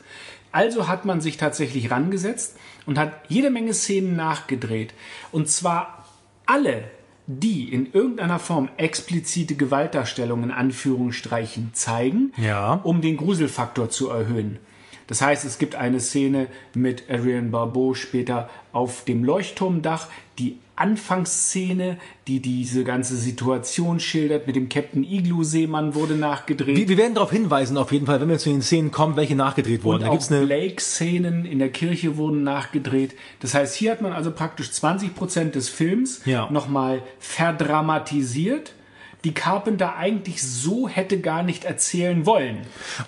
Also hat man sich tatsächlich rangesetzt und hat jede Menge Szenen nachgedreht. Und zwar alle, die in irgendeiner Form explizite Gewaltdarstellungen, Anführungsstreichen, zeigen, Ja. um den Gruselfaktor zu erhöhen. Das heißt, es gibt eine Szene mit Adrian Barbeau später auf dem Leuchtturmdach, die Anfangsszene, die diese ganze Situation schildert, mit dem Captain Igloo Seemann wurde nachgedreht. Wir, wir werden darauf hinweisen, auf jeden Fall, wenn wir zu den Szenen kommen, welche nachgedreht wurden. Und Da auch gibt's eine, Blake-Szenen in der Kirche wurden nachgedreht. Das heißt, hier hat man also praktisch 20% des Films Ja. nochmal verdramatisiert. Die Carpenter eigentlich so hätte gar nicht erzählen wollen.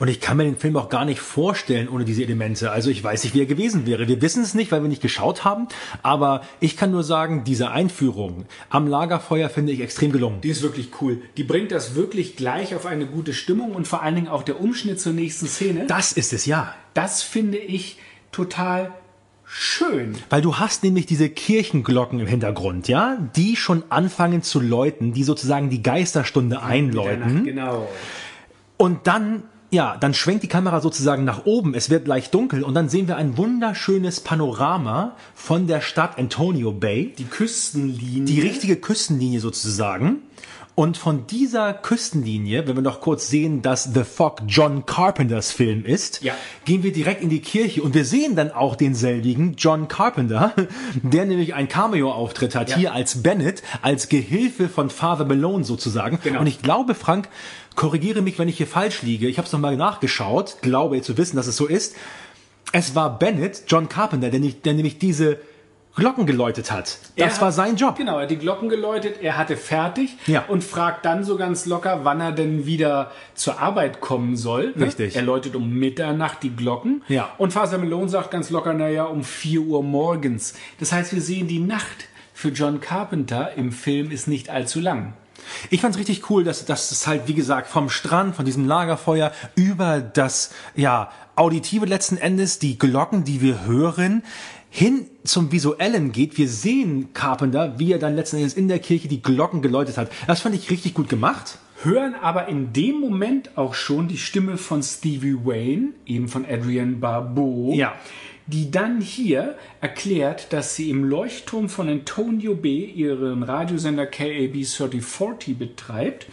Und ich kann mir den Film auch gar nicht vorstellen ohne diese Elemente. Also ich weiß nicht, wie er gewesen wäre. Wir wissen es nicht, weil wir nicht geschaut haben. Aber ich kann nur sagen, diese Einführung am Lagerfeuer finde ich extrem gelungen. Die ist wirklich cool. Die bringt das wirklich gleich auf eine gute Stimmung und vor allen Dingen auch der Umschnitt zur nächsten Szene. Das ist es, ja. Das finde ich total schön. Weil du hast nämlich diese Kirchenglocken im Hintergrund, ja, die schon anfangen zu läuten, die sozusagen die Geisterstunde einläuten. Genau. Und dann, ja, dann schwenkt die Kamera sozusagen nach oben, es wird leicht dunkel und dann sehen wir ein wunderschönes Panorama von der Stadt Antonio Bay. Die Küstenlinie. Die richtige Küstenlinie sozusagen. Und von dieser Küstenlinie, wenn wir noch kurz sehen, dass The Fog John Carpenters Film ist, Ja. gehen wir direkt in die Kirche und wir sehen dann auch denselbigen John Carpenter, <laughs> der nämlich ein Cameo-Auftritt hat, Ja. hier als Bennett, als Gehilfe von Father Malone sozusagen. Genau. Und ich glaube, Frank, korrigiere mich, wenn ich hier falsch liege. Ich habe es nochmal nachgeschaut, glaube zu wissen, dass es so ist. Es war Bennett, John Carpenter, der, nicht, der nämlich diese Glocken geläutet hat. Das hat- war sein Job. Genau, er hat die Glocken geläutet, er hatte fertig Ja. und fragt dann so ganz locker, wann er denn wieder zur Arbeit kommen soll. ne? Richtig. Er läutet um Mitternacht die Glocken. Ja. Und Father Malone sagt ganz locker, naja, um 4 Uhr morgens. Das heißt, wir sehen, die Nacht für John Carpenter im Film ist nicht allzu lang. Ich fand's richtig cool, dass, dass es halt, wie gesagt, vom Strand, von diesem Lagerfeuer über das, ja, Auditive letzten Endes, die Glocken, die wir hören, hin zum Visuellen geht. Wir sehen Carpenter, wie er dann letzten Endes in der Kirche die Glocken geläutet hat. Das fand ich richtig gut gemacht. hören aber in dem Moment auch schon die Stimme von Stevie Wayne, eben von Adrian Barbeau, Ja. die dann hier erklärt, dass sie im Leuchtturm von Antonio Bay ihren Radiosender KAB 3040 betreibt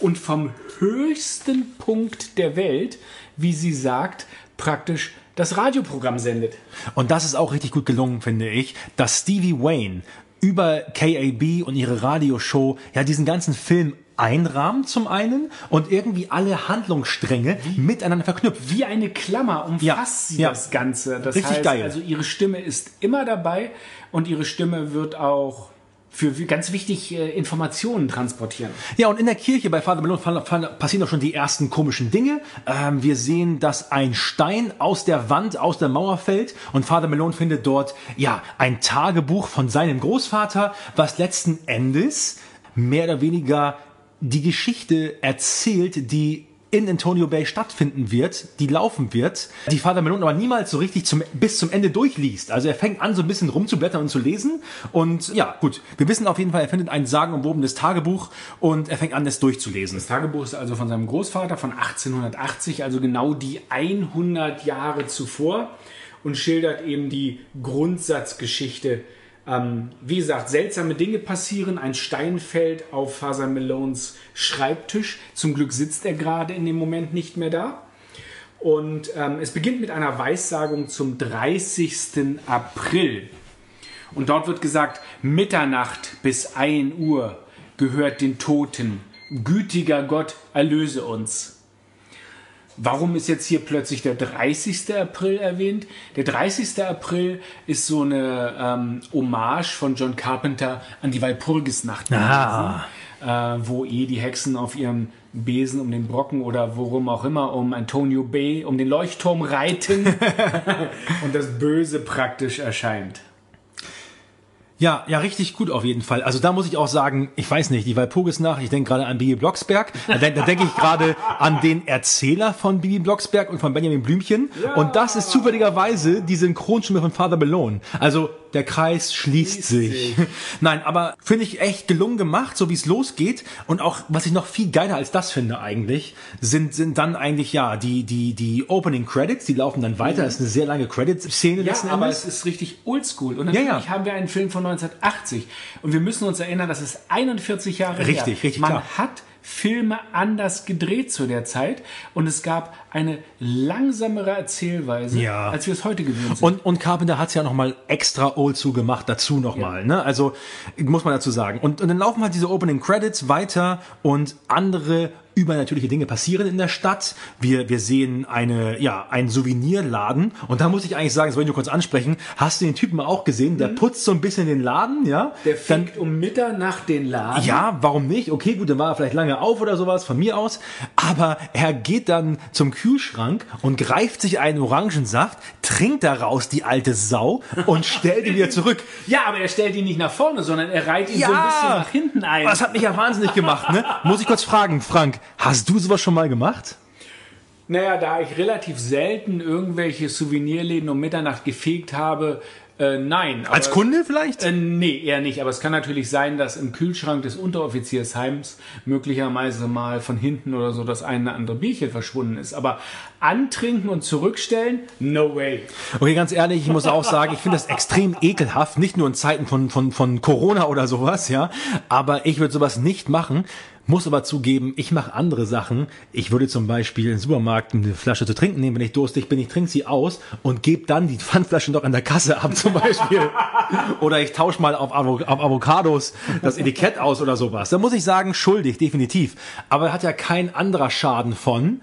und vom höchsten Punkt der Welt, wie sie sagt, praktisch das Radioprogramm sendet. Und das ist auch richtig gut gelungen, finde ich, dass Stevie Wayne über KAB und ihre Radioshow ja diesen ganzen Film einrahmt zum einen und irgendwie alle Handlungsstränge miteinander verknüpft. Wie eine Klammer umfasst Ja, sie ja. das Ganze. Das Richtig heißt, geil. also ihre Stimme ist immer dabei und ihre Stimme wird auch für ganz wichtig äh, Informationen transportieren. Ja, und in der Kirche bei Father fallen- passieren auch schon die ersten komischen Dinge. Ähm, wir sehen, dass ein Stein aus der Wand, aus der Mauer fällt und Father Malone findet dort, ja, ein Tagebuch von seinem Großvater, was letzten Endes mehr oder weniger die Geschichte erzählt, die in Antonio Bay stattfinden wird, die laufen wird, die Father Malone aber niemals so richtig zum, bis zum Ende durchliest. Also er fängt an, so ein bisschen rumzublättern und zu lesen. Und ja, gut, wir wissen auf jeden Fall, er findet ein sagenumwobenes Tagebuch und er fängt an, das durchzulesen. Das Tagebuch ist also von seinem Großvater von 1880, also genau die 100 Jahre zuvor und schildert eben die Grundsatzgeschichte. Ähm, wie gesagt, seltsame Dinge passieren. Ein Stein fällt auf Father Malones Schreibtisch. Zum Glück sitzt er gerade in dem Moment nicht mehr da. Und ähm, es beginnt mit einer Weissagung zum 30. April. Und dort wird gesagt, Mitternacht bis 1 Uhr gehört den Toten. Gütiger Gott, erlöse uns. Warum ist jetzt hier plötzlich der 30. April erwähnt? Der 30. April ist so eine ähm, Hommage von John Carpenter an die Walpurgisnacht Ah. äh, wo eh die Hexen auf ihrem Besen um den Brocken oder worum auch immer um Antonio Bay, um den Leuchtturm reiten <laughs> <laughs> und das Böse praktisch erscheint. Ja, ja, richtig gut auf jeden Fall. Also da muss ich auch sagen, ich weiß nicht, die Walpurgisnacht, ich denke gerade an Bibi Blocksberg. Da, denk- da denke ich gerade an den Erzähler von Bibi Blocksberg und von Benjamin Blümchen. Und das ist zufälligerweise die Synchronstimme von Father Malone. Also der Kreis schließt, sich. <laughs> Nein, aber finde ich echt gelungen gemacht, so wie es losgeht. Und auch, was ich noch viel geiler als das finde eigentlich, sind, sind dann eigentlich, ja, die, die, die Opening Credits, die laufen dann weiter. Das ist eine sehr lange Credit-Szene Ja, aber Endes. es ist richtig oldschool. Und Ja, natürlich ja. haben wir einen Film von 1980. Und wir müssen uns erinnern, das ist 41 Jahre Richtig, her. richtig, Man klar. hat Filme anders gedreht zu der Zeit und es gab eine langsamere Erzählweise, Ja. als wir es heute gewöhnt sind. Und, und Carpenter hat es ja nochmal extra oldschool gemacht, dazu nochmal. Ne? Also muss man dazu sagen. Und, und dann laufen halt diese Opening Credits weiter und andere übernatürliche Dinge passieren in der Stadt. Wir, wir sehen eine, ja, einen Souvenirladen. Und da muss ich eigentlich sagen, das wollte ich nur kurz ansprechen. Hast du den Typen auch gesehen? Der putzt so ein bisschen den Laden, ja? Der fegt um Mitternacht den Laden. Ja, warum nicht? Okay, gut, dann war er vielleicht lange auf oder sowas, von mir aus. Aber er geht dann zum Kühlschrank und greift sich einen Orangensaft, trinkt daraus die alte Sau und stellt ihn wieder zurück. <laughs> Ja, aber er stellt ihn nicht nach vorne, sondern er reiht ihn so ein bisschen nach hinten ein. Das hat mich ja wahnsinnig gemacht, ne? <laughs> Muss ich kurz fragen, Frank, hast du sowas schon mal gemacht? Naja, da ich relativ selten irgendwelche Souvenirläden um Mitternacht gefegt habe, äh, nein. Als aber- Kunde vielleicht? Äh, nee, eher nicht. Aber es kann natürlich sein, dass im Kühlschrank des Unteroffiziersheims möglicherweise mal von hinten oder so das eine oder andere Bierchen verschwunden ist. Aber antrinken und zurückstellen, no way. Okay, ganz ehrlich, ich muss auch sagen, ich finde das extrem ekelhaft, nicht nur in Zeiten von, von, von Corona oder sowas, ja. Aber ich würde sowas nicht machen. Muss aber zugeben, ich mache andere Sachen. Ich würde zum Beispiel im Supermarkt eine Flasche zu trinken nehmen, wenn ich durstig bin. Ich trinke sie aus und gebe dann die <laughs> Pfandflaschen doch an der Kasse ab zum Beispiel. <laughs> oder ich tausche mal auf, Avo auf Avocados das Etikett aus oder sowas. Da muss ich sagen, schuldig, definitiv. Aber hat ja kein anderer Schaden von.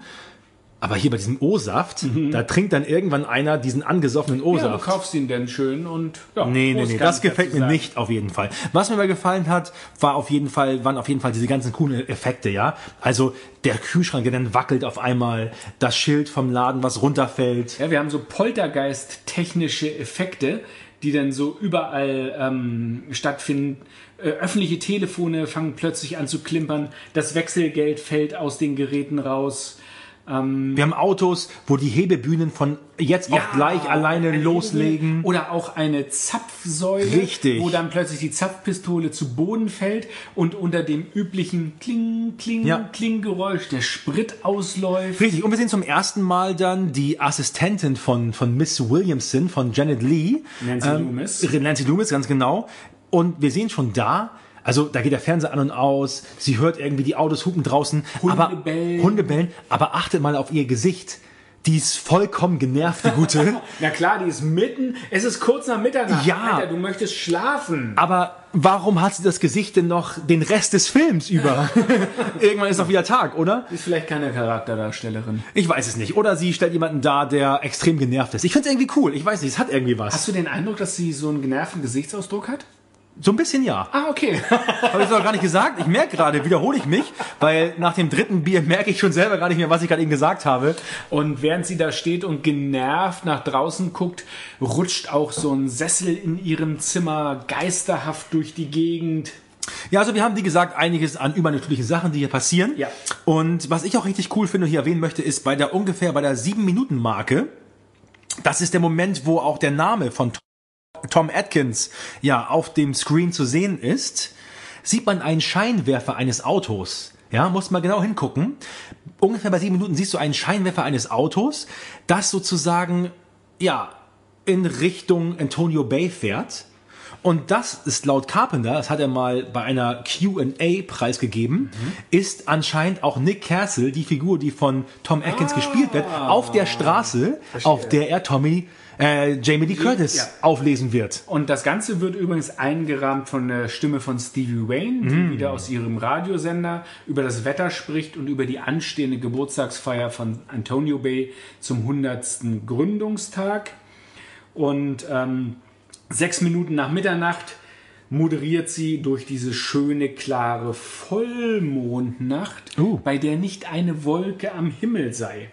Aber hier bei diesem O-Saft, da trinkt dann irgendwann einer diesen angesoffenen Ja, du O-Saft. kaufst ihn denn schön und ja. Nee, nee, nee, das gefällt mir sagen. nicht auf jeden Fall. Was mir aber gefallen hat, war auf jeden Fall, waren auf jeden Fall diese ganzen coolen Effekte, ja. Also der Kühlschrank, der dann wackelt auf einmal, das Schild vom Laden, was runterfällt. Ja, wir haben so Poltergeist-technische Effekte, die dann so überall ähm, stattfinden. Äh, öffentliche Telefone fangen plötzlich an zu klimpern. Das Wechselgeld fällt aus den Geräten raus. Wir haben Autos, wo die Hebebühnen von jetzt auf gleich alleine eine loslegen. Oder auch eine Zapfsäule, Richtig. wo dann plötzlich die Zapfpistole zu Boden fällt und unter dem üblichen Kling, Kling, Ja. Kling-Geräusch der Sprit ausläuft. Richtig, und wir sehen zum ersten Mal dann die Assistentin von, von Miss Williamson, von Janet Lee. Nancy Loomis. Nancy Loomis, ganz genau. Und wir sehen schon da, also da geht der Fernseher an und aus, sie hört irgendwie die Autos hupen draußen. Hunde aber, bellen. Hunde bellen, aber achtet mal auf ihr Gesicht. Die ist vollkommen genervt, die Gute. <laughs> Na klar, die ist mitten, es ist kurz nach Mitternacht. Ja. Alter, du möchtest schlafen. aber warum hat sie das Gesicht denn noch den Rest des Films über? <laughs> Irgendwann ist doch wieder Tag, oder? Ist vielleicht keine Charakterdarstellerin. Ich weiß es nicht. Oder sie stellt jemanden dar, der extrem genervt ist. Ich finde es irgendwie cool. Ich weiß nicht, es hat irgendwie was. Hast du den Eindruck, dass sie so einen genervten Gesichtsausdruck hat? So ein bisschen ja. Ah, okay. <laughs> Habe ich doch gar nicht gesagt. Ich merke gerade, wiederhole ich mich, weil nach dem dritten Bier merke ich schon selber gar nicht mehr, was ich gerade eben gesagt habe. Und während sie da steht und genervt nach draußen guckt, rutscht auch so ein Sessel in ihrem Zimmer geisterhaft durch die Gegend. Ja, also wir haben, wie gesagt, einiges an übernatürlichen Sachen, die hier passieren. Ja. Und was ich auch richtig cool finde und hier erwähnen möchte, ist bei der ungefähr bei der sieben Minuten Marke. Das ist der Moment, wo auch der Name von Tom Atkins ja auf dem Screen zu sehen ist. Sieht man einen Scheinwerfer eines Autos. Ja, muss mal genau hingucken. Ungefähr bei sieben Minuten siehst du einen Scheinwerfer eines Autos, das sozusagen ja in Richtung Antonio Bay fährt. Und das ist laut Carpenter, das hat er mal bei einer Q&A preisgegeben, ist anscheinend auch Nick Castle, die Figur, die von Tom Atkins gespielt wird, auf der Straße, auf der er Tommy, äh, Jamie Lee Curtis Ja. auflesen wird. Und das Ganze wird übrigens eingerahmt von der Stimme von Stevie Wayne, die wieder aus ihrem Radiosender über das Wetter spricht und über die anstehende Geburtstagsfeier von Antonio Bay zum 100. Gründungstag. Und ähm, sechs Minuten nach Mitternacht moderiert sie durch diese schöne, klare Vollmondnacht, Uh. bei der nicht eine Wolke am Himmel sei.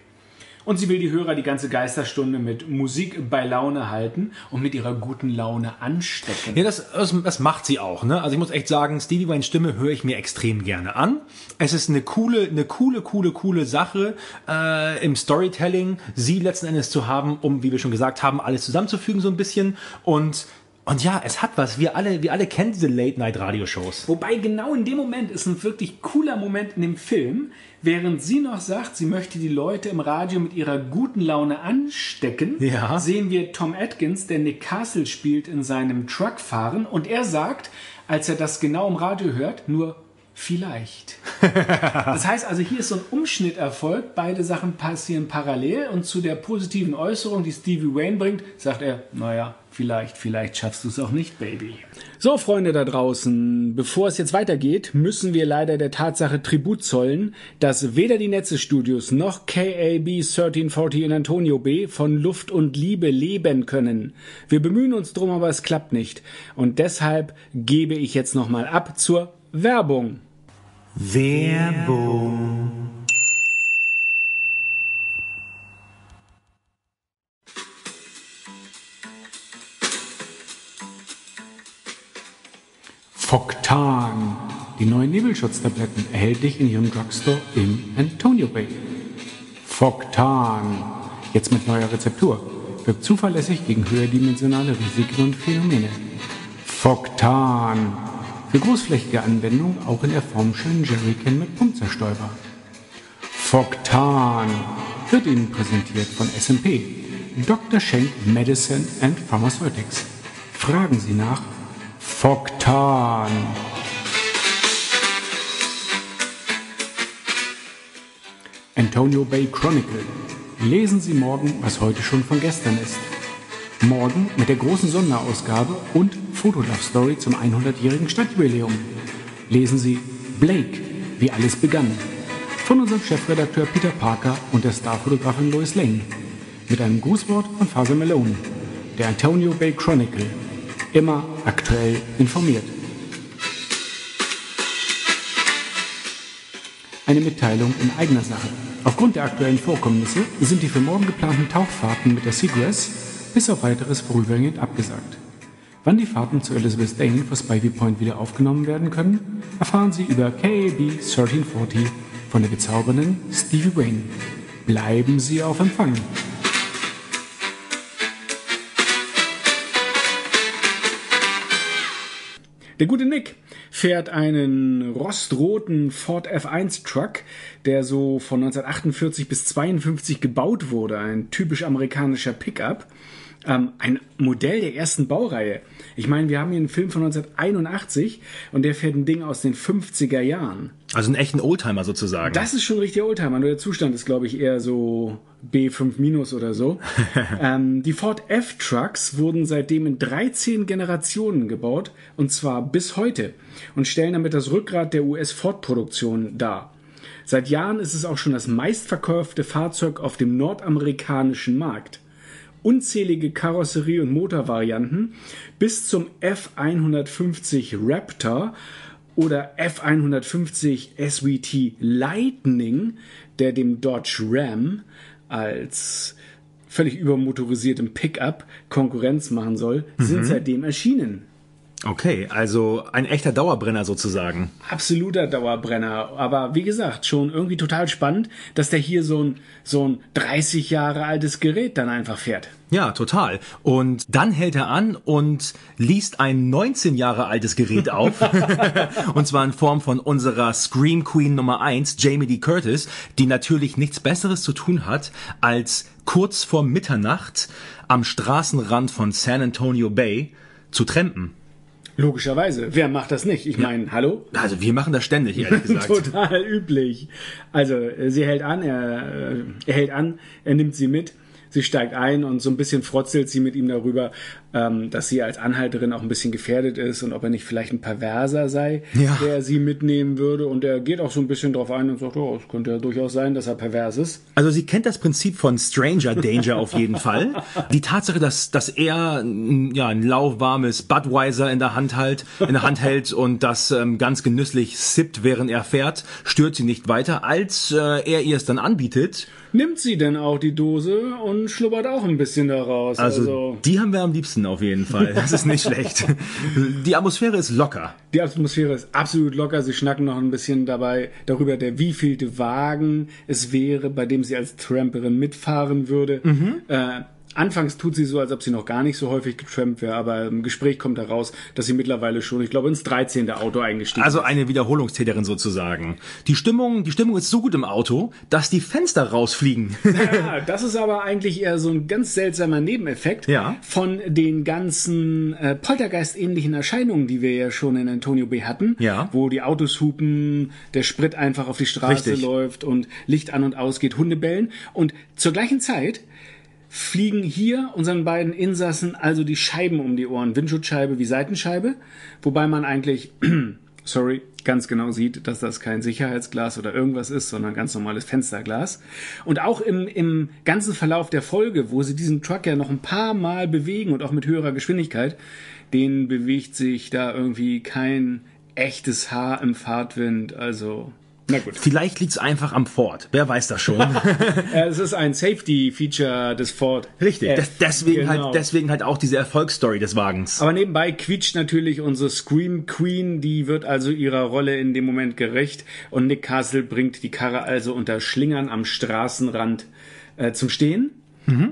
Und sie will die Hörer die ganze Geisterstunde mit Musik bei Laune halten und mit ihrer guten Laune anstecken. Ja, das, das, das macht sie auch. Ne? Also ich muss echt sagen, Stevie Waynes Stimme höre ich mir extrem gerne an. Es ist eine coole, eine coole, coole, coole Sache äh, im Storytelling, sie letzten Endes zu haben, um, wie wir schon gesagt haben, alles zusammenzufügen so ein bisschen. Und und ja, es hat was. Wir alle, wir alle kennen diese Late-Night-Radio-Shows. Wobei genau in dem Moment ist ein wirklich cooler Moment in dem Film, während sie noch sagt, sie möchte die Leute im Radio mit ihrer guten Laune anstecken, Ja. sehen wir Tom Atkins, der Nick Castle spielt, in seinem Truck fahren und er sagt, als er das genau im Radio hört, nur Vielleicht. <laughs> das heißt also, hier ist so ein Umschnitt erfolgt. Beide Sachen passieren parallel und zu der positiven Äußerung, die Stevie Wayne bringt, sagt er, naja, vielleicht, vielleicht schaffst du es auch nicht, Baby. So, Freunde da draußen, bevor es jetzt weitergeht, müssen wir leider der Tatsache Tribut zollen, dass weder die Netze-Studios noch KAB 1340 in Antonio B von Luft und Liebe leben können. Wir bemühen uns drum, aber es klappt nicht. Und deshalb gebe ich jetzt nochmal ab zur Werbung. Werbung. Foktan. Die neuen Nebelschutztabletten erhältlich in Ihrem Drugstore im Antonio Bay. Foktan. Jetzt mit neuer Rezeptur. Wirkt zuverlässig gegen höherdimensionale Risiken und Phänomene. Foktan. Für großflächige Anwendung auch in der formschönen Jerrycan mit Pumpzerstäuber. Foktan. Wird Ihnen präsentiert von SMP. Dr. Schenk Medicine and Pharmaceutics. Fragen Sie nach Foktan. Antonio Bay Chronicle. Lesen Sie morgen, was heute schon von gestern ist. Morgen mit der großen Sonderausgabe und Fotolove Story zum 100-jährigen Stadtjubiläum. Lesen Sie Blake, wie alles begann. Von unserem Chefredakteur Peter Parker und der Starfotografin Lois Lane. Mit einem Grußwort von Faser Malone. Der Antonio Bay Chronicle. Immer aktuell informiert. Eine Mitteilung in eigener Sache. Aufgrund der aktuellen Vorkommnisse sind die für morgen geplanten Tauchfahrten mit der Seagrass bis auf weiteres vorübergehend abgesagt. Wann die Fahrten zu Elizabeth Dane für Spivey Point wieder aufgenommen werden können, erfahren Sie über KAB 1340 von der bezaubernden Stevie Wayne. Bleiben Sie auf Empfang. Der gute Nick fährt einen rostroten Ford F1 Truck, der so von 1948 bis 52 gebaut wurde, ein typisch amerikanischer Pickup. Ähm, ein Modell der ersten Baureihe. Ich meine, wir haben hier einen Film von 1981 und der fährt ein Ding aus den 50er Jahren. Also einen echten Oldtimer sozusagen. Das ist schon richtig Oldtimer. Nur der Zustand ist, glaube ich, eher so B5 minus oder so. <laughs> ähm, die Ford F-Trucks wurden seitdem in 13 Generationen gebaut und zwar bis heute und stellen damit das Rückgrat der US-Ford-Produktion dar. Seit Jahren ist es auch schon das meistverkaufte Fahrzeug auf dem nordamerikanischen Markt. Unzählige Karosserie- und Motorvarianten bis zum F150 Raptor oder F150 SVT Lightning, der dem Dodge Ram als völlig übermotorisiertem Pickup Konkurrenz machen soll, sind seitdem erschienen. Okay, also ein echter Dauerbrenner sozusagen. Absoluter Dauerbrenner. Aber wie gesagt, schon irgendwie total spannend, dass der hier so ein, so ein 30 Jahre altes Gerät dann einfach fährt. Ja, total. Und dann hält er an und liest ein 19 Jahre altes Gerät auf. <laughs> und zwar in Form von unserer Scream Queen Nummer 1, Jamie Lee Curtis, die natürlich nichts Besseres zu tun hat, als kurz vor Mitternacht am Straßenrand von San Antonio Bay zu trampen. Logischerweise. Wer macht das nicht? Ich meine, hallo? Also wir machen das ständig, ehrlich <laughs> gesagt. Total üblich. Also äh, sie hält an, er, äh, er hält an, er nimmt sie mit, sie steigt ein und so ein bisschen frotzelt sie mit ihm darüber, ähm, dass sie als Anhalterin auch ein bisschen gefährdet ist und ob er nicht vielleicht ein Perverser sei, Ja. der sie mitnehmen würde. Und er geht auch so ein bisschen drauf ein und sagt, oh, es könnte ja durchaus sein, dass er pervers ist. Also sie kennt das Prinzip von Stranger Danger auf jeden Fall. Die Tatsache, dass, dass er mm, ja, ein lauwarmes Budweiser in der Hand hält, in der Hand hält und das ähm, ganz genüsslich sippt, während er fährt, stört sie nicht weiter, als äh, er ihr es dann anbietet. Nimmt sie denn auch die Dose und schlubbert auch ein bisschen daraus. Also, also die haben wir am liebsten auf jeden Fall. Das ist nicht schlecht. Die Atmosphäre ist locker. Die Atmosphäre ist absolut locker. Sie schnacken noch ein bisschen dabei darüber, der wievielte Wagen es wäre, bei dem sie als Tramperin mitfahren würde. Äh, anfangs tut sie so, als ob sie noch gar nicht so häufig getrampt wäre, aber im Gespräch kommt heraus, dass sie mittlerweile schon, ich glaube, ins 13. Auto eingestiegen Also ist. eine Wiederholungstäterin sozusagen. Die Stimmung, die Stimmung ist so gut im Auto, dass die Fenster rausfliegen. <laughs> Ja, das ist aber eigentlich eher so ein ganz seltsamer Nebeneffekt Ja. von den ganzen äh, Poltergeist-ähnlichen Erscheinungen, die wir ja schon in Antonio Bay hatten, Ja. wo die Autos hupen, der Sprit einfach auf die Straße Richtig. läuft und Licht an und aus geht, Hunde bellen. Und zur gleichen Zeit fliegen hier unseren beiden Insassen also die Scheiben um die Ohren, Windschutzscheibe wie Seitenscheibe, wobei man eigentlich, <clears throat> sorry, ganz genau sieht, dass das kein Sicherheitsglas oder irgendwas ist, sondern ganz normales Fensterglas. Und auch im, im ganzen Verlauf der Folge, wo sie diesen Truck ja noch ein paar Mal bewegen und auch mit höherer Geschwindigkeit, den bewegt sich da irgendwie kein echtes Haar im Fahrtwind, also na gut. Vielleicht liegt's einfach am Ford. Wer weiß das schon? <laughs> <laughs> Es ist ein Safety-Feature des Ford. Richtig. F. Des, deswegen, Genau. halt, deswegen halt auch diese Erfolgsstory des Wagens. Aber nebenbei quietscht natürlich unsere Scream Queen, die wird also ihrer Rolle in dem Moment gerecht und Nick Castle bringt die Karre also unter Schlingern am Straßenrand äh, zum Stehen.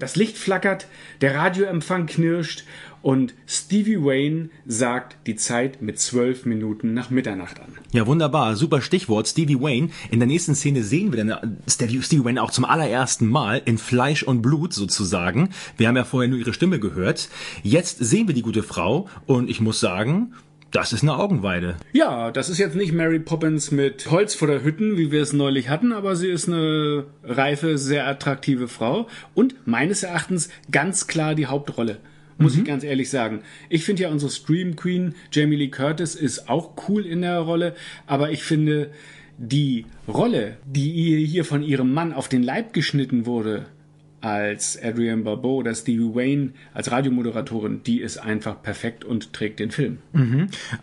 Das Licht flackert, der Radioempfang knirscht und Stevie Wayne sagt die Zeit mit zwölf Minuten nach Mitternacht an. Ja, wunderbar. Super Stichwort. Stevie Wayne. In der nächsten Szene sehen wir dann äh, Stevie, Stevie Wayne auch zum allerersten Mal in Fleisch und Blut sozusagen. Wir haben ja vorher nur ihre Stimme gehört. Jetzt sehen wir die gute Frau und ich muss sagen, das ist eine Augenweide. Ja, das ist jetzt nicht Mary Poppins mit Holz vor der Hütten, wie wir es neulich hatten, aber sie ist eine reife, sehr attraktive Frau und meines Erachtens ganz klar die Hauptrolle. Muss ich ganz ehrlich sagen. Ich finde ja unsere Stream Queen, Jamie Lee Curtis, ist auch cool in der Rolle, aber ich finde die Rolle, die ihr hier von ihrem Mann auf den Leib geschnitten wurde, als Adrienne Barbeau oder Stevie Wayne als Radiomoderatorin, die ist einfach perfekt und trägt den Film.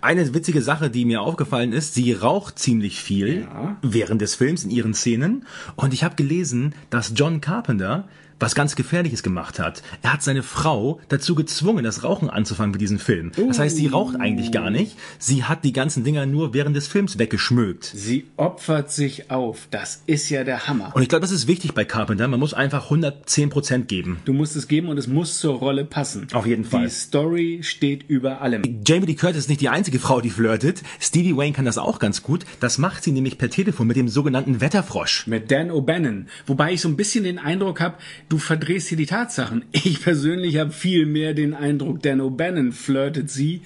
Eine witzige Sache, die mir aufgefallen ist, sie raucht ziemlich viel Ja. während des Films in ihren Szenen. Und ich habe gelesen, dass John Carpenter was ganz Gefährliches gemacht hat. Er hat seine Frau dazu gezwungen, das Rauchen anzufangen für diesen Film. Das heißt, sie raucht eigentlich gar nicht. Sie hat die ganzen Dinger nur während des Films weggeschmögt. Sie opfert sich auf. Das ist ja der Hammer. Und ich glaube, das ist wichtig bei Carpenter. Man muss einfach 110% geben. Du musst es geben und es muss zur Rolle passen. Auf jeden Fall. Die Story steht über allem. Jamie Lee Curtis ist nicht die einzige Frau, die flirtet. Stevie Wayne kann das auch ganz gut. Das macht sie nämlich per Telefon mit dem sogenannten Wetterfrosch. Mit Dan O'Bannon. Wobei ich so ein bisschen den Eindruck habe, du verdrehst hier die Tatsachen. Ich persönlich habe viel mehr den Eindruck, Dan O'Bannon flirtet sie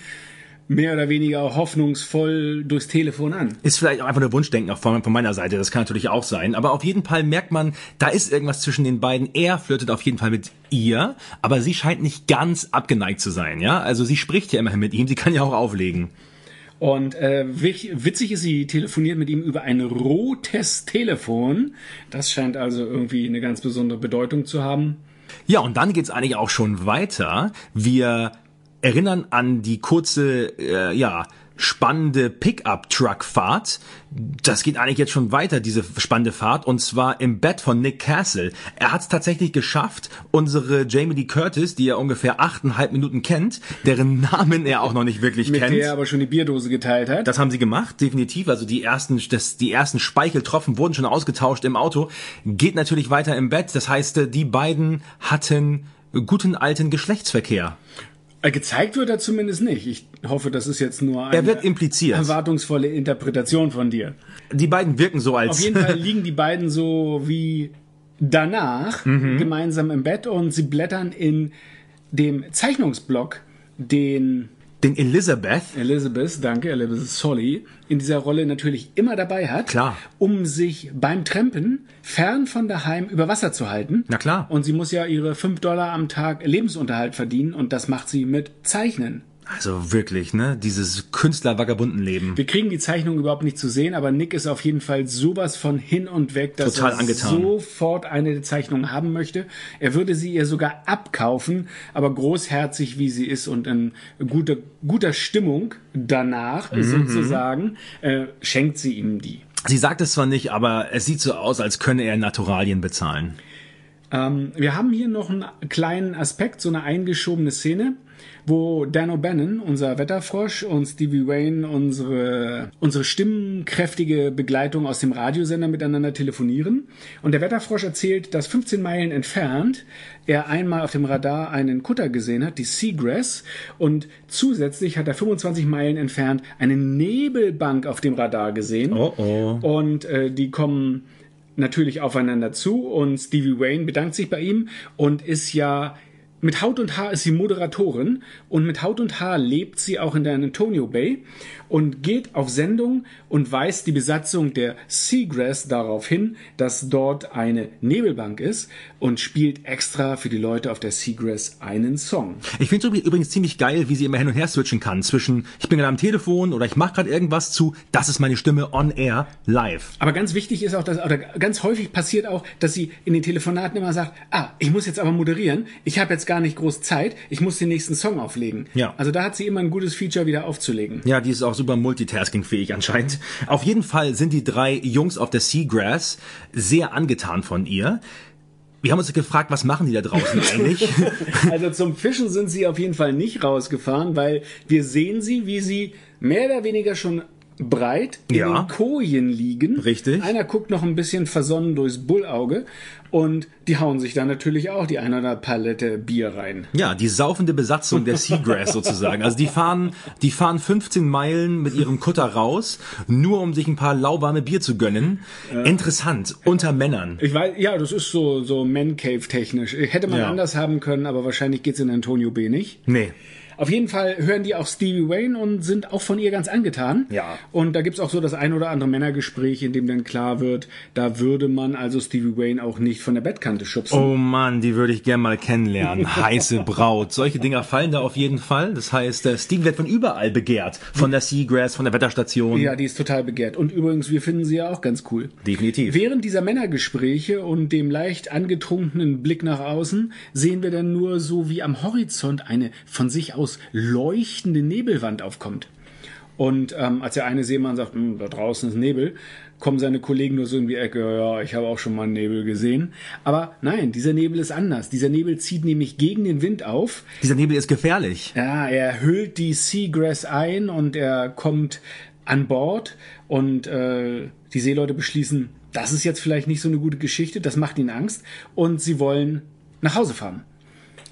mehr oder weniger hoffnungsvoll durchs Telefon an. Ist vielleicht auch einfach nur Wunschdenken von, von meiner Seite, das kann natürlich auch sein. Aber auf jeden Fall merkt man, da ist irgendwas zwischen den beiden. Er flirtet auf jeden Fall mit ihr, aber sie scheint nicht ganz abgeneigt zu sein, ja? Also sie spricht ja immerhin mit ihm, sie kann ja auch auflegen. Und äh, witzig ist, sie telefoniert mit ihm über ein rotes Telefon. Das scheint also irgendwie eine ganz besondere Bedeutung zu haben. Ja, und dann geht's eigentlich auch schon weiter. Wir erinnern an die kurze, äh, ja, spannende Pickup-Truck-Fahrt. Das geht eigentlich jetzt schon weiter, diese spannende Fahrt, und zwar im Bett von Nick Castle. Er hat es tatsächlich geschafft, unsere Jamie Lee Curtis, die er ungefähr achteinhalb Minuten kennt, deren <laughs> Namen er auch noch nicht wirklich Mit kennt. der er aber schon die Bierdose geteilt hat. Das haben sie gemacht, definitiv. Also die ersten, das, die ersten Speicheltropfen wurden schon ausgetauscht im Auto. Geht natürlich weiter im Bett. Das heißt, äh, die beiden hatten guten alten Geschlechtsverkehr. Äh, Gezeigt wird er zumindest nicht. Ich hoffe, das ist jetzt nur eine Er wird impliziert. erwartungsvolle Interpretation von dir. Die beiden wirken so als Auf jeden Fall <laughs> liegen die beiden so wie danach Mhm. gemeinsam im Bett und sie blättern in dem Zeichnungsblock, den den Elizabeth. Elizabeth, danke, Elizabeth Solly, in dieser Rolle natürlich immer dabei hat, Klar. um sich beim Trampen fern von daheim über Wasser zu halten. Na klar. Und sie muss ja ihre 5 Dollar am Tag Lebensunterhalt verdienen und das macht sie mit Zeichnen. Also wirklich, ne? Dieses Künstler-Vagabundenleben. Wir kriegen die Zeichnung überhaupt nicht zu sehen, aber Nick ist auf jeden Fall sowas von hin und weg, dass Total er angetan. sofort eine Zeichnung haben möchte. Er würde sie ihr sogar abkaufen, aber großherzig wie sie ist und in guter, guter Stimmung danach Mhm. sozusagen, äh, schenkt sie ihm die. Sie sagt es zwar nicht, aber es sieht so aus, als könne er Naturalien bezahlen. Ähm, wir haben hier noch einen kleinen Aspekt, so eine eingeschobene Szene, wo Dan O'Bannon, unser Wetterfrosch, und Stevie Wayne, unsere, unsere stimmenkräftige Begleitung aus dem Radiosender miteinander telefonieren. Und der Wetterfrosch erzählt, dass 15 Meilen entfernt er einmal auf dem Radar einen Kutter gesehen hat, die Seagrass, und zusätzlich hat er 25 Meilen entfernt eine Nebelbank auf dem Radar gesehen. Oh, oh. Und äh, die kommen natürlich aufeinander zu und Stevie Wayne bedankt sich bei ihm und ist ja mit Haut und Haar ist sie Moderatorin und mit Haut und Haar lebt sie auch in der Antonio Bay und geht auf Sendung und weist die Besatzung der Seagrass darauf hin, dass dort eine Nebelbank ist und spielt extra für die Leute auf der Seagrass einen Song. Ich finde es übrigens ziemlich geil, wie sie immer hin und her switchen kann zwischen ich bin gerade am Telefon oder ich mache gerade irgendwas zu, das ist meine Stimme on air live. Aber ganz wichtig ist auch, dass, oder ganz häufig passiert auch, dass sie in den Telefonaten immer sagt, ah, ich muss jetzt aber moderieren, ich habe jetzt gar nicht groß Zeit, ich muss den nächsten Song auflegen. Ja. Also da hat sie immer ein gutes Feature wieder aufzulegen. Ja, die ist auch super multitaskingfähig anscheinend. Auf jeden Fall sind die drei Jungs auf der Seagrass sehr angetan von ihr. Wir haben uns gefragt, was machen die da draußen <laughs> eigentlich? Also zum Fischen sind sie auf jeden Fall nicht rausgefahren, weil wir sehen sie, wie sie mehr oder weniger schon breit in Ja. den Kojen liegen. Richtig. Einer guckt noch ein bisschen versonnen durchs Bullauge und die hauen sich dann natürlich auch die eine oder andere Palette Bier rein. Ja, die saufende Besatzung der Seagrass <laughs> sozusagen. Also die fahren, die fahren 15 Meilen mit ihrem Kutter raus, nur um sich ein paar lauwarme Bier zu gönnen. Interessant, unter Männern. Ich weiß, ja, das ist so, so Man-Cave technisch. Hätte man Ja. anders haben können, aber wahrscheinlich geht's in Antonio B nicht. Nee. Auf jeden Fall hören die auch Stevie Wayne und sind auch von ihr ganz angetan. Ja. Und da gibt's auch so das ein oder andere Männergespräch, in dem dann klar wird, da würde man also Stevie Wayne auch nicht von der Bettkante schubsen. Oh Mann, die würde ich gern mal kennenlernen. <laughs> Heiße Braut. Solche Dinger fallen da auf jeden Fall. Das heißt, der Steve wird von überall begehrt. Von der Seagrass, von der Wetterstation. Ja, die ist total begehrt. Und übrigens, wir finden sie ja auch ganz cool. Definitiv. Während dieser Männergespräche und dem leicht angetrunkenen Blick nach außen sehen wir dann nur so, wie am Horizont eine von sich aus leuchtende Nebelwand aufkommt. Und ähm, als der eine Seemann sagt, "Hm, da draußen ist Nebel, kommen seine Kollegen nur so in die Ecke, ja, ich habe auch schon mal einen Nebel gesehen. Aber nein, dieser Nebel ist anders. Dieser Nebel zieht nämlich gegen den Wind auf. Dieser Nebel ist gefährlich. Ja, er hüllt die Seagrass ein und er kommt an Bord und äh, die Seeleute beschließen, das ist jetzt vielleicht nicht so eine gute Geschichte, das macht ihnen Angst und sie wollen nach Hause fahren.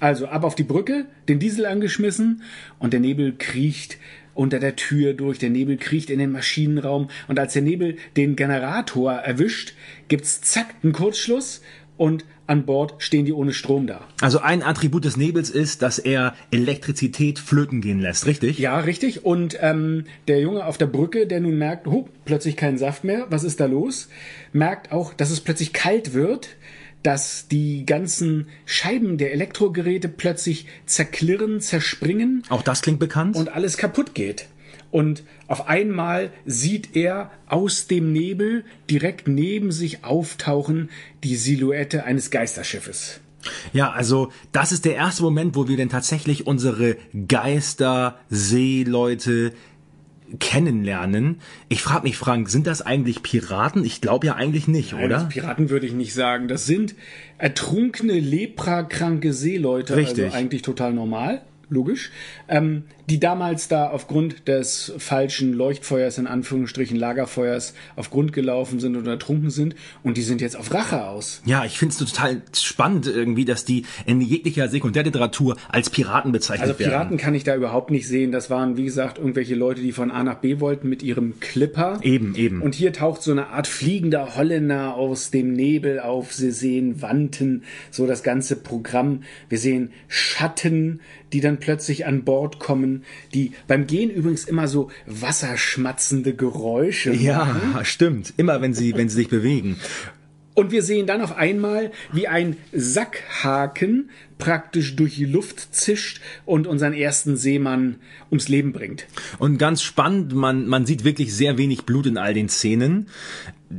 Also ab auf die Brücke, den Diesel angeschmissen und der Nebel kriecht unter der Tür durch, der Nebel kriecht in den Maschinenraum und als der Nebel den Generator erwischt, gibt's zack einen Kurzschluss und an Bord stehen die ohne Strom da. Also ein Attribut des Nebels ist, dass er Elektrizität flöten gehen lässt, richtig? Ja, richtig. Und ähm, der Junge auf der Brücke, der nun merkt, oh, plötzlich kein Saft mehr, was ist da los? Merkt auch, dass es plötzlich kalt wird, dass die ganzen Scheiben der Elektrogeräte plötzlich zerklirren, zerspringen Auch das klingt bekannt. und alles kaputt geht. Und auf einmal sieht er aus dem Nebel direkt neben sich auftauchen die Silhouette eines Geisterschiffes. Ja, also das ist der erste Moment, wo wir denn tatsächlich unsere Geister, Seeleute kennenlernen. Ich frage mich, Frank, sind das eigentlich Piraten? Ich glaube ja eigentlich nicht, Nein, oder? Piraten würde ich nicht sagen. Das sind ertrunkene, leprakranke Seeleute. Richtig. Also eigentlich total normal, logisch. Ähm, die damals da aufgrund des falschen Leuchtfeuers, in Anführungsstrichen Lagerfeuers, auf Grund gelaufen sind oder ertrunken sind. Und die sind jetzt auf Rache aus. Ja, ich finde es total spannend irgendwie, dass die in jeglicher Sekundärliteratur als Piraten bezeichnet Also Piraten werden. kann ich da überhaupt nicht sehen. Das waren, wie gesagt, irgendwelche Leute, die von A nach B wollten mit ihrem Clipper. Eben, eben. Und hier taucht so eine Art fliegender Holländer aus dem Nebel auf. Sie sehen Wanten, so das ganze Programm. Wir sehen Schatten, die dann plötzlich an Bord kommen, die beim Gehen übrigens immer so wasserschmatzende Geräusche machen. ja, stimmt. Immer wenn sie, wenn sie sich bewegen. Und wir sehen dann auf einmal, wie ein Sackhaken praktisch durch die Luft zischt und unseren ersten Seemann ums Leben bringt. Und ganz spannend, man, man sieht wirklich sehr wenig Blut in all den Szenen.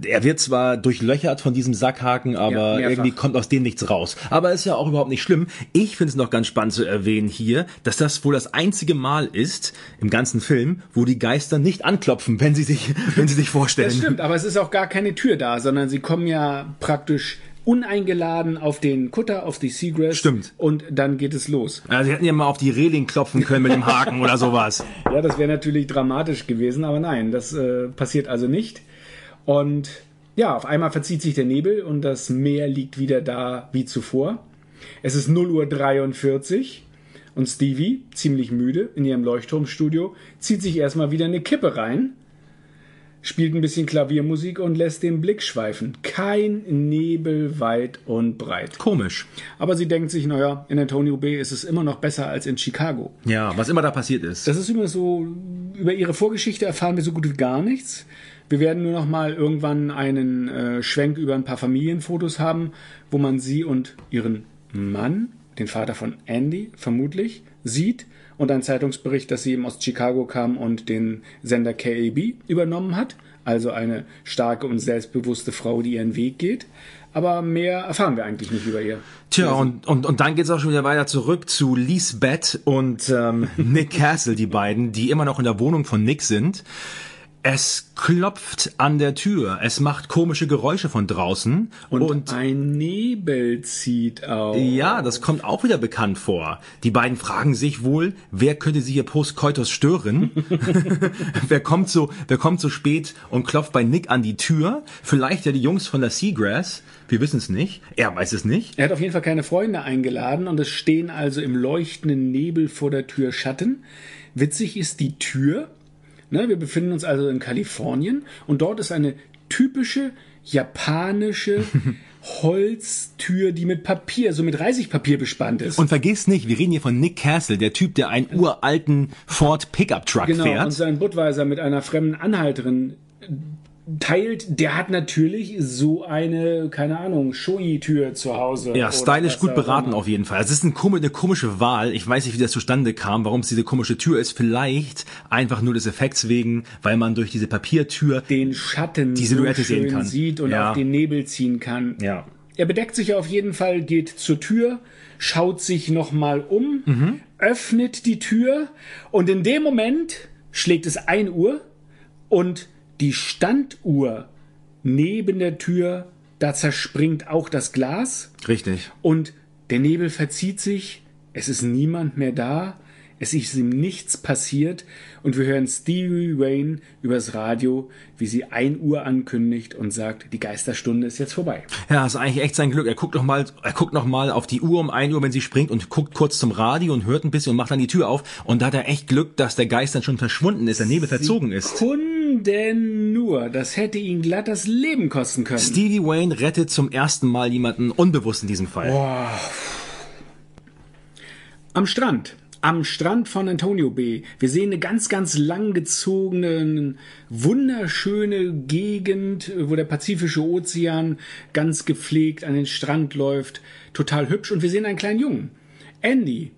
Er wird zwar durchlöchert von diesem Sackhaken, aber mehrfach. irgendwie kommt aus dem nichts raus. Aber ist ja auch überhaupt nicht schlimm. Ich finde es noch ganz spannend zu erwähnen hier, dass das wohl das einzige Mal ist im ganzen Film, wo die Geister nicht anklopfen, wenn sie sich, <laughs> wenn sie sich vorstellen. Das stimmt, aber es ist auch gar keine Tür da, sondern sie kommen ja praktisch uneingeladen auf den Kutter, auf die Seagrass. Stimmt. Und dann geht es los. Also sie hätten ja mal auf die Reling klopfen können mit dem Haken oder sowas. Ja, das wäre natürlich dramatisch gewesen, aber nein, das äh, passiert also nicht. Und ja, auf einmal verzieht sich der Nebel und das Meer liegt wieder da wie zuvor. Es ist 0 Uhr 43 und Stevie, ziemlich müde in ihrem Leuchtturmstudio, zieht sich erstmal wieder eine Kippe rein, spielt ein bisschen Klaviermusik und lässt den Blick schweifen. Kein Nebel weit und breit. Komisch. Aber sie denkt sich, naja, in Antonio Bay ist es immer noch besser als in Chicago. Ja, was immer da passiert ist. Das ist immer so, über ihre Vorgeschichte erfahren wir so gut wie gar nichts. Wir werden nur noch mal irgendwann einen äh, Schwenk über ein paar Familienfotos haben, wo man sie und ihren Mann, den Vater von Andy, vermutlich, sieht und einen Zeitungsbericht, dass sie eben aus Chicago kam und den Sender KAB übernommen hat. Also eine starke und selbstbewusste Frau, die ihren Weg geht. Aber mehr erfahren wir eigentlich nicht über ihr. Tja, und, und, und dann geht's auch schon wieder weiter zurück zu Lisbeth und ähm, <laughs> Nick Castle, die beiden, die immer noch in der Wohnung von Nick sind. Es klopft an der Tür. Es macht komische Geräusche von draußen. Und, ein Nebel zieht auf. ja, das kommt auch wieder bekannt vor. Die beiden fragen sich wohl, wer könnte sie hier post-coitus stören? <laughs> wer kommt so, wer kommt so spät und klopft bei Nick an die Tür? Vielleicht ja die Jungs von der Seagrass. Wir wissen es nicht. Er weiß es nicht. Er hat auf jeden Fall keine Freunde eingeladen und es stehen also im leuchtenden Nebel vor der Tür Schatten. Witzig ist die Tür. Ne, wir befinden uns also in Kalifornien und dort ist eine typische japanische <laughs> Holztür, die mit Papier, so mit Reisigpapier bespannt ist. Und vergiss nicht, wir reden hier von Nick Castle, der Typ, der einen uralten Ford Pickup Truck genau, fährt. und sein Budweiser mit einer fremden Anhalterin teilt, der hat natürlich so eine, keine Ahnung, Shui-Tür zu Hause. Ja, stylisch gut beraten immer. auf jeden Fall. Es ist ein eine komische Wahl. Ich weiß nicht, wie das zustande kam, warum es diese komische Tür ist. Vielleicht einfach nur des Effekts wegen, weil man durch diese Papiertür Den Schatten Die Silhouette so sehen kann. sieht und Ja. auch den Nebel ziehen kann. Ja. Er bedeckt sich auf jeden Fall, geht zur Tür, schaut sich nochmal um, Mhm. öffnet die Tür und in dem Moment schlägt es 1 Uhr und die Standuhr neben der Tür, da zerspringt auch das Glas. Richtig. und der Nebel verzieht sich, es ist niemand mehr da, es ist ihm nichts passiert und wir hören Stevie Wayne übers Radio, wie sie 1 Uhr ankündigt und sagt, die Geisterstunde ist jetzt vorbei. Ja, ist eigentlich echt sein Glück. Er guckt noch mal, er guckt noch mal auf die Uhr um 1 Uhr, wenn sie springt und guckt kurz zum Radio und hört ein bisschen und macht dann die Tür auf. Und da hat er echt Glück, dass der Geist dann schon verschwunden ist, der Nebel verzogen ist. Kunden nur, das hätte ihn glatt das Leben kosten können. Stevie Wayne rettet zum ersten Mal jemanden unbewusst in diesem Fall. Am Strand. Am Strand von Antonio Bay. Wir sehen eine ganz, ganz langgezogene, wunderschöne Gegend, wo der Pazifische Ozean ganz gepflegt an den Strand läuft. Total hübsch. Und wir sehen einen kleinen Jungen. Andy.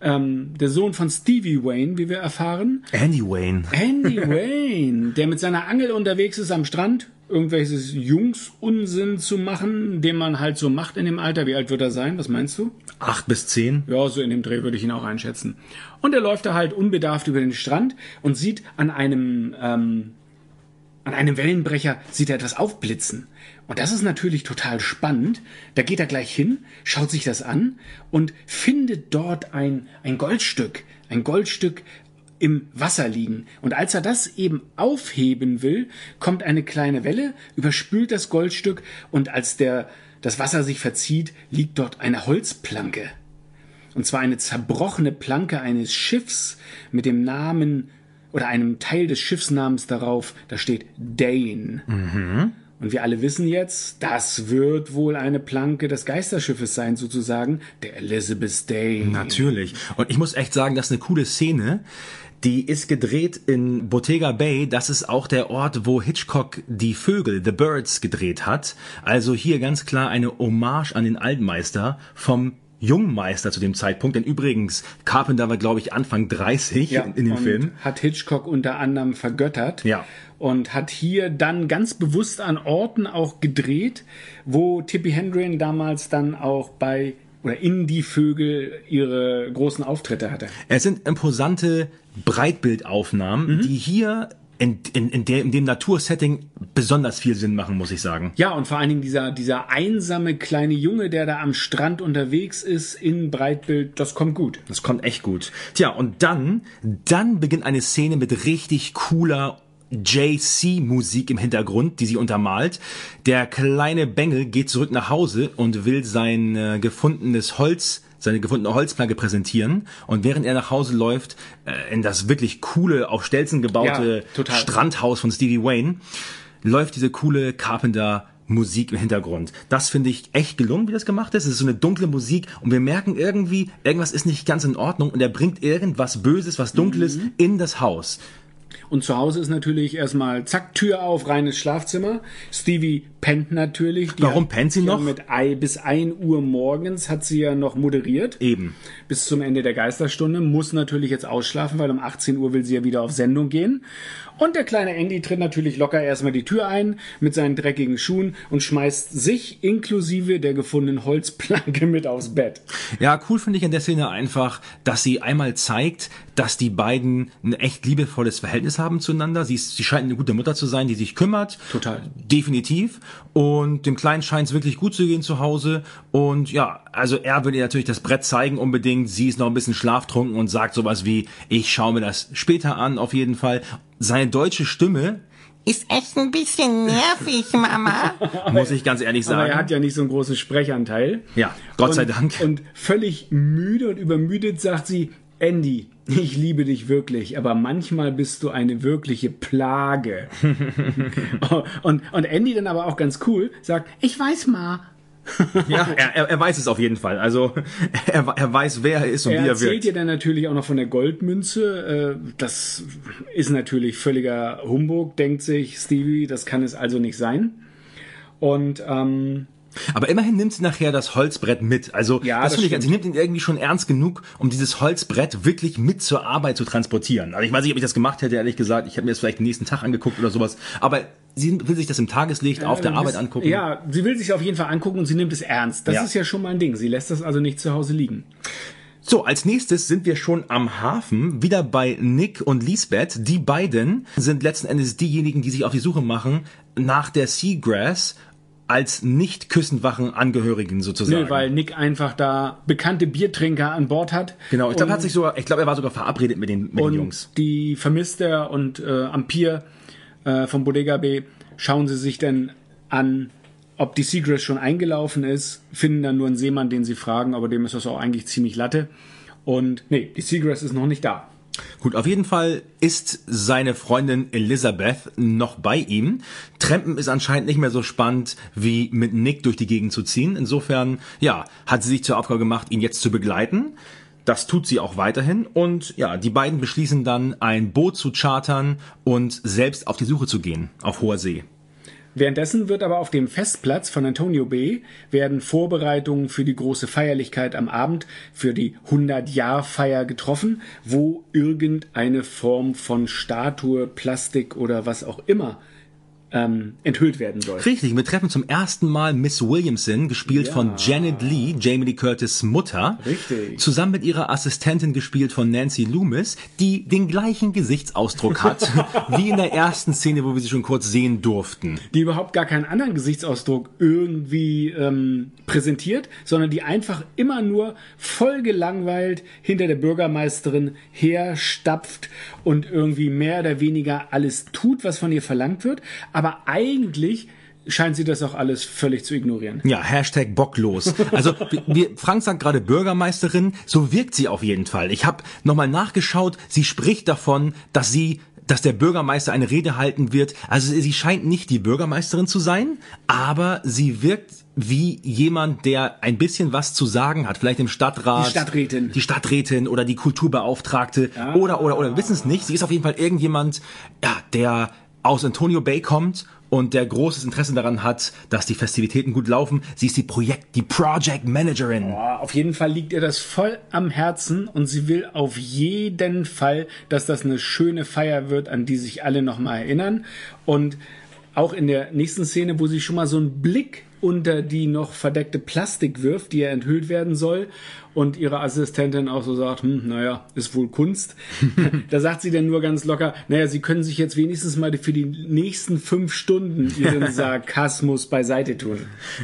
Ähm, der Sohn von Stevie Wayne, wie wir erfahren. Andy Wayne. Andy <laughs> Wayne, der mit seiner Angel unterwegs ist am Strand, irgendwelches Jungsunsinn zu machen, den man halt so macht in dem Alter. Wie alt wird er sein? Was meinst du? Acht bis zehn. Ja, so in dem Dreh würde ich ihn auch einschätzen. Und er läuft da halt unbedarft über den Strand und sieht an einem, ähm, an einem Wellenbrecher, sieht er etwas aufblitzen. Und das ist natürlich total spannend. Da geht er gleich hin, schaut sich das an und findet dort ein, ein Goldstück. Ein Goldstück im Wasser liegen. Und als er das eben aufheben will, kommt eine kleine Welle, überspült das Goldstück und als der, das Wasser sich verzieht, liegt dort eine Holzplanke. Und zwar eine zerbrochene Planke eines Schiffs mit dem Namen oder einem Teil des Schiffsnamens darauf. Da steht Dane. Und wir alle wissen jetzt, das wird wohl eine Planke des Geisterschiffes sein, sozusagen, der Elizabeth Dane. Natürlich. Und ich muss echt sagen, das ist eine coole Szene. Die ist gedreht in Bottega Bay. Das ist auch der Ort, wo Hitchcock die Vögel, The Birds, gedreht hat. Also hier ganz klar eine Hommage an den Altmeister vom Jungmeister zu dem Zeitpunkt. Denn übrigens, Carpenter war, glaube ich, Anfang 30 in, in dem Film. Hat Hitchcock unter anderem vergöttert. Ja. Und hat hier dann ganz bewusst an Orten auch gedreht, wo Tippi Hendren damals dann auch bei oder in die Vögel ihre großen Auftritte hatte. Es sind imposante Breitbildaufnahmen, die hier in, in, in, der, in dem Natursetting besonders viel Sinn machen, muss ich sagen. Ja, und vor allen Dingen dieser, dieser einsame kleine Junge, der da am Strand unterwegs ist in Breitbild, das kommt gut. Das kommt echt gut. Tja, und dann, dann beginnt eine Szene mit richtig cooler JC-Musik im Hintergrund, die sie untermalt. Der kleine Bengel geht zurück nach Hause und will sein äh, gefundenes Holz seine gefundene Holzplanke präsentieren und während er nach Hause läuft äh, in das wirklich coole auf Stelzen gebaute Ja. Strandhaus von Stevie Wayne läuft diese coole Carpenter Musik im Hintergrund. Das finde ich echt gelungen, wie das gemacht ist. Es ist so eine dunkle Musik und wir merken irgendwie, irgendwas ist nicht ganz in Ordnung und er bringt irgendwas Böses, was Dunkles Mhm. in das Haus. Und zu Hause ist natürlich erstmal zack, Tür auf, reines Schlafzimmer. Stevie pennt natürlich. Die Warum hat- pennt sie noch? Mit Ei bis 1 Uhr morgens hat sie ja noch moderiert. Eben. Bis zum Ende der Geisterstunde. Muss natürlich jetzt ausschlafen, weil um 18 Uhr will sie ja wieder auf Sendung gehen. Und der kleine Andy tritt natürlich locker erstmal die Tür ein mit seinen dreckigen Schuhen und schmeißt sich inklusive der gefundenen Holzplanke mit aufs Bett. Ja, cool finde ich in der Szene einfach, dass sie einmal zeigt, dass die beiden ein echt liebevolles Verhältnis haben zueinander. Sie, ist, sie scheint eine gute Mutter zu sein, die sich kümmert. Total. Definitiv. Und dem Kleinen scheint es wirklich gut zu gehen zu Hause. Und ja, also er will ihr natürlich das Brett zeigen unbedingt. Sie ist noch ein bisschen schlaftrunken und sagt sowas wie, ich schaue mir das später an, auf jeden Fall. Seine deutsche Stimme, Ist echt ein bisschen nervig, Mama. <laughs> muss ich ganz ehrlich Aber sagen. er hat ja nicht so einen großen Sprechanteil. Ja, Gott und, sei Dank. Und völlig müde und übermüdet sagt sie, Andy, ich liebe dich wirklich, aber manchmal bist du eine wirkliche Plage. <laughs> und, und Andy dann aber auch ganz cool sagt, ich weiß mal. ja, er, er, er weiß es auf jeden Fall. Also <laughs> er, er weiß, wer er ist und Er wie er erzählt wirkt. ihr dann natürlich auch noch von der Goldmünze. Äh, Das ist natürlich völliger Humbug, denkt sich Stevie. Das kann es also nicht sein. Und ähm, Aber immerhin nimmt sie nachher das Holzbrett mit. Also Ja, das, das finde ich, also sie nimmt ihn irgendwie schon ernst genug, um dieses Holzbrett wirklich mit zur Arbeit zu transportieren. Also ich weiß nicht, ob ich das gemacht hätte, ehrlich gesagt. Ich hätte mir das vielleicht den nächsten Tag angeguckt oder sowas. Aber sie will sich das im Tageslicht auf der Dann Arbeit ist- angucken. Ja, sie will sich auf jeden Fall angucken und sie nimmt es ernst. Das Ja. ist ja schon mal ein Ding. Sie lässt das also nicht zu Hause liegen. So, als nächstes sind wir schon am Hafen, wieder bei Nick und Lisbeth. Die beiden sind letzten Endes diejenigen, die sich auf die Suche machen nach der Seagrass als nicht küssenwachen Angehörigen sozusagen. Nö, weil Nick einfach da bekannte Biertrinker an Bord hat. genau, ich glaube, er hat sich sogar, ich glaube, er war sogar verabredet mit den, mit den und Jungs. die vermisst er und äh, am Pier äh, vom Bodega B schauen sie sich dann an, ob die Seagrass schon eingelaufen ist, finden dann nur einen Seemann, den sie fragen, aber dem ist das auch eigentlich ziemlich Latte. Und nee, die Seagrass ist noch nicht da. Gut, auf jeden Fall ist seine Freundin Elizabeth noch bei ihm. Trampen ist anscheinend nicht mehr so spannend, wie mit Nick durch die Gegend zu ziehen. Insofern, ja, hat sie sich zur Aufgabe gemacht, ihn jetzt zu begleiten. Das tut sie auch weiterhin. Und ja, die beiden beschließen dann, ein Boot zu chartern und selbst auf die Suche zu gehen, auf hoher See. Währenddessen wird aber auf dem Festplatz von Antonio Bay werden Vorbereitungen für die große Feierlichkeit am Abend für die 100-Jahr-Feier getroffen, wo irgendeine Form von Statue, Plastik oder was auch immer ähm, enthüllt werden soll. Richtig, wir treffen zum ersten Mal Miss Williamson, gespielt von Janet Lee, Jamie Lee Curtis Mutter. Richtig. Zusammen mit ihrer Assistentin, gespielt von Nancy Loomis, die den gleichen Gesichtsausdruck hat, <laughs> wie in der ersten Szene, wo wir sie schon kurz sehen durften. die überhaupt gar keinen anderen Gesichtsausdruck irgendwie ähm, präsentiert, sondern die einfach immer nur voll gelangweilt hinter der Bürgermeisterin herstapft und irgendwie mehr oder weniger alles tut, was von ihr verlangt wird. Aber eigentlich scheint sie das auch alles völlig zu ignorieren. Ja, Hashtag bocklos. Also, <laughs> wir- wir, Frank sagt gerade Bürgermeisterin, so wirkt sie auf jeden Fall. Ich habe nochmal nachgeschaut, sie spricht davon, dass sie dass der Bürgermeister eine Rede halten wird. Also sie scheint nicht die Bürgermeisterin zu sein, aber sie wirkt wie jemand, der ein bisschen was zu sagen hat. Vielleicht im Stadtrat. Die Stadträtin. Die Stadträtin oder die Kulturbeauftragte. Oder, oder, oder, wir wissen es nicht. Sie ist auf jeden Fall irgendjemand, ja, der aus Antonio Bay kommt und der großes Interesse daran hat, dass die Festivitäten gut laufen. Sie ist die Projekt, die Project Managerin. Ja, Auf jeden Fall liegt ihr das voll am Herzen und sie will auf jeden Fall, dass das eine schöne Feier wird, an die sich alle nochmal erinnern. Und auch in der nächsten Szene, wo sie schon mal so einen Blick unter die noch verdeckte Plastik wirft, die ja enthüllt werden soll und ihre Assistentin auch so sagt, hm, naja, ist wohl Kunst. <laughs> da sagt sie dann nur ganz locker, naja, sie können sich jetzt wenigstens mal für die nächsten fünf Stunden ihren <laughs> Sarkasmus beiseite tun.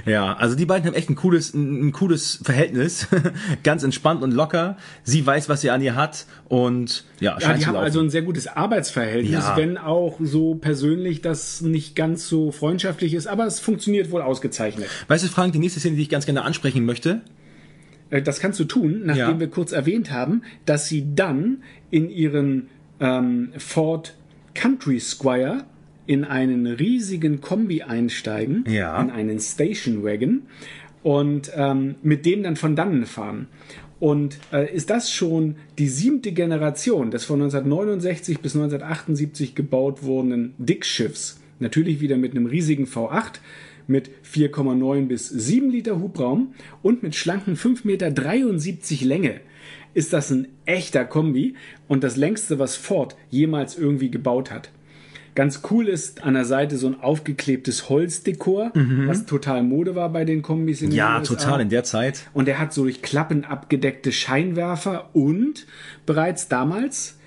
Ja, also die beiden haben echt ein cooles, ein, ein cooles Verhältnis. <laughs> Ganz entspannt und locker. Sie weiß, was sie an ihr hat und ja, Ja, die haben also ein sehr gutes Arbeitsverhältnis, Ja. wenn auch so persönlich das nicht ganz so freundschaftlich ist, aber es funktioniert wohl ausgezeichnet. weißt du, Frank, die nächste Szene, die ich ganz gerne ansprechen möchte, Das kannst du tun, nachdem Ja. wir kurz erwähnt haben, dass sie dann in ihren ähm, Ford Country Squire in einen riesigen Kombi einsteigen, Ja. in einen Station Wagon und ähm, mit dem dann von dannen fahren. Und äh, ist das schon die siebte Generation des von 1969 bis 1978 gebaut wurdenen Dickschiffs? Natürlich wieder mit einem riesigen V8 mit 4,9 bis 7 Liter Hubraum und mit schlanken 5,73 Meter Länge ist das ein echter Kombi und das längste, was Ford jemals irgendwie gebaut hat. Ganz cool ist an der Seite so ein aufgeklebtes Holzdekor, was total Mode war bei den Kombis in Mhm. ja, USA. total in der Zeit. Und er hat so durch Klappen abgedeckte Scheinwerfer und bereits damals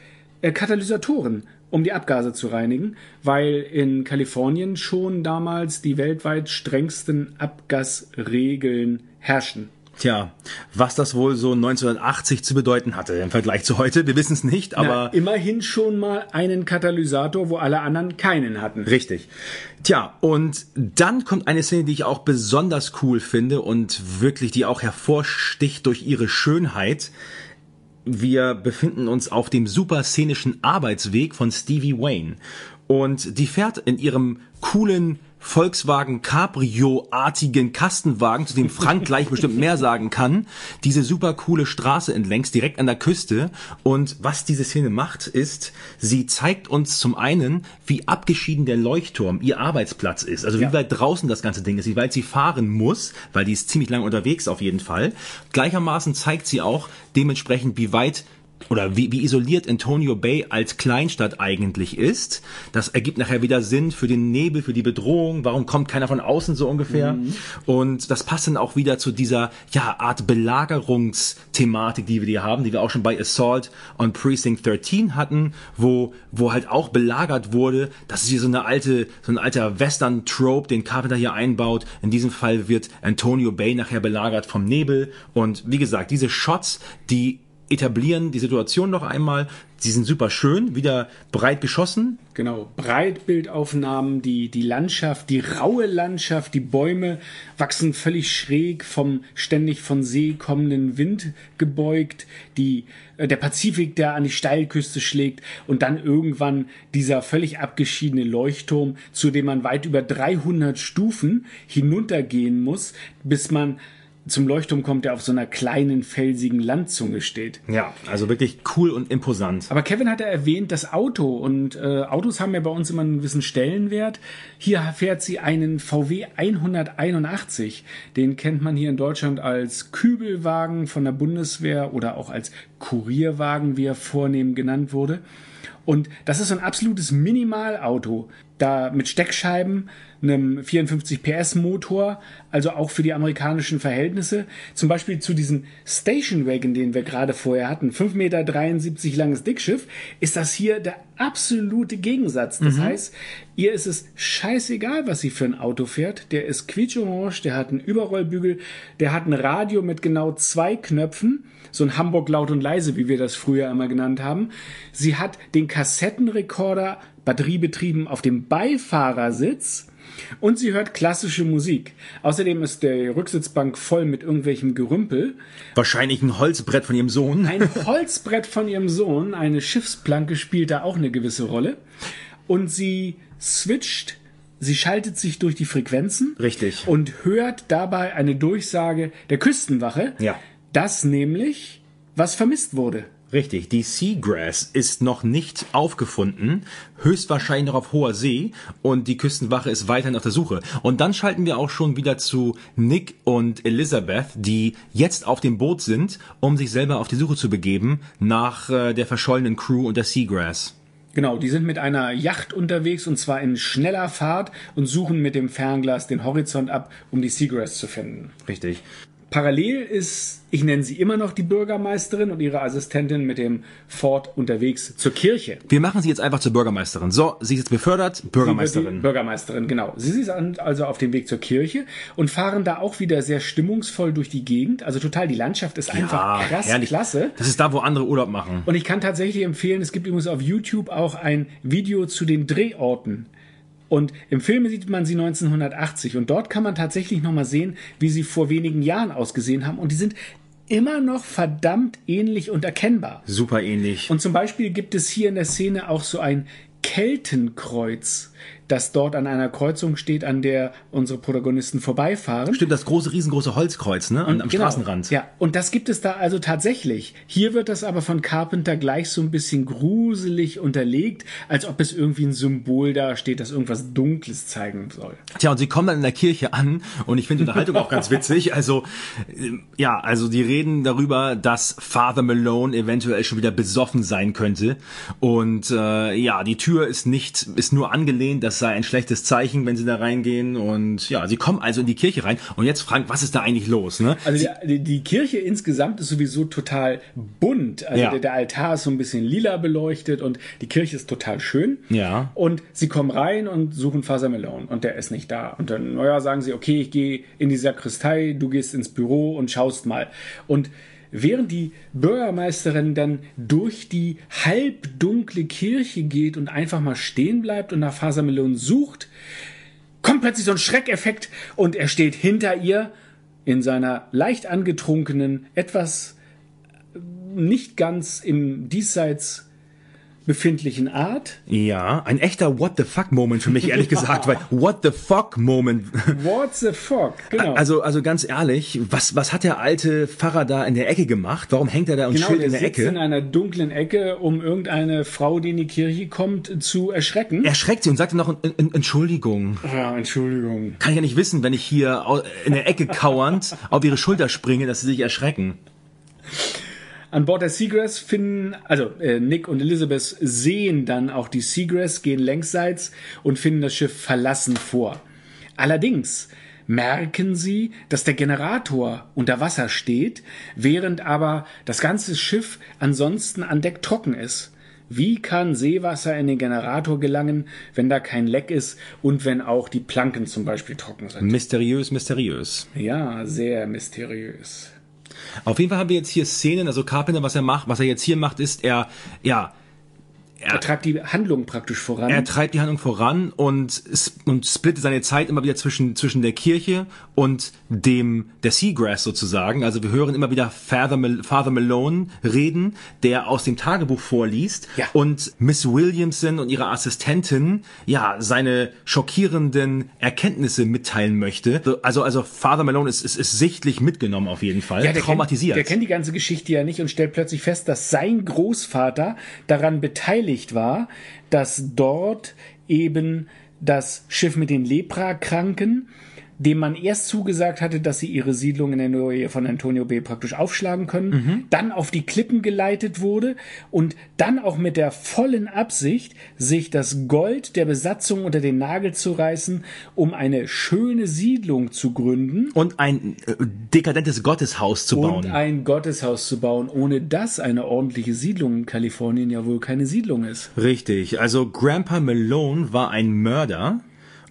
äh, Katalysatoren, um die Abgase zu reinigen, weil in Kalifornien schon damals die weltweit strengsten Abgasregeln herrschen. Tja, was das wohl so 1980 zu bedeuten hatte im Vergleich zu heute, wir wissen es nicht, Na, aber immerhin schon mal einen Katalysator, wo alle anderen keinen hatten. Richtig. Tja, und dann kommt eine Szene, die ich auch besonders cool finde und wirklich die auch hervorsticht durch ihre Schönheit. Wir befinden uns auf dem super szenischen Arbeitsweg von Stevie Wayne. Und die fährt in ihrem coolen Volkswagen Cabrio-artigen Kastenwagen, zu dem Frank gleich bestimmt mehr sagen kann, diese super coole Straße entlängs, direkt an der Küste. Und was diese Szene macht, ist, sie zeigt uns zum einen, wie abgeschieden der Leuchtturm, ihr Arbeitsplatz ist. Also wie weit draußen das ganze Ding ist, wie weit sie fahren muss, weil die ist ziemlich lang unterwegs auf jeden Fall. Gleichermaßen zeigt sie auch dementsprechend, wie weit oder wie, wie isoliert Antonio Bay als Kleinstadt eigentlich ist. Das ergibt nachher wieder Sinn für den Nebel, für die Bedrohung. Warum kommt keiner von außen so ungefähr? Und das passt dann auch wieder zu dieser ja, Art Belagerungsthematik, die wir hier haben, die wir auch schon bei Assault on Precinct 13 hatten, wo, wo halt auch belagert wurde. Das ist hier so eine alte, so ein alter Western-Trope, den Carpenter hier einbaut. In diesem Fall wird Antonio Bay nachher belagert vom Nebel. Und wie gesagt, diese Shots, die etablieren die Situation noch einmal. Sie sind super schön, wieder breit geschossen. Genau, Breitbildaufnahmen, die, die Landschaft, die raue Landschaft, die Bäume wachsen völlig schräg vom ständig von See kommenden Wind gebeugt, die, äh, der Pazifik, der an die Steilküste schlägt und dann irgendwann dieser völlig abgeschiedene Leuchtturm, zu dem man weit über 300 Stufen hinuntergehen muss, bis man zum Leuchtturm kommt, der auf so einer kleinen felsigen Landzunge steht. Ja, also wirklich cool und imposant. Aber Kevin hat ja erwähnt, das Auto und äh, Autos haben ja bei uns immer einen gewissen Stellenwert. Hier fährt sie einen VW 181. Den kennt man hier in Deutschland als Kübelwagen von der Bundeswehr oder auch als Kurierwagen, wie er vornehm genannt wurde. Und das ist so ein absolutes Minimalauto. Da mit Steckscheiben, einem 54 PS Motor, also auch für die amerikanischen Verhältnisse. Zum Beispiel zu diesem Station Wagon, den wir gerade vorher hatten, 5,73 Meter langes Dickschiff, ist das hier der absolute Gegensatz. Das heißt, ihr ist es scheißegal, was sie für ein Auto fährt. Der ist quietscheorange, der hat einen Überrollbügel, der hat ein Radio mit genau zwei Knöpfen, so ein Hamburg laut und leise, wie wir das früher immer genannt haben. Sie hat den Kassettenrekorder batteriebetrieben auf dem Beifahrersitz und sie hört klassische Musik. Außerdem ist der Rücksitzbank voll mit irgendwelchem Gerümpel. Wahrscheinlich ein Holzbrett von ihrem Sohn. Ein <laughs> Holzbrett von ihrem Sohn, eine Schiffsplanke spielt da auch eine gewisse Rolle. Und sie switcht, sie schaltet sich durch die Frequenzen. Richtig. Und hört dabei eine Durchsage der Küstenwache, Ja. dass nämlich was vermisst wurde. Richtig, die Seagrass ist noch nicht aufgefunden, höchstwahrscheinlich noch auf hoher See und die Küstenwache ist weiterhin auf der Suche. Und dann schalten wir auch schon wieder zu Nick und Elizabeth, die jetzt auf dem Boot sind, um sich selber auf die Suche zu begeben nach äh, der verschollenen Crew und der Seagrass. Genau, die sind mit einer Yacht unterwegs und zwar in schneller Fahrt und suchen mit dem Fernglas den Horizont ab, um die Seagrass zu finden. Richtig. Parallel ist, ich nenne sie immer noch die Bürgermeisterin und ihre Assistentin mit dem Ford unterwegs zur Kirche. Wir machen sie jetzt einfach zur Bürgermeisterin. So, sie ist jetzt befördert, Bürgermeisterin. Bürgermeisterin, genau. Sie ist also auf dem Weg zur Kirche und fahren da auch wieder sehr stimmungsvoll durch die Gegend. Also total, die Landschaft ist einfach krass herrlich. klasse. Das ist da, wo andere Urlaub machen. Und ich kann tatsächlich empfehlen, es gibt übrigens auf YouTube auch ein Video zu den Drehorten. Und im Film sieht man sie 1980 und dort kann man tatsächlich nochmal sehen, wie sie vor wenigen Jahren ausgesehen haben. Und die sind immer noch verdammt ähnlich und erkennbar. Super ähnlich. Und zum Beispiel gibt es hier in der Szene auch so ein Keltenkreuz, das dort an einer Kreuzung steht, an der unsere Protagonisten vorbeifahren. Stimmt, das große, riesengroße Holzkreuz, ne? Am, am Genau. Straßenrand. Ja, und das gibt es da also tatsächlich. Hier wird das aber von Carpenter gleich so ein bisschen gruselig unterlegt, als ob es irgendwie ein Symbol da steht, das irgendwas Dunkles zeigen soll. Tja, und sie kommen dann in der Kirche an und ich finde die Unterhaltung auch ganz witzig. Also, ähm, ja, also die reden darüber, dass Father Malone eventuell schon wieder besoffen sein könnte. Und äh, ja, die Tür ist nicht, ist nur angelehnt, sei ein schlechtes Zeichen, wenn sie da reingehen. Und ja, sie kommen also in die Kirche rein. Und jetzt, Frank, was ist da eigentlich los? Ne? Also die, die Kirche insgesamt ist sowieso total bunt. Also Ja. der, der Altar ist so ein bisschen lila beleuchtet und die Kirche ist total schön. Ja. Und sie kommen rein und suchen Father Malone und der ist nicht da. Und dann, naja, sagen sie, okay, ich gehe in die Sakristei, du gehst ins Büro und schaust mal. Und während die Bürgermeisterin dann durch die halbdunkle Kirche geht und einfach mal stehen bleibt und nach Father Malone sucht, kommt plötzlich so ein Schreckeffekt und er steht hinter ihr in seiner leicht angetrunkenen, etwas nicht ganz im Diesseits befindlichen Art. Ja, ein echter What the fuck Moment für mich, ehrlich <laughs> gesagt, weil What the fuck Moment. What the fuck? Genau. Also, also ganz ehrlich, was, was hat der alte Pfarrer da in der Ecke gemacht? Warum hängt er da und genau, chillt der in der sitzt Ecke? in einer dunklen Ecke, um irgendeine Frau, die in die Kirche kommt, zu erschrecken. er schreckt sie und sagt dann noch "En- en- Entschuldigung. Ja, Entschuldigung. Kann ich ja nicht wissen, wenn ich hier in der Ecke kauernd auf ihre Schulter springe, dass sie sich erschrecken. An Bord der Seagrass finden, also äh, Nick und Elizabeth sehen dann auch die Seagrass, gehen längsseits und finden das Schiff verlassen vor. Allerdings merken sie, dass der Generator unter Wasser steht, während aber das ganze Schiff ansonsten an Deck trocken ist. Wie kann Seewasser in den Generator gelangen, wenn da kein Leck ist und wenn auch die Planken zum Beispiel trocken sind? Mysteriös, mysteriös. Ja, sehr mysteriös. Auf jeden Fall haben wir jetzt hier Szenen, also Carpenter, was er macht, was er jetzt hier macht, ist, er, ja, Er treibt die Handlung praktisch voran. Er treibt die Handlung voran und, und splittet seine Zeit immer wieder zwischen, zwischen der Kirche und dem, der Seagrass sozusagen. Also wir hören immer wieder Father, Mal Father Malone reden, der aus dem Tagebuch vorliest Ja. und Miss Williamson und ihre Assistentin, ja, seine schockierenden Erkenntnisse mitteilen möchte. Also, also Father Malone ist, ist, ist sichtlich mitgenommen auf jeden Fall, der traumatisiert. Kennt, der kennt die ganze Geschichte ja nicht und stellt plötzlich fest, dass sein Großvater daran beteiligt war, dass dort eben das Schiff mit den Leprakranken, dem man erst zugesagt hatte, dass sie ihre Siedlung in der Nähe von Antonio Bay praktisch aufschlagen können, Mhm. dann auf die Klippen geleitet wurde und dann auch mit der vollen Absicht, sich das Gold der Besatzung unter den Nagel zu reißen, um eine schöne Siedlung zu gründen und ein äh, dekadentes Gotteshaus zu bauen. und ein Gotteshaus zu bauen, ohne dass eine ordentliche Siedlung in Kalifornien ja wohl keine Siedlung ist. Richtig, also Grandpa Malone war ein Mörder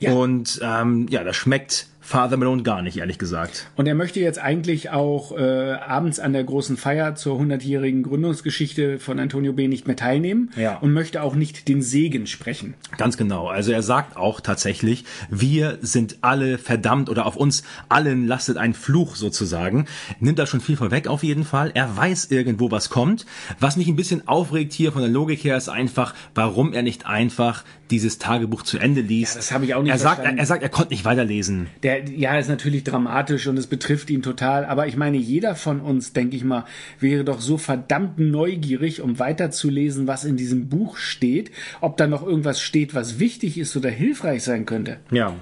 Ja. und ähm, ja, das schmeckt Father Malone gar nicht, ehrlich gesagt. Und er möchte jetzt eigentlich auch äh, abends an der großen Feier zur 100-jährigen Gründungsgeschichte von Antonio B. nicht mehr teilnehmen Ja. und möchte auch nicht den Segen sprechen. Ganz genau. Also er sagt auch tatsächlich, wir sind alle verdammt oder auf uns allen lastet ein Fluch sozusagen. Nimmt da schon viel vorweg auf jeden Fall. Er weiß irgendwo, was kommt. Was mich ein bisschen aufregt hier von der Logik her ist einfach, warum er nicht einfach dieses Tagebuch zu Ende liest. Ja, das habe ich auch nicht er sagt, er, verstanden. er sagt, er konnte nicht weiterlesen. Der, ja, ist natürlich dramatisch und es betrifft ihn total. Aber ich meine, jeder von uns, denke ich mal, wäre doch so verdammt neugierig, um weiterzulesen, was in diesem Buch steht. Ob da noch irgendwas steht, was wichtig ist oder hilfreich sein könnte. Ja.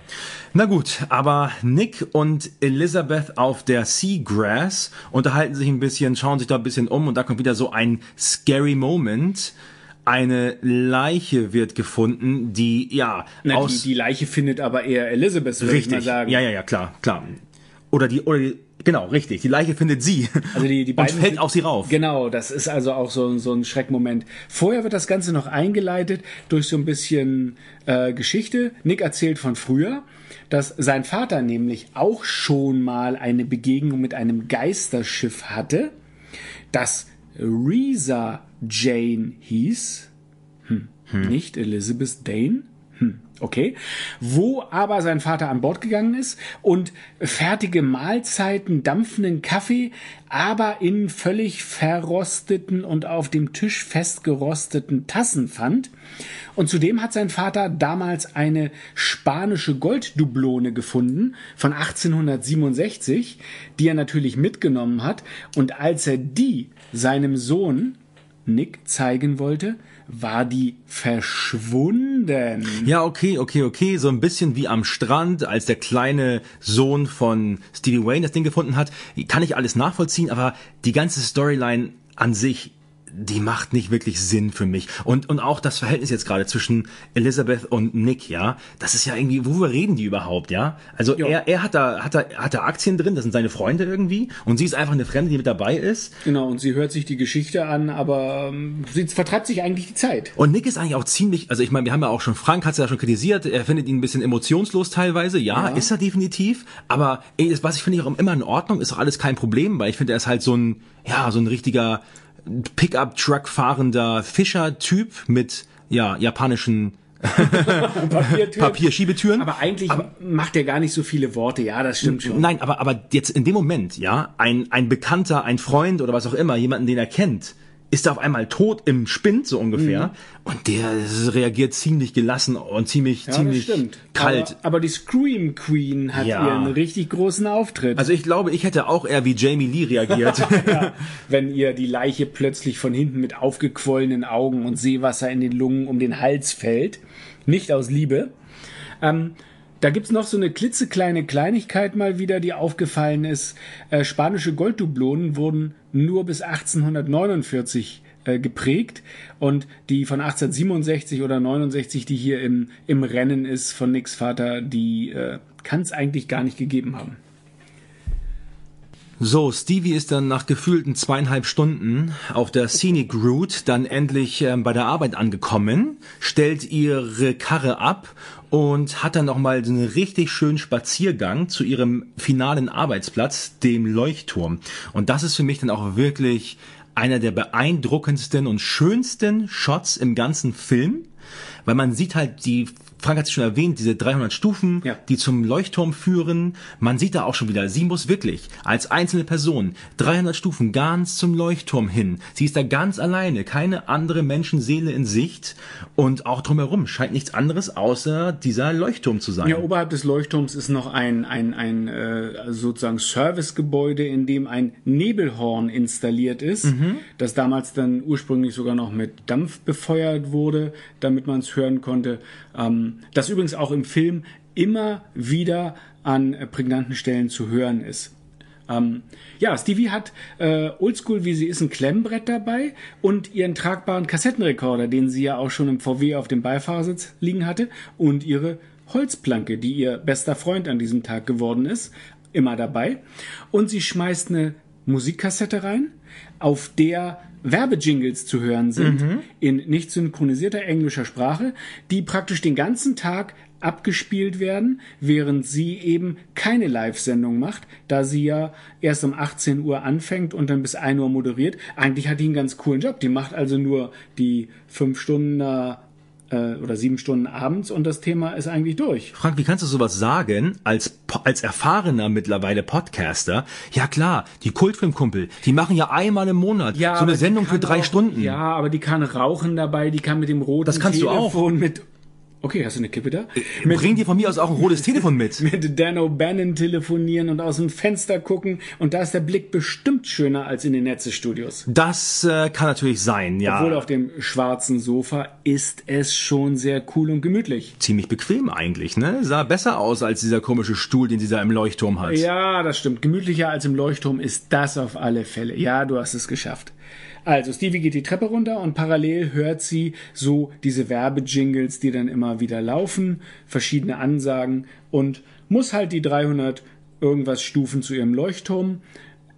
Na gut, aber Nick und Elizabeth auf der Seagrass unterhalten sich ein bisschen, schauen sich da ein bisschen um und da kommt wieder so ein scary Moment. Eine Leiche wird gefunden, die, ja, Na, aus... die, die Leiche findet aber eher Elizabeth, würde ich mal richtig. sagen. Ja, ja, ja, klar, klar. Oder die, oder die Genau, richtig. Die Leiche findet sie Also die, die und beiden fällt sind- auf sie rauf. Genau, das ist also auch so, so ein Schreckmoment. Vorher wird das Ganze noch eingeleitet durch so ein bisschen äh, Geschichte. Nick erzählt von früher, dass sein Vater nämlich auch schon mal eine Begegnung mit einem Geisterschiff hatte, das Reza Jane hieß. Hm. Nicht Elizabeth Dane. Hm. Okay. Wo aber sein Vater an Bord gegangen ist und fertige Mahlzeiten, dampfenden Kaffee, aber in völlig verrosteten und auf dem Tisch festgerosteten Tassen fand. Und zudem hat sein Vater damals eine spanische Golddublone gefunden von 1867, die er natürlich mitgenommen hat. Und als er die seinem Sohn Nick zeigen wollte, war die verschwunden. Ja, okay, okay, okay. So ein bisschen wie am Strand, als der kleine Sohn von Stevie Wayne das Ding gefunden hat. Kann ich alles nachvollziehen, aber die ganze Storyline an sich, die macht nicht wirklich Sinn für mich. Und, und auch das Verhältnis jetzt gerade zwischen Elizabeth und Nick, ja, das ist ja irgendwie, worüber reden die überhaupt, ja? Also Ja. er, er hat da, hat da, hat da Aktien drin, das sind seine Freunde irgendwie, und sie ist einfach eine Fremde, die mit dabei ist. Genau, und sie hört sich die Geschichte an, aber ähm, sie vertreibt sich eigentlich die Zeit. Und Nick ist eigentlich auch ziemlich, also ich meine, wir haben ja auch schon, Frank hat es ja schon kritisiert, er findet ihn ein bisschen emotionslos teilweise, ja, ist er definitiv, aber ey, das- was ich finde ich auch immer in Ordnung, ist auch alles kein Problem, weil ich finde, er ist halt so ein, ja, so ein richtiger Pickup-Truck fahrender Fischer-Typ mit, ja, japanischen. <laughs> Papierschiebetüren. Aber eigentlich macht er gar nicht so viele Worte. Ja, das stimmt schon. Nein, aber, aber jetzt in dem Moment, ja, ein, ein Bekannter, ein Freund oder was auch immer, jemanden, den er kennt, ist auf einmal tot im Spind, so ungefähr. Und der reagiert ziemlich gelassen und ziemlich, Ja, ziemlich kalt. Aber, aber die Scream Queen hat Ja. ihren richtig großen Auftritt. Also ich glaube, ich hätte auch eher wie Jamie Lee reagiert. <laughs> ja, wenn ihr die Leiche plötzlich von hinten mit aufgequollenen Augen und Seewasser in den Lungen um den Hals fällt. Nicht aus Liebe. Ähm, da gibt's noch so eine klitzekleine Kleinigkeit mal wieder, die aufgefallen ist. Äh, spanische Golddublonen wurden nur bis 1849 äh, geprägt und die von 1867 oder 69, die hier im, im Rennen ist von Nicks Vater, die äh, kann es eigentlich gar nicht gegeben haben. So, Stevie ist dann nach gefühlten zweieinhalb Stunden auf der Scenic Route dann endlich ähm, bei der Arbeit angekommen, stellt ihre Karre ab und hat dann nochmal so einen richtig schönen Spaziergang zu ihrem finalen Arbeitsplatz, dem Leuchtturm. Und das ist für mich dann auch wirklich einer der beeindruckendsten und schönsten Shots im ganzen Film, weil man sieht halt die Frank hat es schon erwähnt, diese 300 Stufen, Ja. die zum Leuchtturm führen. Man sieht da auch schon wieder, sie muss wirklich als einzelne Person 300 Stufen ganz zum Leuchtturm hin. Sie ist da ganz alleine, keine andere Menschenseele in Sicht und auch drumherum scheint nichts anderes außer dieser Leuchtturm zu sein. Ja, oberhalb des Leuchtturms ist noch ein, ein, ein äh, sozusagen Servicegebäude, in dem ein Nebelhorn installiert ist, das damals dann ursprünglich sogar noch mit Dampf befeuert wurde, damit man es hören konnte. Ähm, das übrigens auch im Film immer wieder an äh, prägnanten Stellen zu hören ist. Ähm, ja, Stevie hat äh, oldschool, wie sie ist, ein Klemmbrett dabei und ihren tragbaren Kassettenrekorder, den sie ja auch schon im VW auf dem Beifahrersitz liegen hatte, und ihre Holzplanke, die ihr bester Freund an diesem Tag geworden ist, immer dabei. Und sie schmeißt eine Musikkassette rein, auf der Werbejingles zu hören sind, in nicht synchronisierter englischer Sprache, die praktisch den ganzen Tag abgespielt werden, während sie eben keine Live-Sendung macht, da sie ja erst um 18 Uhr anfängt und dann bis 1 Uhr moderiert. Eigentlich hat die einen ganz coolen Job. Die macht also nur die fünf Stunden äh, oder sieben Stunden abends und das Thema ist eigentlich durch. Frank, wie kannst du sowas sagen als, als erfahrener mittlerweile Podcaster? Ja klar, die Kultfilmkumpel, die machen ja einmal im Monat so aber eine Sendung für drei auch, Stunden. Ja, aber die kann rauchen dabei, die kann mit dem roten Das kannst du auch. Telefon mit. Okay, hast du eine Kippe da? Bring dir von mir aus auch ein rotes Telefon mit. <laughs> mit Dan O'Bannon telefonieren und aus dem Fenster gucken und da ist der Blick bestimmt schöner als in den Netzestudios. Das äh, kann natürlich sein, ja. Obwohl auf dem schwarzen Sofa ist es schon sehr cool und gemütlich. Ziemlich bequem eigentlich, ne? Sah besser aus als dieser komische Stuhl, den sie da im Leuchtturm hat. Ja, das stimmt. Gemütlicher als im Leuchtturm ist das auf alle Fälle. Ja, du hast es geschafft. Also, Stevie geht die Treppe runter und parallel hört sie so diese Werbejingles, die dann immer wieder laufen, verschiedene Ansagen und muss halt die 300 irgendwas Stufen zu ihrem Leuchtturm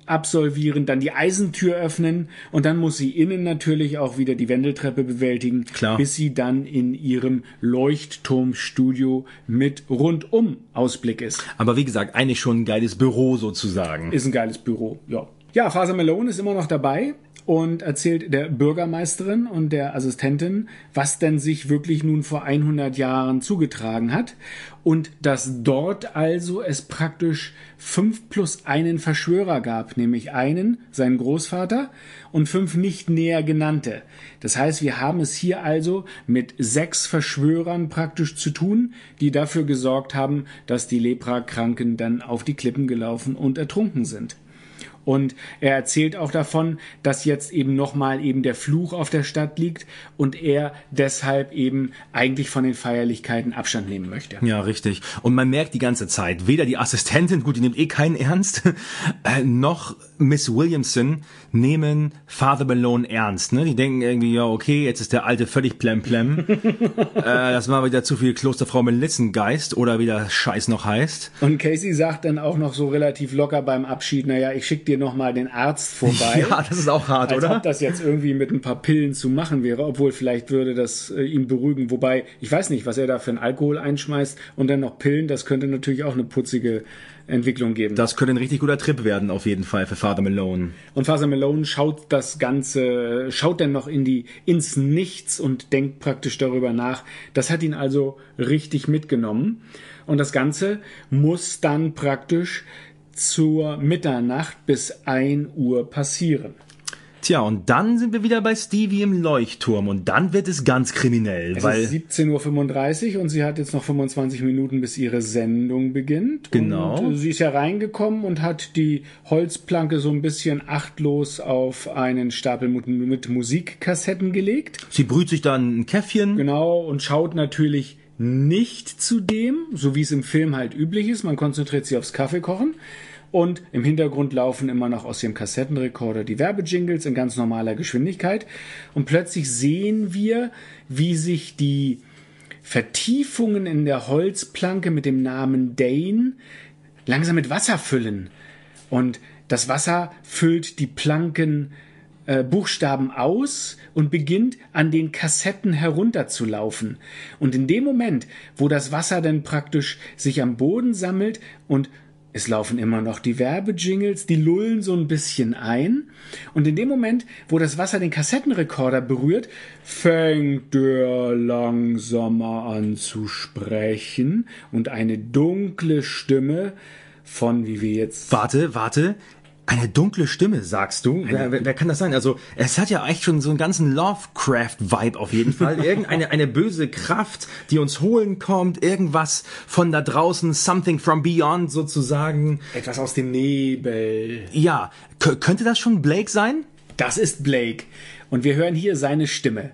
absolvieren, dann die Eisentür öffnen und dann muss sie innen natürlich auch wieder die Wendeltreppe bewältigen, Klar. bis sie dann in ihrem Leuchtturmstudio mit rundum Ausblick ist. Aber wie gesagt, eigentlich schon ein geiles Büro sozusagen. Ist ein geiles Büro, ja. Ja, Faser Malone ist immer noch dabei und erzählt der Bürgermeisterin und der Assistentin, was denn sich wirklich nun vor 100 Jahren zugetragen hat und dass dort also es praktisch fünf plus einen Verschwörer gab, nämlich einen, seinen Großvater und fünf nicht näher genannte. Das heißt, wir haben es hier also mit sechs Verschwörern praktisch zu tun, die dafür gesorgt haben, dass die Leprakranken dann auf die Klippen gelaufen und ertrunken sind. Und er erzählt auch davon, dass jetzt eben nochmal eben der Fluch auf der Stadt liegt und er deshalb eben eigentlich von den Feierlichkeiten Abstand nehmen möchte. Ja, richtig. Und man merkt die ganze Zeit, weder die Assistentin, gut, die nimmt eh keinen ernst, <laughs> äh, noch Miss Williamson nehmen Father Malone ernst. Ne? Die denken irgendwie, ja, okay, jetzt ist der Alte völlig plemplem. <laughs> äh, das war wieder zu viel Klosterfrau Melitzengeist oder wie der Scheiß noch heißt. Und Casey sagt dann auch noch so relativ locker beim Abschied, naja, ich schick dir noch mal den Arzt <laughs> vorbei. Ja, das ist auch hart, Als oder? ob das jetzt irgendwie mit ein paar Pillen zu machen wäre, obwohl vielleicht würde das äh, ihn beruhigen. Wobei, ich weiß nicht, was er da für einen Alkohol einschmeißt und dann noch Pillen, das könnte natürlich auch eine putzige Entwicklung geben. Das könnte ein richtig guter Trip werden, auf jeden Fall, für Father Malone. Und Father Malone schaut das Ganze, schaut dann noch in die, ins Nichts und denkt praktisch darüber nach. Das hat ihn also richtig mitgenommen. Und das Ganze muss dann praktisch zur Mitternacht bis 1 Uhr passieren. Tja, und dann sind wir wieder bei Stevie im Leuchtturm und dann wird es ganz kriminell, Es weil ist 17.35 Uhr und sie hat jetzt noch 25 Minuten, bis ihre Sendung beginnt. Genau. Und äh, sie ist ja reingekommen und hat die Holzplanke so ein bisschen achtlos auf einen Stapel mit, mit Musikkassetten gelegt. sie brüht sich dann ein Käffchen. Genau, und schaut natürlich nicht zu dem, so wie es im Film halt üblich ist. Man konzentriert sich aufs Kaffeekochen. Und im Hintergrund laufen immer noch aus dem Kassettenrekorder die Werbejingles in ganz normaler Geschwindigkeit. Und plötzlich sehen wir, wie sich die Vertiefungen in der Holzplanke mit dem Namen Dane langsam mit Wasser füllen. Und das Wasser füllt die Planken äh, Buchstaben aus und beginnt an den Kassetten herunterzulaufen. Und in dem Moment, wo das Wasser dann praktisch sich am Boden sammelt und es laufen immer noch die Werbejingles, die lullen so ein bisschen ein. Und in dem Moment, wo das Wasser den Kassettenrekorder berührt, fängt er langsamer an zu sprechen und eine dunkle Stimme von, wie wir jetzt Warte, warte. Eine dunkle Stimme, sagst du? Wer, wer, wer kann das sein? Also, es hat ja echt schon so einen ganzen Lovecraft-Vibe auf jeden Fall. <laughs> Irgendeine eine böse Kraft, die uns holen kommt. Irgendwas von da draußen, something from beyond sozusagen. etwas aus dem Nebel. Ja, k könnte das schon Blake sein? Das ist Blake. Und wir hören hier seine Stimme.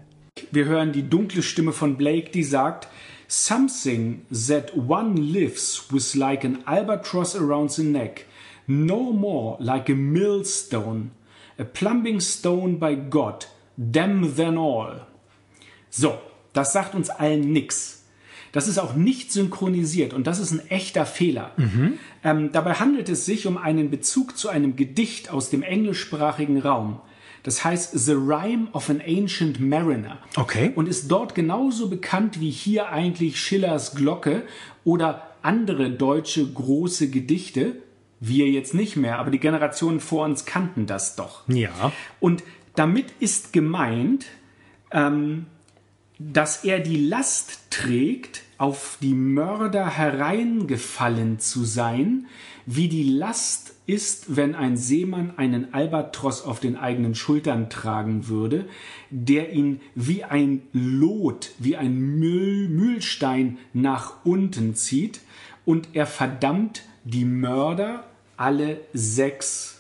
Wir hören die dunkle Stimme von Blake, die sagt, Something that one lives with like an albatross around the neck, no more like a millstone, a plumbing stone by God, damn them all. So, das sagt uns allen nix. Das ist auch nicht synchronisiert und das ist ein echter Fehler. Ähm, dabei handelt es sich um einen Bezug zu einem Gedicht aus dem englischsprachigen Raum. Das heißt The Rhyme of an Ancient Mariner. Okay. Und ist dort genauso bekannt wie hier eigentlich Schillers Glocke oder andere deutsche große Gedichte. Wir jetzt nicht mehr, aber die Generationen vor uns kannten das doch. Ja. Und damit ist gemeint, ähm, dass er die Last trägt, auf die Mörder hereingefallen zu sein, wie die Last ist, wenn ein Seemann einen Albatros auf den eigenen Schultern tragen würde, der ihn wie ein Lot, wie ein Müll, Mühlstein nach unten zieht und er verdammt die Mörder, alle sechs,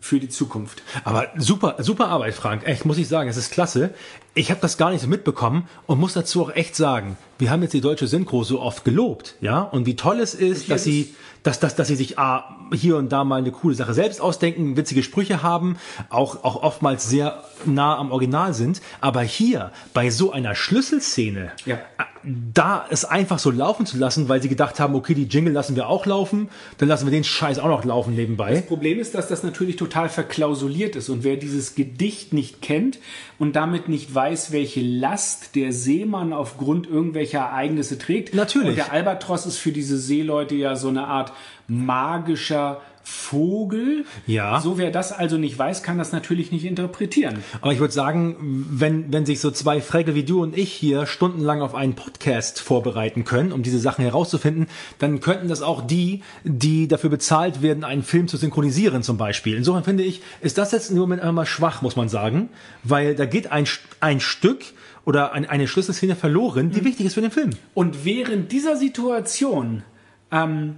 für die Zukunft. Aber super, super Arbeit, Frank. Echt, muss ich sagen, es ist klasse. Ich habe das gar nicht so mitbekommen und muss dazu auch echt sagen, wir haben jetzt die deutsche Synchro so oft gelobt, ja, und wie toll es ist, dass sie, dass, dass, dass sie sich ah, hier und da mal eine coole Sache selbst ausdenken, witzige Sprüche haben, auch, auch oftmals sehr nah am Original sind. Aber hier, bei so einer Schlüsselszene, Ja. ah, da es einfach so laufen zu lassen, weil sie gedacht haben, okay, die Jingle lassen wir auch laufen, dann lassen wir den Scheiß auch noch laufen nebenbei. Das Problem ist, dass das natürlich total verklausuliert ist und wer dieses Gedicht nicht kennt und damit nicht weiß, welche Last der Seemann aufgrund irgendwelcher Ereignisse trägt. Natürlich. Und der Albatros ist für diese Seeleute ja so eine Art magischer Vogel. Ja. So wer das also nicht weiß, kann das natürlich nicht interpretieren. Aber ich würde sagen, wenn, wenn sich so zwei Frägel wie du und ich hier stundenlang auf einen Podcast vorbereiten können, um diese Sachen herauszufinden, dann könnten das auch die, die dafür bezahlt werden, einen Film zu synchronisieren zum Beispiel. Insofern finde ich, ist das jetzt im Moment einmal schwach, muss man sagen, weil da geht ein, ein Stück oder ein, eine Schlüsselszene verloren, die wichtig ist für den Film. Und während dieser Situation ähm,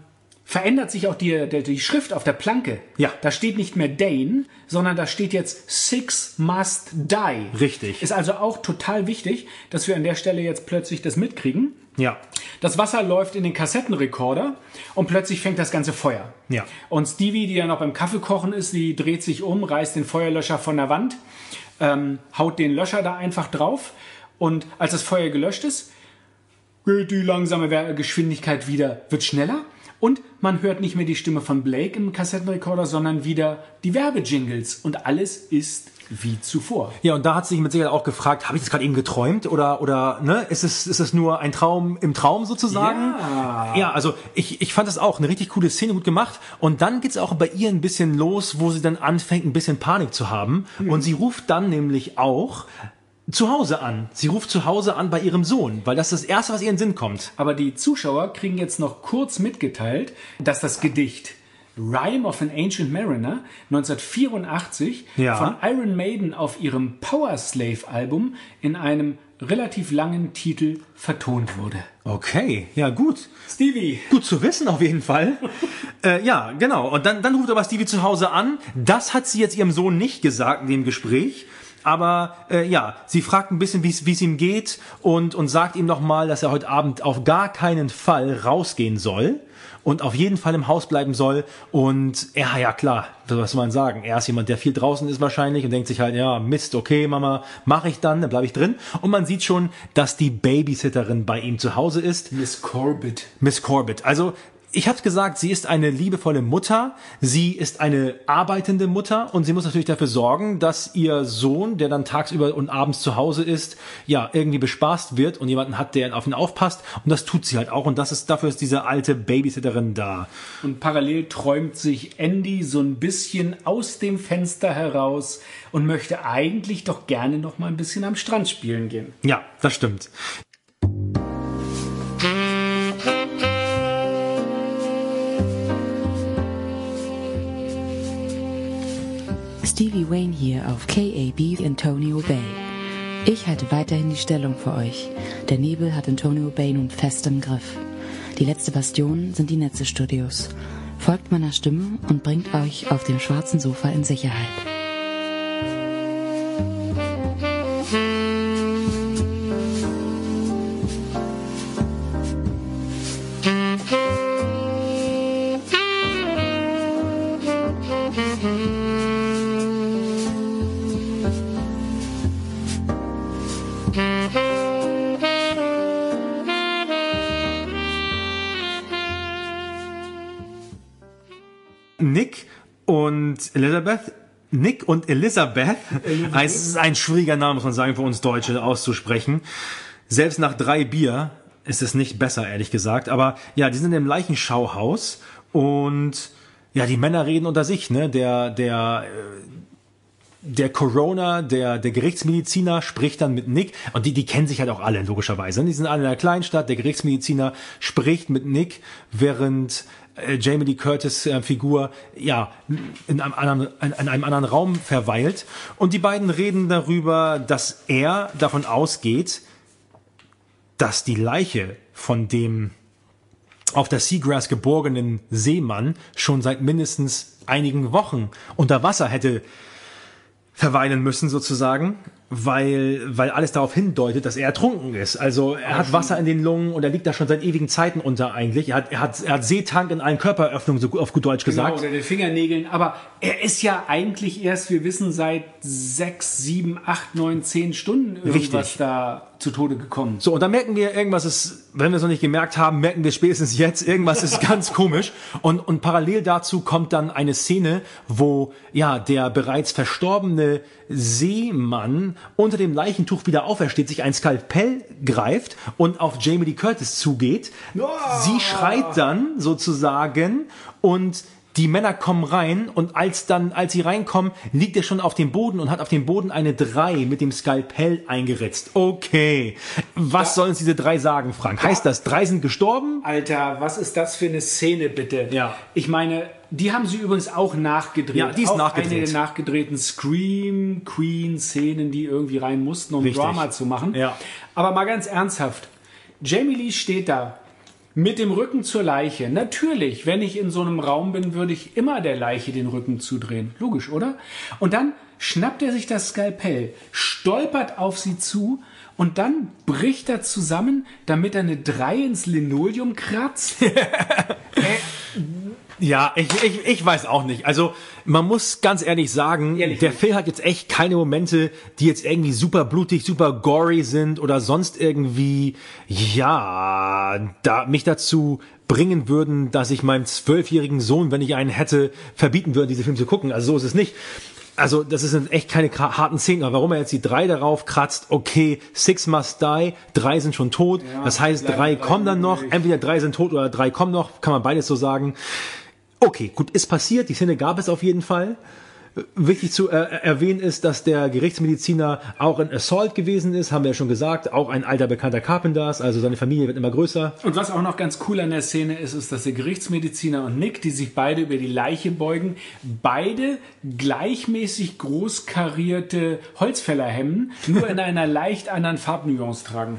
verändert sich auch die, die, die Schrift auf der Planke. Ja. Da steht nicht mehr Dane, sondern da steht jetzt Six must die. Richtig. Ist also auch total wichtig, dass wir an der Stelle jetzt plötzlich das mitkriegen. Ja. Das Wasser läuft in den Kassettenrekorder und plötzlich fängt das ganze Feuer. Ja. Und Stevie, die ja noch beim Kaffeekochen ist, die dreht sich um, reißt den Feuerlöscher von der Wand, ähm, haut den Löscher da einfach drauf und als das Feuer gelöscht ist, geht die langsame Geschwindigkeit wieder, wird schneller und man hört nicht mehr die Stimme von Blake im Kassettenrekorder, sondern wieder die Werbejingles und alles ist wie zuvor. Ja, und da hat sie sich mit Sicherheit auch gefragt, habe ich das gerade eben geträumt oder oder ne, ist es ist es nur ein Traum im Traum sozusagen? Ja. Ja, also ich, ich fand das auch eine richtig coole Szene, gut gemacht und dann geht's auch bei ihr ein bisschen los, wo sie dann anfängt ein bisschen Panik zu haben und sie ruft dann nämlich auch zu Hause an. Sie ruft zu Hause an bei ihrem Sohn, weil das ist das erste, was ihr in den Sinn kommt. Aber die Zuschauer kriegen jetzt noch kurz mitgeteilt, dass das Gedicht Rhyme of an Ancient Mariner 1984 Ja. von Iron Maiden auf ihrem Power Slave Album in einem relativ langen Titel vertont wurde. Okay, ja gut. Stevie, Gut zu wissen auf jeden Fall. <laughs> äh, ja, genau. Und dann, dann ruft aber Stevie zu Hause an. Das hat sie jetzt ihrem Sohn nicht gesagt in dem Gespräch. Aber äh, ja, sie fragt ein bisschen, wie es ihm geht und, und sagt ihm nochmal, dass er heute Abend auf gar keinen Fall rausgehen soll und auf jeden Fall im Haus bleiben soll. Und ja, ja klar, was soll man sagen? Er ist jemand, der viel draußen ist wahrscheinlich und denkt sich halt, ja, Mist, okay, Mama, mache ich dann, dann bleibe ich drin. Und man sieht schon, dass die Babysitterin bei ihm zu Hause ist. Miss Corbett. Miss Corbett. Also, ich habe gesagt, sie ist eine liebevolle Mutter, sie ist eine arbeitende Mutter und sie muss natürlich dafür sorgen, dass ihr Sohn, der dann tagsüber und abends zu Hause ist, ja, irgendwie bespaßt wird und jemanden hat, der auf ihn aufpasst und das tut sie halt auch und das ist dafür ist diese alte Babysitterin da. Und parallel träumt sich Andy so ein bisschen aus dem Fenster heraus und möchte eigentlich doch gerne noch mal ein bisschen am Strand spielen gehen. Ja, das stimmt. Stevie Wayne hier auf KAB Antonio Bay. Ich halte weiterhin die Stellung für euch. Der Nebel hat Antonio Bay nun fest im Griff. Die letzte Bastion sind die Netze-Studios. Folgt meiner Stimme und bringt euch auf dem schwarzen Sofa in Sicherheit. Elizabeth. Nick und Elizabeth. Es ist ein schwieriger Name, muss man sagen, für uns Deutsche auszusprechen. Selbst nach drei Bier ist es nicht besser, ehrlich gesagt. Aber ja, die sind im Leichenschauhaus und ja, die Männer reden unter sich, ne? Der, der, äh, der Corona, der, der Gerichtsmediziner spricht dann mit Nick und die, die kennen sich halt auch alle, logischerweise. Die sind alle in einer Kleinstadt, der Gerichtsmediziner spricht mit Nick, während äh, Jamie Lee Curtis äh, Figur ja in einem, anderen, in, in einem anderen Raum verweilt. Und die beiden reden darüber, dass er davon ausgeht, dass die Leiche von dem auf der Seagrass geborgenen Seemann schon seit mindestens einigen Wochen unter Wasser hätte verweilen müssen sozusagen, weil, weil alles darauf hindeutet, dass er ertrunken ist. Also er hat Wasser in den Lungen und er liegt da schon seit ewigen Zeiten unter eigentlich. Er hat, er hat, er hat Seetank in allen Körperöffnungen, so auf gut Deutsch Genau, gesagt. oder den Fingernägeln. Aber er ist ja eigentlich erst, wir wissen, seit sechs, sieben, acht, neun, zehn Stunden irgendwas Richtig. da zu Tode gekommen. So, und dann merken wir, irgendwas ist, wenn wir es noch nicht gemerkt haben, merken wir spätestens jetzt, irgendwas ist <laughs> ganz komisch. Und, und parallel dazu kommt dann eine Szene, wo, ja, der bereits verstorbene Seemann unter dem Leichentuch wieder aufersteht, sich ein Skalpell greift und auf Jamie Lee Curtis zugeht. Sie schreit dann sozusagen und die Männer kommen rein und als dann, als sie reinkommen, liegt er schon auf dem Boden und hat auf dem Boden eine 3 mit dem Skalpell eingeritzt. Okay. Was sollen uns diese drei sagen, Frank? Heißt das, drei sind gestorben? Alter, was ist das für eine Szene, bitte? Ja. Ich meine, die haben sie übrigens auch nachgedreht. Ja, die ist auch nachgedreht. Eine der nachgedrehten Scream Queen Szenen, die irgendwie rein mussten, um Richtig. Drama zu machen. Ja. Aber mal ganz ernsthaft. Jamie Lee steht da mit dem Rücken zur Leiche. Natürlich, wenn ich in so einem Raum bin, würde ich immer der Leiche den Rücken zudrehen. Logisch, oder? Und dann schnappt er sich das Skalpell, stolpert auf sie zu und dann bricht er zusammen, damit er eine 3 ins Linoleum kratzt. <laughs> Ja, ich, ich, ich weiß auch nicht. Also man muss ganz ehrlich sagen, Ehrlich der nicht. Film hat jetzt echt keine Momente, die jetzt irgendwie super blutig, super gory sind oder sonst irgendwie, ja, da mich dazu bringen würden, dass ich meinem zwölfjährigen Sohn, wenn ich einen hätte, verbieten würde, diese Filme zu gucken. Also so ist es nicht. Also das sind echt keine harten Szenen. Aber warum er jetzt die drei darauf kratzt, okay, six must die, drei sind schon tot. das heißt, drei drei kommen dann noch. übrig. Entweder drei sind tot oder drei kommen noch. Kann man beides so sagen. Okay, gut, ist passiert. Die Szene gab es auf jeden Fall. Wichtig zu äh, erwähnen ist, dass der Gerichtsmediziner auch in Assault gewesen ist, haben wir ja schon gesagt, auch ein alter bekannter Carpenters, also seine Familie wird immer größer. Und was auch noch ganz cool an der Szene ist, ist, dass der Gerichtsmediziner und Nick, die sich beide über die Leiche beugen, beide gleichmäßig groß karierte Holzfällerhemden, nur in einer <laughs> leicht anderen Farbnuance tragen.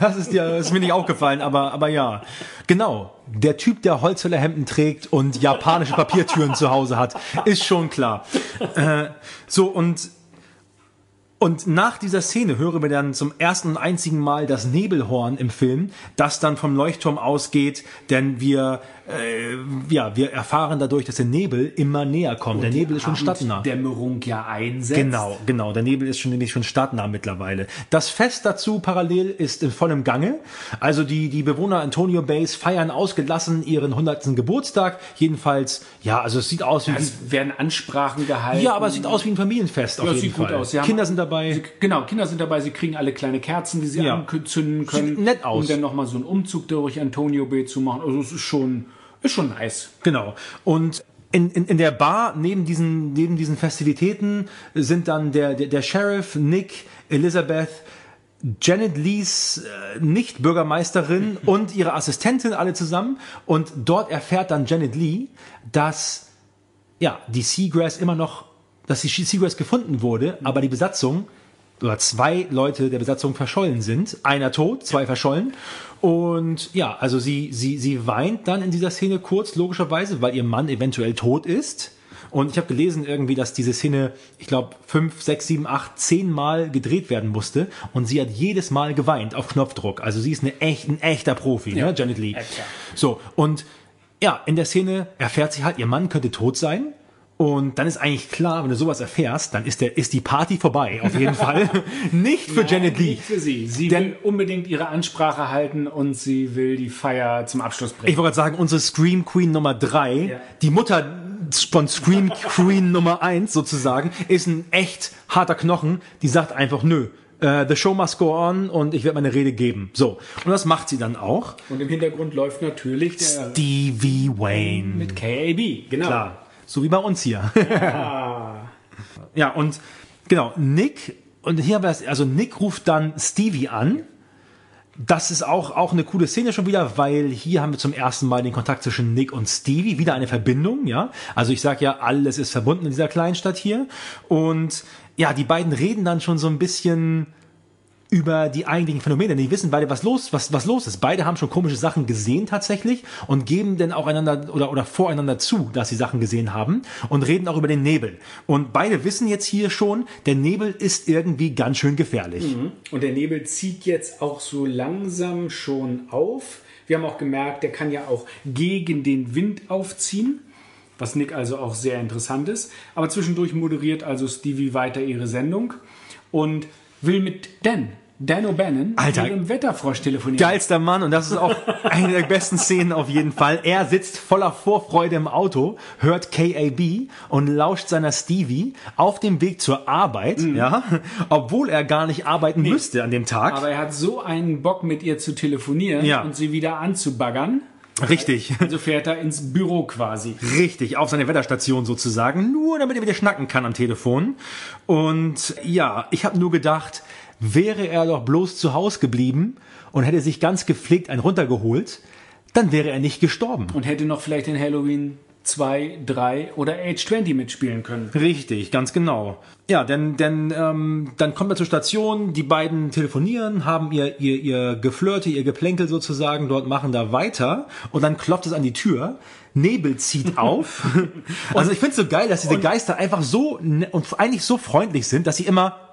Das ist ja, ist mir nicht aufgefallen, aber, aber ja. Genau. Der Typ, der Holzfällerhemden trägt und japanische Papiertüren zu Hause hat, ist schon klar. Äh, so, und, und nach dieser Szene hören wir dann zum ersten und einzigen Mal das Nebelhorn im Film, das dann vom Leuchtturm ausgeht, denn wir, äh, ja, wir erfahren dadurch, dass der Nebel immer näher kommt. Der Nebel ist schon stadtnah. Dämmerung ja einsetzt. Genau, genau. Der Nebel ist schon nämlich schon stadtnah mittlerweile. Das Fest dazu parallel ist in vollem Gange. Also die, die Bewohner Antonio Base feiern ausgelassen ihren 100. Geburtstag. Jedenfalls, ja, also es sieht aus wie, Es werden Ansprachen gehalten. ja, aber es sieht aus wie ein Familienfest auf Ja, jeden sieht Fall. gut aus. Sie haben- Kinder sind dabei. Sie, genau, Kinder sind dabei. Sie kriegen alle kleine Kerzen, die sie Ja. anzünden können. Sieht nett aus. Um dann nochmal so einen Umzug durch Antonio Bay zu machen. Also es ist schon, ist schon nice. Genau. Und in, in, in der Bar neben diesen, neben diesen Festivitäten sind dann der, der, der Sheriff, Nick, Elizabeth, Janet Lees äh, Nicht-Bürgermeisterin <laughs> und ihre Assistentin alle zusammen. Und dort erfährt dann Janet Lee, dass ja, die Seagrass immer noch, dass die Seagrass gefunden wurde, aber die Besatzung oder zwei Leute der Besatzung verschollen sind. Einer tot, zwei verschollen. Und ja, also sie, sie, sie weint dann in dieser Szene kurz, logischerweise, weil ihr Mann eventuell tot ist. Und ich habe gelesen irgendwie, dass diese Szene, ich glaube, fünf, sechs, sieben, acht, zehn Mal gedreht werden musste. Und sie hat jedes Mal geweint auf Knopfdruck. Also sie ist eine echt, ein echter Profi, ne, Janet Lee. ja, klar. So, und ja, in der Szene erfährt sie halt, ihr Mann könnte tot sein. Und dann ist eigentlich klar, wenn du sowas erfährst, dann ist der, ist die Party vorbei, auf jeden <laughs> Fall. Nicht für Janet Lee. Nicht für sie. Sie Denn- will unbedingt ihre Ansprache halten und sie will die Feier zum Abschluss bringen. Ich wollte gerade sagen, unsere Scream Queen Nummer drei, Ja. die Mutter von Scream Queen <laughs> Nummer eins sozusagen, ist ein echt harter Knochen, die sagt einfach, nö, äh, the show must go on und ich werde meine Rede geben. So. Und das macht sie dann auch. Und im Hintergrund läuft natürlich der Stevie Wayne. mit KAB. Genau. Klar. So wie bei uns hier. ja, <laughs> und genau, Nick, und hier wir es, also Nick ruft dann Stevie an. Das ist auch, auch eine coole Szene schon wieder, weil hier haben wir zum ersten Mal den Kontakt zwischen Nick und Stevie, wieder eine Verbindung, ja. Also ich sag ja, alles ist verbunden in dieser Kleinstadt hier. Und ja, die beiden reden dann schon so ein bisschen, über die eigentlichen Phänomene. Die wissen beide, was los, was, was los ist. Beide haben schon komische Sachen gesehen tatsächlich und geben dann auch einander oder, oder voreinander zu, dass sie Sachen gesehen haben und reden auch über den Nebel. Und beide wissen jetzt hier schon, der Nebel ist irgendwie ganz schön gefährlich. Und der Nebel zieht jetzt auch so langsam schon auf. Wir haben auch gemerkt, der kann ja auch gegen den Wind aufziehen, was Nick also auch sehr interessant ist. Aber zwischendurch moderiert also Stevie weiter ihre Sendung und will mit Dan, Dan O'Bannon, Alter. ihrem Wetterfrosch telefonieren. Geilster Mann und das ist auch <laughs> eine der besten Szenen auf jeden Fall. Er sitzt voller Vorfreude im Auto, hört KAB und lauscht seiner Stevie auf dem Weg zur Arbeit, ja, obwohl er gar nicht arbeiten müsste an dem Tag. Aber er hat so einen Bock, mit ihr zu telefonieren Ja. und sie wieder anzubaggern. Richtig. Also fährt er ins Büro quasi. Richtig, auf seine Wetterstation sozusagen, nur damit er wieder schnacken kann am Telefon. Und ja, ich habe nur gedacht, wäre er doch bloß zu Hause geblieben und hätte sich ganz gepflegt einen runtergeholt, dann wäre er nicht gestorben. Und hätte noch vielleicht in Halloween 2, 3 oder Age 20 mitspielen können. Richtig, ganz genau. Ja, denn, denn ähm, dann kommt er zur Station, die beiden telefonieren, haben ihr, ihr, ihr Geflirte, ihr Geplänkel sozusagen, dort machen da weiter und dann klopft es an die Tür. Nebel zieht <laughs> auf. also ich finde es so geil, dass diese Geister einfach so und eigentlich so freundlich sind, dass sie immer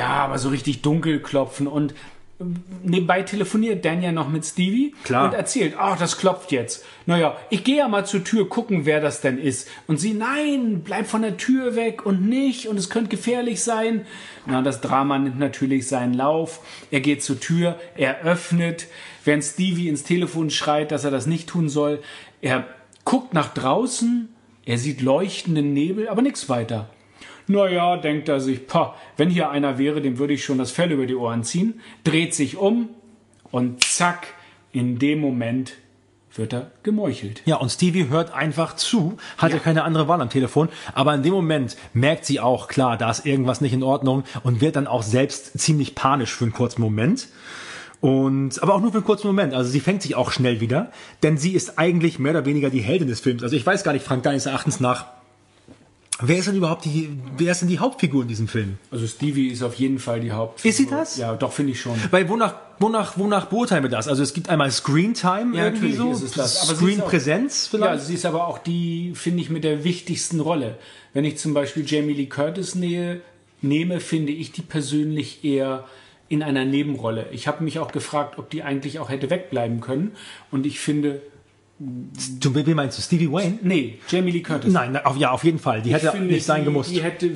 Ja, aber so richtig dunkel klopfen und ähm, nebenbei telefoniert Dan ja noch mit Stevie Klar. und erzählt, ach, das klopft jetzt. Naja, ich gehe ja mal zur Tür gucken, wer das denn ist. Und sie, nein, bleib von der Tür weg und nicht und es könnte gefährlich sein. Na, das Drama nimmt natürlich seinen Lauf. Er geht zur Tür, er öffnet, während Stevie ins Telefon schreit, dass er das nicht tun soll. Er guckt nach draußen, er sieht leuchtenden Nebel, aber nichts weiter. Naja, denkt er sich, pah, wenn hier einer wäre, dem würde ich schon das Fell über die Ohren ziehen, dreht sich um und zack, in dem Moment wird er gemeuchelt. Ja, und Stevie hört einfach zu, hat ja. keine andere Wahl am Telefon, aber in dem Moment merkt sie auch, klar, da ist irgendwas nicht in Ordnung und wird dann auch selbst ziemlich panisch für einen kurzen Moment. Und, aber auch nur für einen kurzen Moment. Also sie fängt sich auch schnell wieder, denn sie ist eigentlich mehr oder weniger die Heldin des Films. Also ich weiß gar nicht, Frank, deines Erachtens nach, wer ist denn überhaupt die, wer ist denn die Hauptfigur in diesem Film? Also Stevie ist auf jeden Fall die Hauptfigur. Ist sie das? Ja, doch, finde ich schon. Weil wonach, wonach, wonach beurteilen wir das? Also es gibt einmal Screentime Ja, irgendwie so, ist es das. Aber sie ist auch- Screenpräsenz Ja, vielleicht. sie ist aber auch die, finde ich, mit der wichtigsten Rolle. Wenn ich zum Beispiel Jamie Lee Curtis nähe, nehme, finde ich die persönlich eher in einer Nebenrolle. Ich habe mich auch gefragt, ob die eigentlich auch hätte wegbleiben können. Und ich finde, Du, wie meinst du, Stevie Wayne? nee, Jamie Lee Curtis. Nein, auf, ja, auf jeden Fall. Die Ich hätte finde, nicht sein die, gemusst. Die hätte,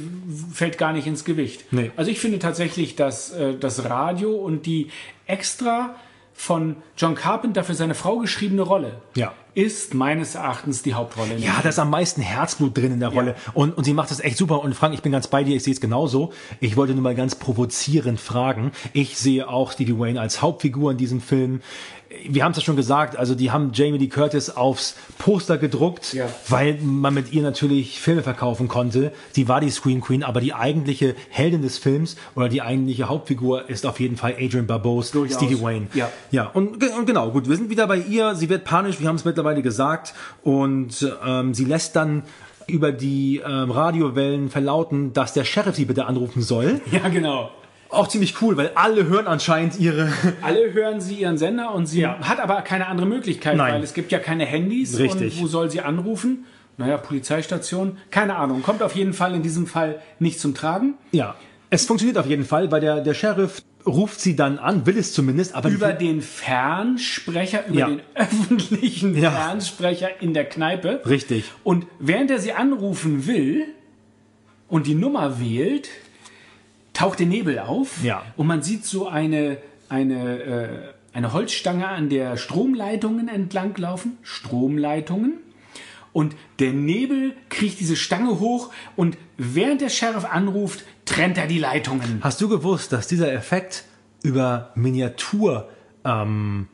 fällt gar nicht ins Gewicht. Nee. Also ich finde tatsächlich, dass äh, das Radio und die extra von John Carpenter für seine Frau geschriebene Rolle Ja. ist meines Erachtens die Hauptrolle. Ja, da ist am meisten Herzblut drin in der Rolle. Und, und sie macht das echt super. Und Frank, ich bin ganz bei dir, ich sehe es genauso. Ich wollte nur mal ganz provozierend fragen. Ich sehe auch Stevie Wayne als Hauptfigur in diesem Film. Wir haben es ja schon gesagt, also die haben Jamie Lee Curtis aufs Poster gedruckt, Ja. weil man mit ihr natürlich Filme verkaufen konnte. Sie war die Screen Queen, aber die eigentliche Heldin des Films oder die eigentliche Hauptfigur ist auf jeden Fall Adrian Barbeaus, Durchaus. Stevie Wayne. Ja. Ja, und, und genau, gut, wir sind wieder bei ihr. Sie wird panisch, wir haben es mittlerweile gesagt. Und ähm, sie lässt dann über die ähm, Radiowellen verlauten, dass der Sheriff sie bitte anrufen soll. Ja, genau. Auch ziemlich cool, weil alle hören anscheinend ihre. <laughs> Alle hören sie ihren Sender und sie hat aber keine andere Möglichkeit, Nein. weil es gibt ja keine Handys. Richtig. Und wo soll sie anrufen? Naja, Polizeistation. Keine Ahnung. Kommt auf jeden Fall in diesem Fall nicht zum Tragen. Ja, es funktioniert auf jeden Fall, weil der, der Sheriff ruft sie dann an, will es zumindest, aber Über den Fernsprecher, über Ja. den <laughs> öffentlichen Ja. Fernsprecher in der Kneipe. Richtig. Und während er sie anrufen will und die Nummer wählt, taucht der Nebel auf. Ja. Und man sieht so eine, eine, äh, eine Holzstange an der Stromleitungen entlang laufen. Stromleitungen. Und der Nebel kriegt diese Stange hoch und während der Sheriff anruft, trennt er die Leitungen. Hast du gewusst, dass dieser Effekt über Miniatur ähm,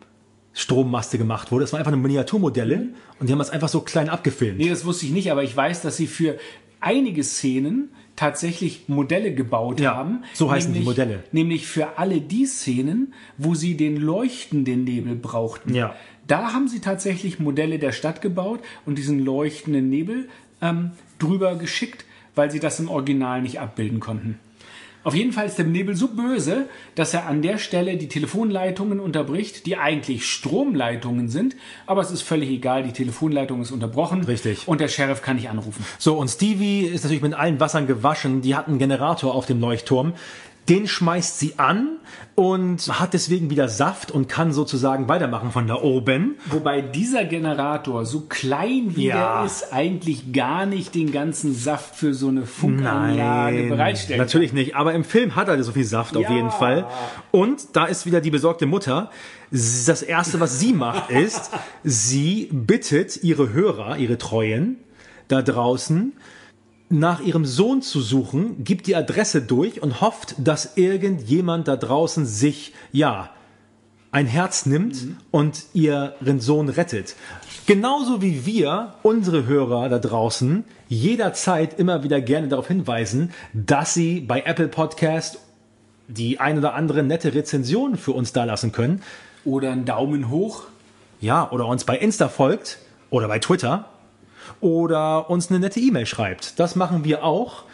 Strommaste gemacht wurde? Das waren einfach nur Miniaturmodelle und die haben das einfach so klein abgefilmt. Nee, das wusste ich nicht, aber ich weiß, dass sie für einige Szenen tatsächlich Modelle gebaut Ja, haben. so heißen die nämlich, Modelle. Nämlich für alle die Szenen, wo sie den leuchtenden Nebel brauchten. Ja. Da haben sie tatsächlich Modelle der Stadt gebaut und diesen leuchtenden Nebel ähm, drüber geschickt, weil sie das im Original nicht abbilden konnten. Auf jeden Fall ist der Nebel so böse, dass er an der Stelle die Telefonleitungen unterbricht, die eigentlich Stromleitungen sind. Aber es ist völlig egal, die Telefonleitung ist unterbrochen. Richtig. Und der Sheriff kann nicht anrufen. So, und Stevie ist natürlich mit allen Wassern gewaschen. Die hat einen Generator auf dem Leuchtturm. Den schmeißt sie an und hat deswegen wieder Saft und kann sozusagen weitermachen von da oben. Wobei dieser Generator, so klein wie Ja. der ist, eigentlich gar nicht den ganzen Saft für so eine Funkanlage bereitstellt. natürlich nicht. Aber im Film hat er so viel Saft auf Ja. jeden Fall. Und da ist wieder die besorgte Mutter. Das erste, was sie macht, <laughs> ist, sie bittet ihre Hörer, ihre Treuen da draußen, nach ihrem Sohn zu suchen, gibt die Adresse durch und hofft, dass irgendjemand da draußen sich, ja, ein Herz nimmt und ihren Sohn rettet. Genauso wie wir, unsere Hörer da draußen, jederzeit immer wieder gerne darauf hinweisen, dass sie bei Apple Podcast die ein oder andere nette Rezension für uns dalassen können. Oder einen Daumen hoch. Ja, oder uns bei Insta folgt oder bei Twitter oder uns eine nette E-Mail schreibt. Das machen wir auch.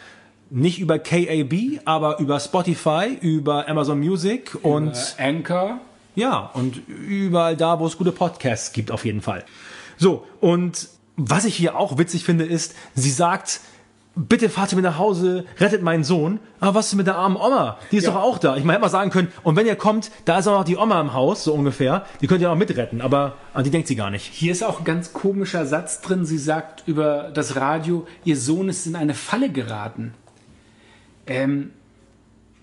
Nicht über KAB, aber über Spotify, über Amazon Music und Äh, Anchor. ja, und überall da, wo es gute Podcasts gibt, auf jeden Fall. So, und was ich hier auch witzig finde, ist, sie sagt, bitte fahrt ihr mir nach Hause, rettet meinen Sohn. Aber was ist mit der armen Oma? Die ist Ja. doch auch da. Ich meine, hätte mal sagen können, und wenn ihr kommt, da ist auch noch die Oma im Haus, so ungefähr. Die könnt ihr auch mitretten, aber an die denkt sie gar nicht. Hier ist auch ein ganz komischer Satz drin. Sie sagt über das Radio, ihr Sohn ist in eine Falle geraten. Ähm,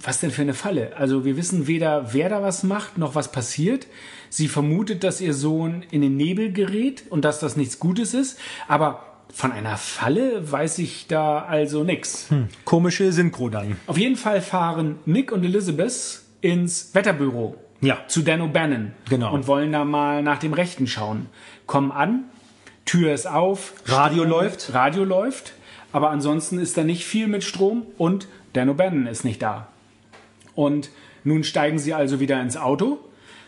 was denn für eine Falle? Also wir wissen weder, wer da was macht, noch was passiert. Sie vermutet, dass ihr Sohn in den Nebel gerät und dass das nichts Gutes ist. Aber von einer Falle weiß ich da also nichts. Komische Synchro dann. Auf jeden Fall fahren Nick und Elizabeth ins Wetterbüro. Ja. Zu Dan O'Bannon. Genau. Und wollen da mal nach dem Rechten schauen. Kommen an, Tür ist auf. Radio Strom- läuft. Radio läuft. Aber ansonsten ist da nicht viel mit Strom und Dan O'Bannon ist nicht da. Und nun steigen sie also wieder ins Auto,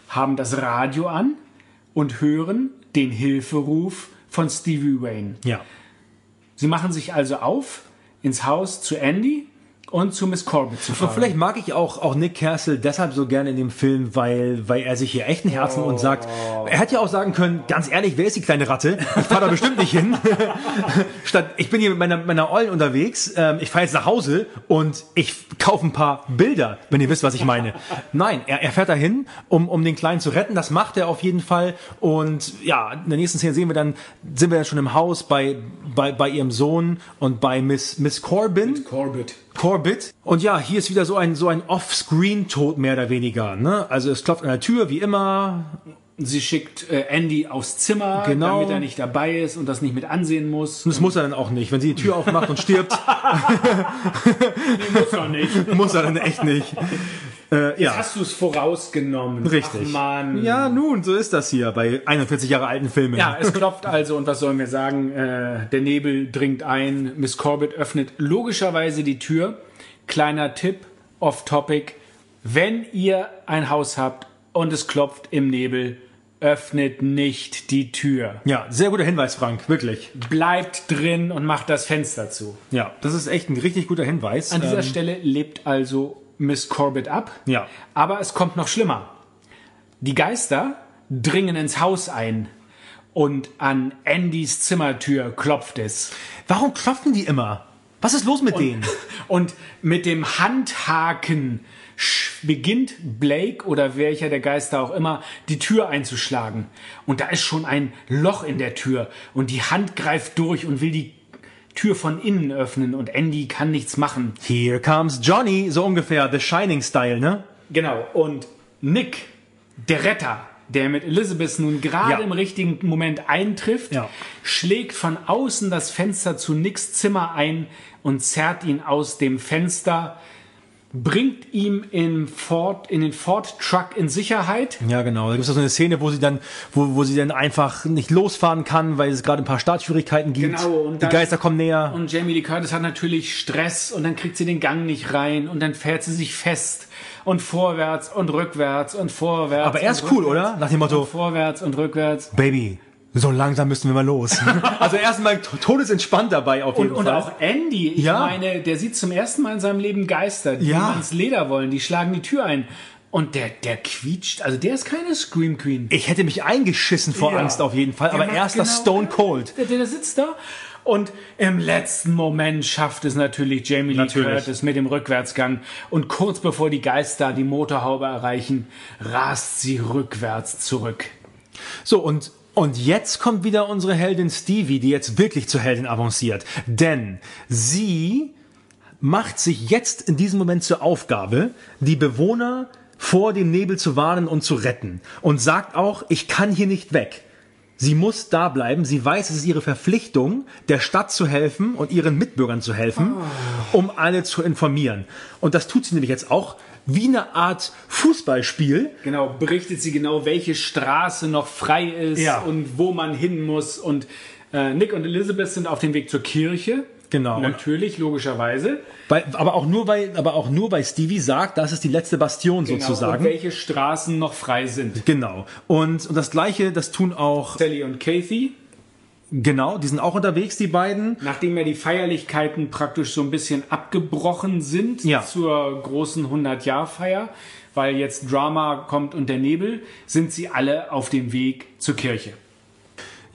haben das Radio an und hören den Hilferuf von Stevie Wayne. Ja. Sie machen sich also auf ins Haus zu Andy und zu Miss Corbett zu fahren. Und vielleicht mag ich auch, auch Nick Castle deshalb so gerne in dem Film, weil, weil er sich hier echt ein Herzen und sagt, er hätte ja auch sagen können, ganz ehrlich, wer ist die kleine Ratte? Ich fahre da bestimmt nicht hin. <laughs> Statt, ich bin hier mit meiner, meiner Ollen unterwegs, ähm, ich fahre jetzt nach Hause und ich kaufe ein paar Bilder, wenn ihr wisst, was ich meine. Nein, er, er fährt dahin, um, um den Kleinen zu retten, das macht er auf jeden Fall und ja, in der nächsten Szene sehen wir dann, sind wir dann schon im Haus bei, bei, bei ihrem Sohn und bei Miss, Miss Corbin. Corbett. Corbett. Und ja, hier ist wieder so ein, so ein Off-Screen-Tod mehr oder weniger. Ne? Also es klopft an der Tür, wie immer. Sie schickt äh, Andy aufs Zimmer, Genau. damit er nicht dabei ist und das nicht mit ansehen muss. Und das muss er dann auch nicht. Wenn sie die Tür aufmacht und stirbt, <laughs> muss er nicht. <laughs> muss er dann echt nicht. Äh, ja, Hast du es vorausgenommen? richtig. Ach, Mann. Ja, nun, so ist das hier bei 41 Jahre alten Filmen. Ja, es <laughs> klopft also und was sollen wir sagen? Äh, der Nebel dringt ein. Miss Corbett öffnet logischerweise die Tür. Kleiner Tipp, off-topic. Wenn ihr ein Haus habt und es klopft im Nebel, öffnet nicht die Tür. ja, sehr guter Hinweis, Frank, wirklich. Bleibt drin und macht das Fenster zu. Ja, das ist echt ein richtig guter Hinweis. An dieser Ähm, Stelle lebt also Miss Corbett ab. Ja. Aber es kommt noch schlimmer. Die Geister dringen ins Haus ein und an Andys Zimmertür klopft es. warum klopfen die immer? Was ist los mit denen? <laughs> Und mit dem Handhaken beginnt Blake oder welcher der Geister auch immer die Tür einzuschlagen. Und da ist schon ein Loch in der Tür und die Hand greift durch und will die Tür von innen öffnen und Andy kann nichts machen. Here comes Johnny, so ungefähr, The Shining-Style, ne? Genau. Und Nick, der Retter, der mit Elizabeth nun gerade Ja. im richtigen Moment eintrifft, Ja. schlägt von außen das Fenster zu Nicks Zimmer ein und zerrt ihn aus dem Fenster, bringt ihm in, Ford, in den Ford Truck in Sicherheit. Ja, genau. Da gibt es so eine Szene, wo sie dann, wo, wo sie dann einfach nicht losfahren kann, weil es gerade ein paar Startschwierigkeiten gibt. Genau, und Die dann- Geister kommen näher. Und Jamie Lee Curtis hat natürlich Stress und dann kriegt sie den Gang nicht rein und dann fährt sie sich fest und vorwärts und rückwärts und vorwärts. Aber er ist cool, oder? Nach dem Motto, Und vorwärts und rückwärts. Baby, So langsam müssen wir mal los. <laughs> also erstmal todesentspannt dabei auf jeden Und, und Fall. auch Andy, ich Ja. meine, der sieht zum ersten Mal in seinem Leben Geister, die Ja. ins Leder wollen, die schlagen die Tür ein. Und der, der quietscht, also der ist keine Scream Queen. ich hätte mich eingeschissen vor Ja. Angst auf jeden Fall, Der aber macht er ist das genau Stone. Cold. Der, der sitzt da und im letzten Moment schafft es natürlich Jamie Lee Natürlich. Curtis mit dem Rückwärtsgang und kurz bevor die Geister die Motorhaube erreichen, rast sie rückwärts zurück. So, und, und jetzt kommt wieder unsere Heldin Stevie, die jetzt wirklich zur Heldin avanciert. Denn sie macht sich jetzt in diesem Moment zur Aufgabe, die Bewohner vor dem Nebel zu warnen und zu retten. Und sagt auch, ich kann hier nicht weg. Sie muss da bleiben. Sie weiß, es ist ihre Verpflichtung, der Stadt zu helfen und ihren Mitbürgern zu helfen, um alle zu informieren. Und das tut sie nämlich jetzt auch wie eine Art Fußballspiel. Genau, berichtet sie genau, welche Straße noch frei ist Ja. und wo man hin muss. Und äh, Nick und Elizabeth sind auf dem Weg zur Kirche. Genau. Natürlich, logischerweise. Weil, aber auch nur, weil, aber auch nur, weil Stevie sagt, das ist die letzte Bastion Genau, sozusagen. Und welche Straßen noch frei sind. Genau. Und, und das Gleiche, das tun auch, Sally und Kathy, genau, die sind auch unterwegs, die beiden. nachdem ja die Feierlichkeiten praktisch so ein bisschen abgebrochen sind Ja. zur großen 100-Jahr-Feier, weil jetzt Drama kommt und der Nebel, sind sie alle auf dem Weg zur Kirche.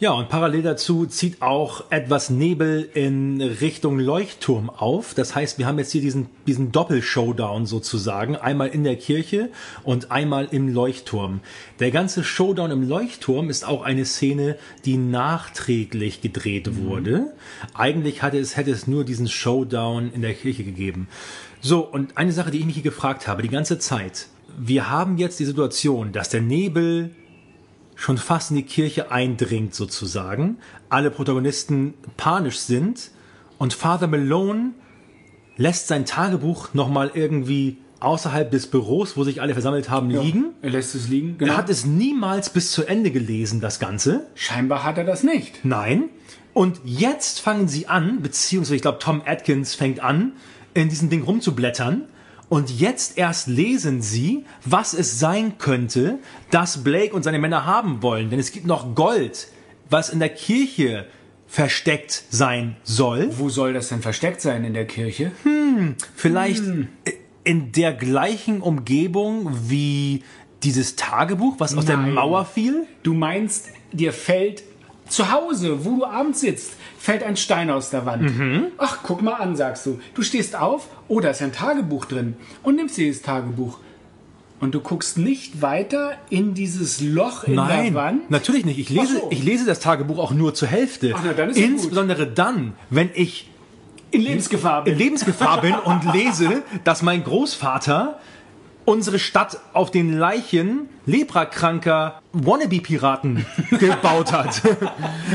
Ja, und parallel dazu zieht auch etwas Nebel in Richtung Leuchtturm auf. Das heißt, wir haben jetzt hier diesen, diesen Doppel-Showdown sozusagen. Einmal in der Kirche und einmal im Leuchtturm. Der ganze Showdown im Leuchtturm ist auch eine Szene, die nachträglich gedreht wurde. Eigentlich hatte es, hätte es nur diesen Showdown in der Kirche gegeben. So, und eine Sache, die ich mich hier gefragt habe, die ganze Zeit. Wir haben jetzt die Situation, dass der Nebel schon fast in die Kirche eindringt sozusagen, alle Protagonisten panisch sind und Father Malone lässt sein Tagebuch nochmal irgendwie außerhalb des Büros, wo sich alle versammelt haben, liegen. Er lässt es liegen. Genau. Er hat es niemals bis zu Ende gelesen, das Ganze. Scheinbar hat er das nicht. Nein. Und jetzt fangen sie an, beziehungsweise ich glaube Tom Atkins fängt an, in diesem Ding rumzublättern. Und jetzt erst lesen sie, was es sein könnte, dass Blake und seine Männer haben wollen. Denn es gibt noch Gold, was in der Kirche versteckt sein soll. Wo soll das denn versteckt sein in der Kirche? Vielleicht in der gleichen Umgebung wie dieses Tagebuch, was aus der Nein. Mauer fiel. Du meinst, dir fällt zu Hause, wo du abends sitzt, fällt ein Stein aus der Wand. Mhm. Ach, guck mal an, sagst du. Du stehst auf, oh, da ist ein Tagebuch drin und nimmst dir das Tagebuch. Und du guckst nicht weiter in dieses Loch in der Nein, Wand. natürlich nicht. Ich lese, so. ich lese das Tagebuch auch nur zur Hälfte. Ach, na, dann ist ja gut. Insbesondere dann, wenn ich In Lebensgefahr in bin. Lebensgefahr bin und lese, dass mein Großvater unsere Stadt auf den Leichen leprakranker Wannabe-Piraten <laughs> gebaut hat.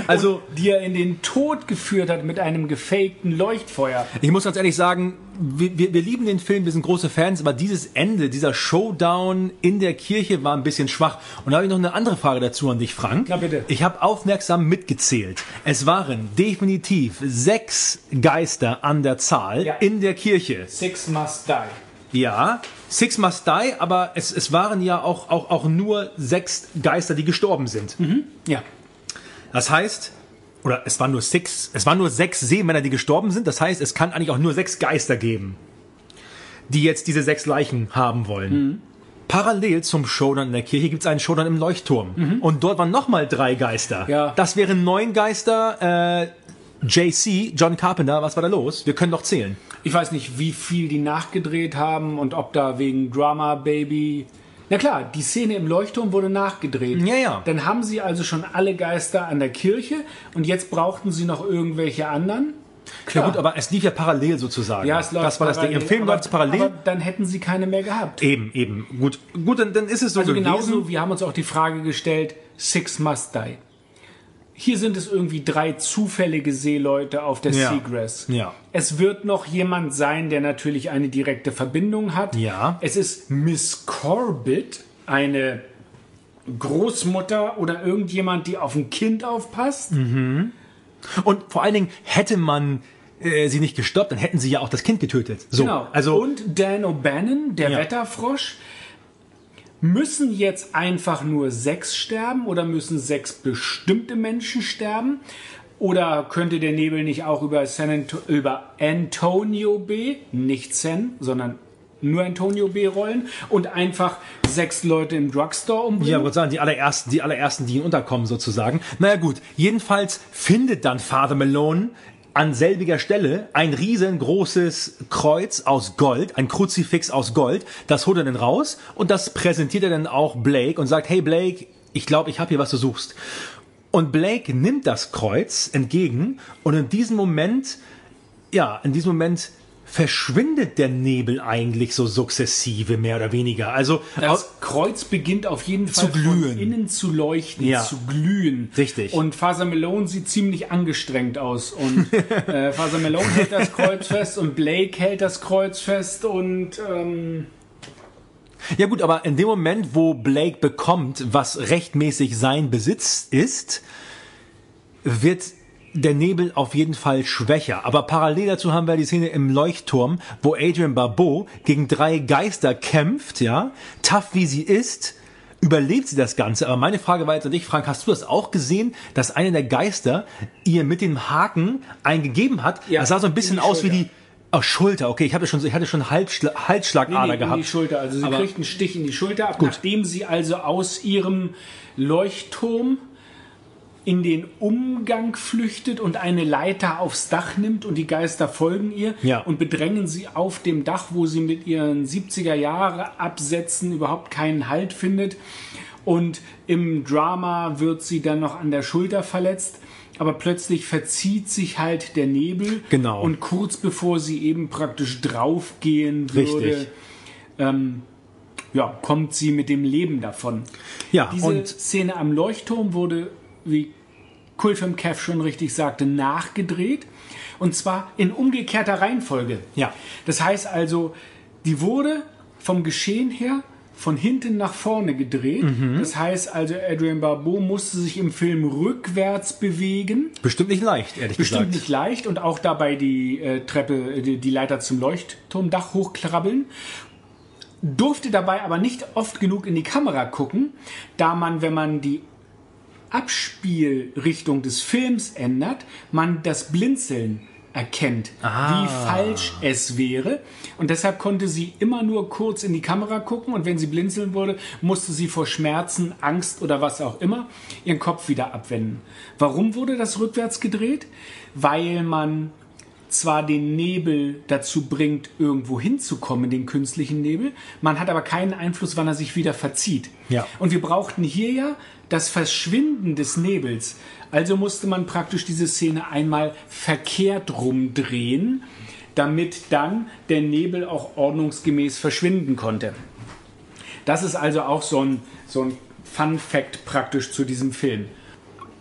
Also, die er in den Tod geführt hat mit einem gefakten Leuchtfeuer. ich muss ganz ehrlich sagen, wir, wir, wir lieben den Film, wir sind große Fans, aber dieses Ende, dieser Showdown in der Kirche war ein bisschen schwach. Und da habe ich noch eine andere Frage dazu an dich, Frank. Na bitte. Ich habe aufmerksam mitgezählt. Es waren definitiv sechs Geister an der Zahl Ja. in der Kirche. Six must die. Ja, Six Must Die, aber es, es waren ja auch, auch, auch nur sechs Geister, die gestorben sind. Ja. Das heißt, oder es waren nur six, es waren nur sechs Seemänner, die gestorben sind. Das heißt, es kann eigentlich auch nur sechs Geister geben, die jetzt diese sechs Leichen haben wollen. Parallel zum Showdown in der Kirche gibt es einen Showdown im Leuchtturm. Und dort waren nochmal drei Geister. Ja. Das wären neun Geister. Äh, JC, John Carpenter, was war da los? Wir können doch zählen. Ich weiß nicht, wie viel die nachgedreht haben und ob da wegen Drama Baby. Na klar, die Szene im Leuchtturm wurde nachgedreht. Ja, ja. Dann haben sie also schon alle Geister an der Kirche und jetzt brauchten sie noch irgendwelche anderen. Ja gut, aber es lief ja parallel sozusagen. Ja, es läuft das war das Ding. Im parallel, Film läuft es parallel. Aber dann hätten sie keine mehr gehabt. eben, eben. Gut, gut dann, dann ist es so Also gewesen. genauso, wir haben uns auch die Frage gestellt, Six must die. Hier sind es irgendwie drei zufällige Seeleute auf der Ja. Seagrass. Ja. Es wird noch jemand sein, der natürlich eine direkte Verbindung hat. Ja. Es ist Miss Corbett, eine Großmutter oder irgendjemand, die auf ein Kind aufpasst. Und vor allen Dingen hätte man äh, sie nicht gestoppt, dann hätten sie ja auch das Kind getötet. So, Genau. also Und Dan O'Bannon, der Ja. Wetterfrosch. Müssen jetzt einfach nur sechs sterben oder müssen sechs bestimmte Menschen sterben? Oder könnte der Nebel nicht auch über, San Anto über Antonio B, nicht San, sondern nur Antonio B rollen und einfach sechs Leute im Drugstore umbringen? Ja, würde sagen, die allerersten, die allerersten, die ihn unterkommen sozusagen. Naja gut, jedenfalls findet dann Father Malone an selbiger Stelle ein riesengroßes Kreuz aus Gold, ein Kruzifix aus Gold. Das holt er dann raus und das präsentiert er dann auch Blake und sagt, hey Blake, ich glaube, ich habe hier was du suchst. Und Blake nimmt das Kreuz entgegen und in diesem Moment, ja, in diesem Moment verschwindet der Nebel eigentlich so sukzessive, mehr oder weniger. Also Das Kreuz beginnt auf jeden Fall Zu glühen. von innen zu leuchten, Ja. zu glühen. Richtig. Und Father Malone sieht ziemlich angestrengt aus. Und <laughs> äh, Father Malone hält das Kreuz fest und Blake hält das Kreuz fest und ähm, Ja gut, aber in dem Moment, wo Blake bekommt, was rechtmäßig sein Besitz ist, wird der Nebel auf jeden Fall schwächer. Aber parallel dazu haben wir die Szene im Leuchtturm, wo Adrian Barbeau gegen drei Geister kämpft, ja. Tough wie sie ist, überlebt sie das Ganze. Aber meine Frage war jetzt an dich, Frank, hast du das auch gesehen, dass einer der Geister ihr mit dem Haken eingegeben hat? Ja, das sah so ein in bisschen aus wie die Oh, Schulter, okay, ich hatte schon, ich hatte schon Halsschla Halsschlagader nee, nee, in gehabt. die Schulter. Also sie kriegt einen Stich in die Schulter ab, nachdem sie also aus ihrem Leuchtturm in den Umgang flüchtet und eine Leiter aufs Dach nimmt und die Geister folgen ihr Ja. und bedrängen sie auf dem Dach, wo sie mit ihren 70er Jahre Absätzen überhaupt keinen Halt findet. Und im Drama wird sie dann noch an der Schulter verletzt. Aber plötzlich verzieht sich halt der Nebel. Genau. Und kurz bevor sie eben praktisch draufgehen würde, Richtig. ja, kommt sie mit dem Leben davon. Ja, Diese Szene am Leuchtturm wurde, wie Kulfilm Kev schon richtig sagte, nachgedreht. Und zwar in umgekehrter Reihenfolge. Ja. Das heißt also, die wurde vom Geschehen her von hinten nach vorne gedreht. Mhm. Das heißt also, Adrian Barbeau musste sich im Film rückwärts bewegen. bestimmt nicht leicht, ehrlich Bestimmt gesagt. nicht leicht und auch dabei die äh, Treppe, äh, die, die Leiter zum Leuchtturmdach hochkrabbeln. Durfte dabei aber nicht oft genug in die Kamera gucken, da man, wenn man die Abspielrichtung des Films ändert, man das Blinzeln erkennt, wie falsch es wäre. Und deshalb konnte sie immer nur kurz in die Kamera gucken und wenn sie blinzeln wurde, musste sie vor Schmerzen, Angst oder was auch immer ihren Kopf wieder abwenden. Warum wurde das rückwärts gedreht? Weil man zwar den Nebel dazu bringt, irgendwo hinzukommen, den künstlichen Nebel, man hat aber keinen Einfluss, wann er sich wieder verzieht. Ja. Und wir brauchten hier ja das Verschwinden des Nebels. Also musste man praktisch diese Szene einmal verkehrt rumdrehen, damit dann der Nebel auch ordnungsgemäß verschwinden konnte. Das ist also auch so ein, so ein Fun Fact praktisch zu diesem Film.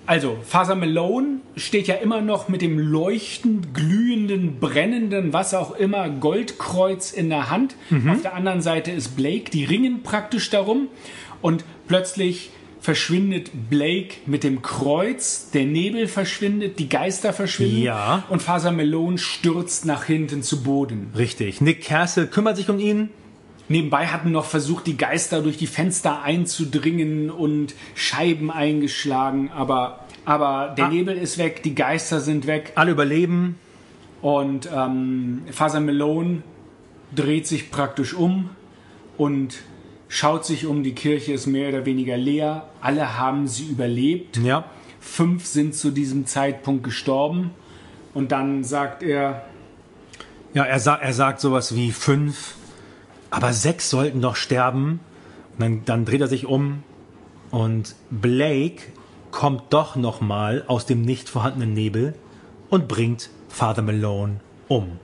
Also, Father Malone steht ja immer noch mit dem leuchtend, glühenden, brennenden, was auch immer, Goldkreuz in der Hand. Auf der anderen Seite ist Blake, die ringen praktisch darum. Und plötzlich verschwindet Blake mit dem Kreuz, der Nebel verschwindet, die Geister verschwinden. Ja. Und Father Malone stürzt nach hinten zu Boden. Richtig. Nick Castle kümmert sich um ihn. Nebenbei hatten noch versucht, die Geister durch die Fenster einzudringen und Scheiben eingeschlagen, aber, aber der Nebel ist weg, die Geister sind weg Alle überleben. und ähm, Father Malone dreht sich praktisch um und schaut sich um, die Kirche ist mehr oder weniger leer, alle haben sie überlebt, Ja. fünf sind zu diesem Zeitpunkt gestorben und dann sagt er, Ja, er, sa er sagt sowas wie fünf, aber sechs sollten doch sterben. Und dann, dann dreht er sich um und Blake kommt doch noch mal aus dem nicht vorhandenen Nebel und bringt Father Malone um.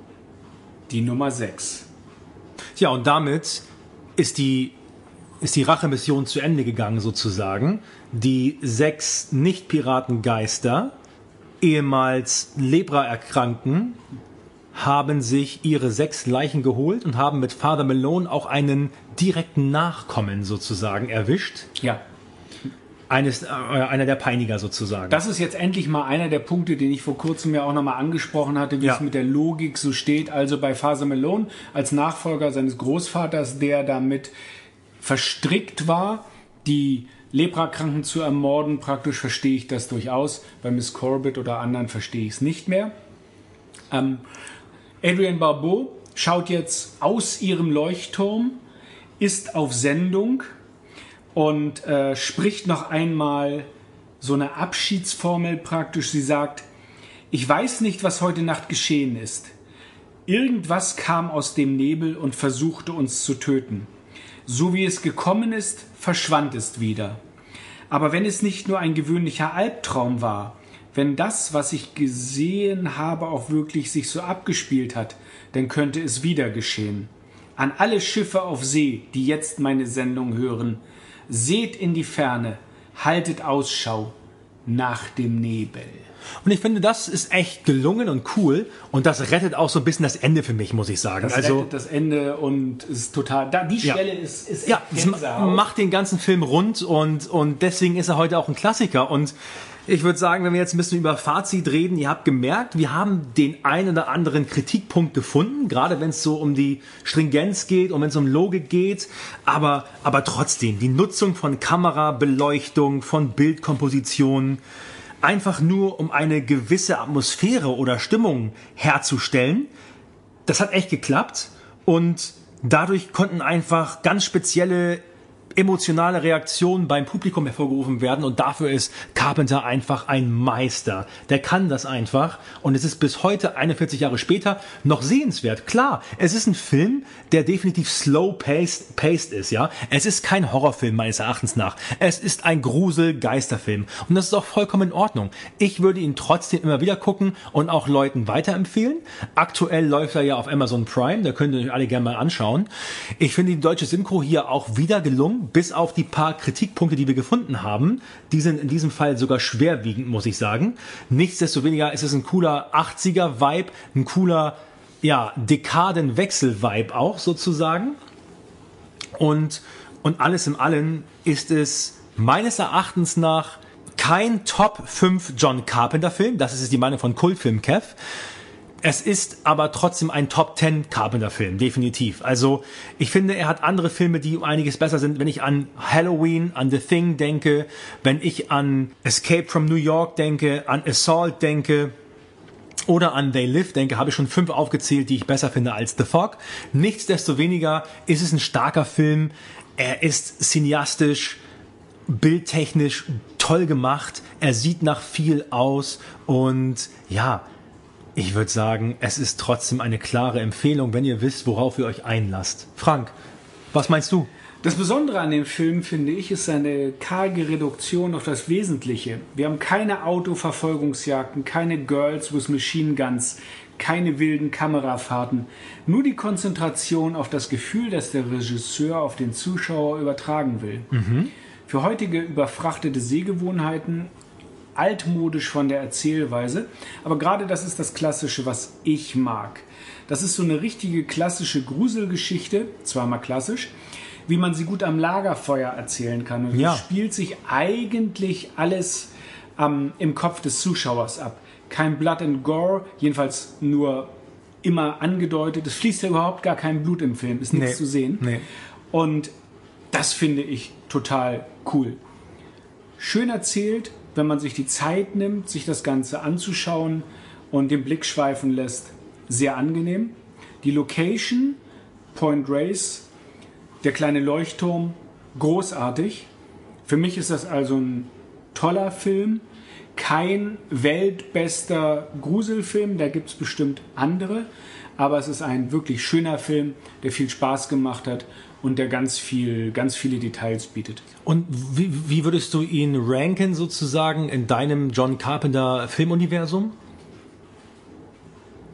die Nummer sechs. Tja, und damit ist die, ist die Rachemission zu Ende gegangen, sozusagen. Die sechs Nicht-Piratengeister, ehemals Lepra-Erkrankten, haben sich ihre sechs Leichen geholt und haben mit Father Malone auch einen direkten Nachkommen sozusagen erwischt. Ja, Eines, äh, einer der Peiniger sozusagen. Das ist jetzt endlich mal einer der Punkte, den ich vor kurzem ja auch nochmal angesprochen hatte, wie Ja. es mit der Logik so steht. Also bei Father Malone als Nachfolger seines Großvaters, der damit verstrickt war, die Leprakranken zu ermorden, praktisch verstehe ich das durchaus. Bei Miss Corbett oder anderen verstehe ich es nicht mehr. Ähm, Adrian Barbeau schaut jetzt aus ihrem Leuchtturm, ist auf Sendung und äh, spricht noch einmal so eine Abschiedsformel praktisch. Sie sagt, ich weiß nicht, was heute Nacht geschehen ist. Irgendwas kam aus dem Nebel und versuchte uns zu töten. So wie es gekommen ist, verschwand es wieder. Aber wenn es nicht nur ein gewöhnlicher Albtraum war, wenn das, was ich gesehen habe, auch wirklich sich so abgespielt hat, dann könnte es wieder geschehen. An alle Schiffe auf See, die jetzt meine Sendung hören, seht in die Ferne, haltet Ausschau nach dem Nebel. Und ich finde, das ist echt gelungen und cool. Und das rettet auch so ein bisschen das Ende für mich, muss ich sagen. Das also, rettet das Ende und ist total. Da, die Ja. Stelle ist, ist ja, macht den ganzen Film rund und, und deswegen ist er heute auch ein Klassiker. Und ich würde sagen, wenn wir jetzt ein bisschen über Fazit reden, ihr habt gemerkt, wir haben den einen oder anderen Kritikpunkt gefunden, gerade wenn es so um die Stringenz geht und wenn es um Logik geht. Aber, aber trotzdem, die Nutzung von Kamera, Beleuchtung, von Bildkompositionen, einfach nur um eine gewisse Atmosphäre oder Stimmung herzustellen, das hat echt geklappt. Und dadurch konnten einfach ganz spezielle emotionale Reaktionen beim Publikum hervorgerufen werden und dafür ist Carpenter einfach ein Meister. Der kann das einfach und es ist bis heute, 41 Jahre später, noch sehenswert. Klar, es ist ein Film, der definitiv slow paced, paced ist, ja. Es ist kein Horrorfilm meines Erachtens nach. Es ist ein Grusel-Geisterfilm und das ist auch vollkommen in Ordnung. Ich würde ihn trotzdem immer wieder gucken und auch Leuten weiterempfehlen. Aktuell läuft er ja auf Amazon Prime, da könnt ihr euch alle gerne mal anschauen. Ich finde die deutsche Synchro hier auch wieder gelungen, bis auf die paar Kritikpunkte, die wir gefunden haben. Die sind in diesem Fall sogar schwerwiegend, muss ich sagen. Nichtsdestoweniger ist es ein cooler 80er-Vibe, ein cooler, ja, Dekadenwechsel-Vibe auch sozusagen. Und, und alles im Allen ist es meines Erachtens nach kein Top 5 John Carpenter Film. Das ist die Meinung von Kultfilm Kev. Es ist aber trotzdem ein Top 10 Carpenter-Film, definitiv. Also ich finde, er hat andere Filme, die um einiges besser sind. Wenn ich an Halloween, an The Thing denke, wenn ich an Escape from New York denke, an Assault denke, oder an They Live denke, habe ich schon fünf aufgezählt, die ich besser finde als The Fog. Nichtsdestoweniger ist es ein starker Film. Er ist cineastisch, bildtechnisch toll gemacht. Er sieht nach viel aus und ja, ich würde sagen, es ist trotzdem eine klare Empfehlung, wenn ihr wisst, worauf ihr euch einlasst. Frank, was meinst du? Das Besondere an dem Film, finde ich, ist seine karge Reduktion auf das Wesentliche. Wir haben keine Autoverfolgungsjagden, keine Girls with Machine Guns, keine wilden Kamerafahrten. Nur die Konzentration auf das Gefühl, das der Regisseur auf den Zuschauer übertragen will. Für heutige überfrachtete Sehgewohnheiten altmodisch von der Erzählweise, aber gerade das ist das Klassische, was ich mag. Das ist so eine richtige klassische Gruselgeschichte, zweimal klassisch, wie man sie gut am Lagerfeuer erzählen kann. Und Ja. es spielt sich eigentlich alles ähm, im Kopf des Zuschauers ab. Kein Blood and Gore, jedenfalls nur immer angedeutet. Es fließt ja überhaupt gar kein Blut im Film, ist nichts Nee. zu sehen. Nee. Und das finde ich total cool. Schön erzählt, wenn man sich die Zeit nimmt, sich das Ganze anzuschauen und den Blick schweifen lässt. Sehr angenehm. Die Location, Point Race, der kleine Leuchtturm, großartig. Für mich ist das also ein toller Film. Kein weltbester Gruselfilm, da gibt es bestimmt andere. Aber es ist ein wirklich schöner Film, der viel Spaß gemacht hat und der ganz viel, ganz viele Details bietet. Und wie, wie würdest du ihn ranken sozusagen in deinem John Carpenter Filmuniversum?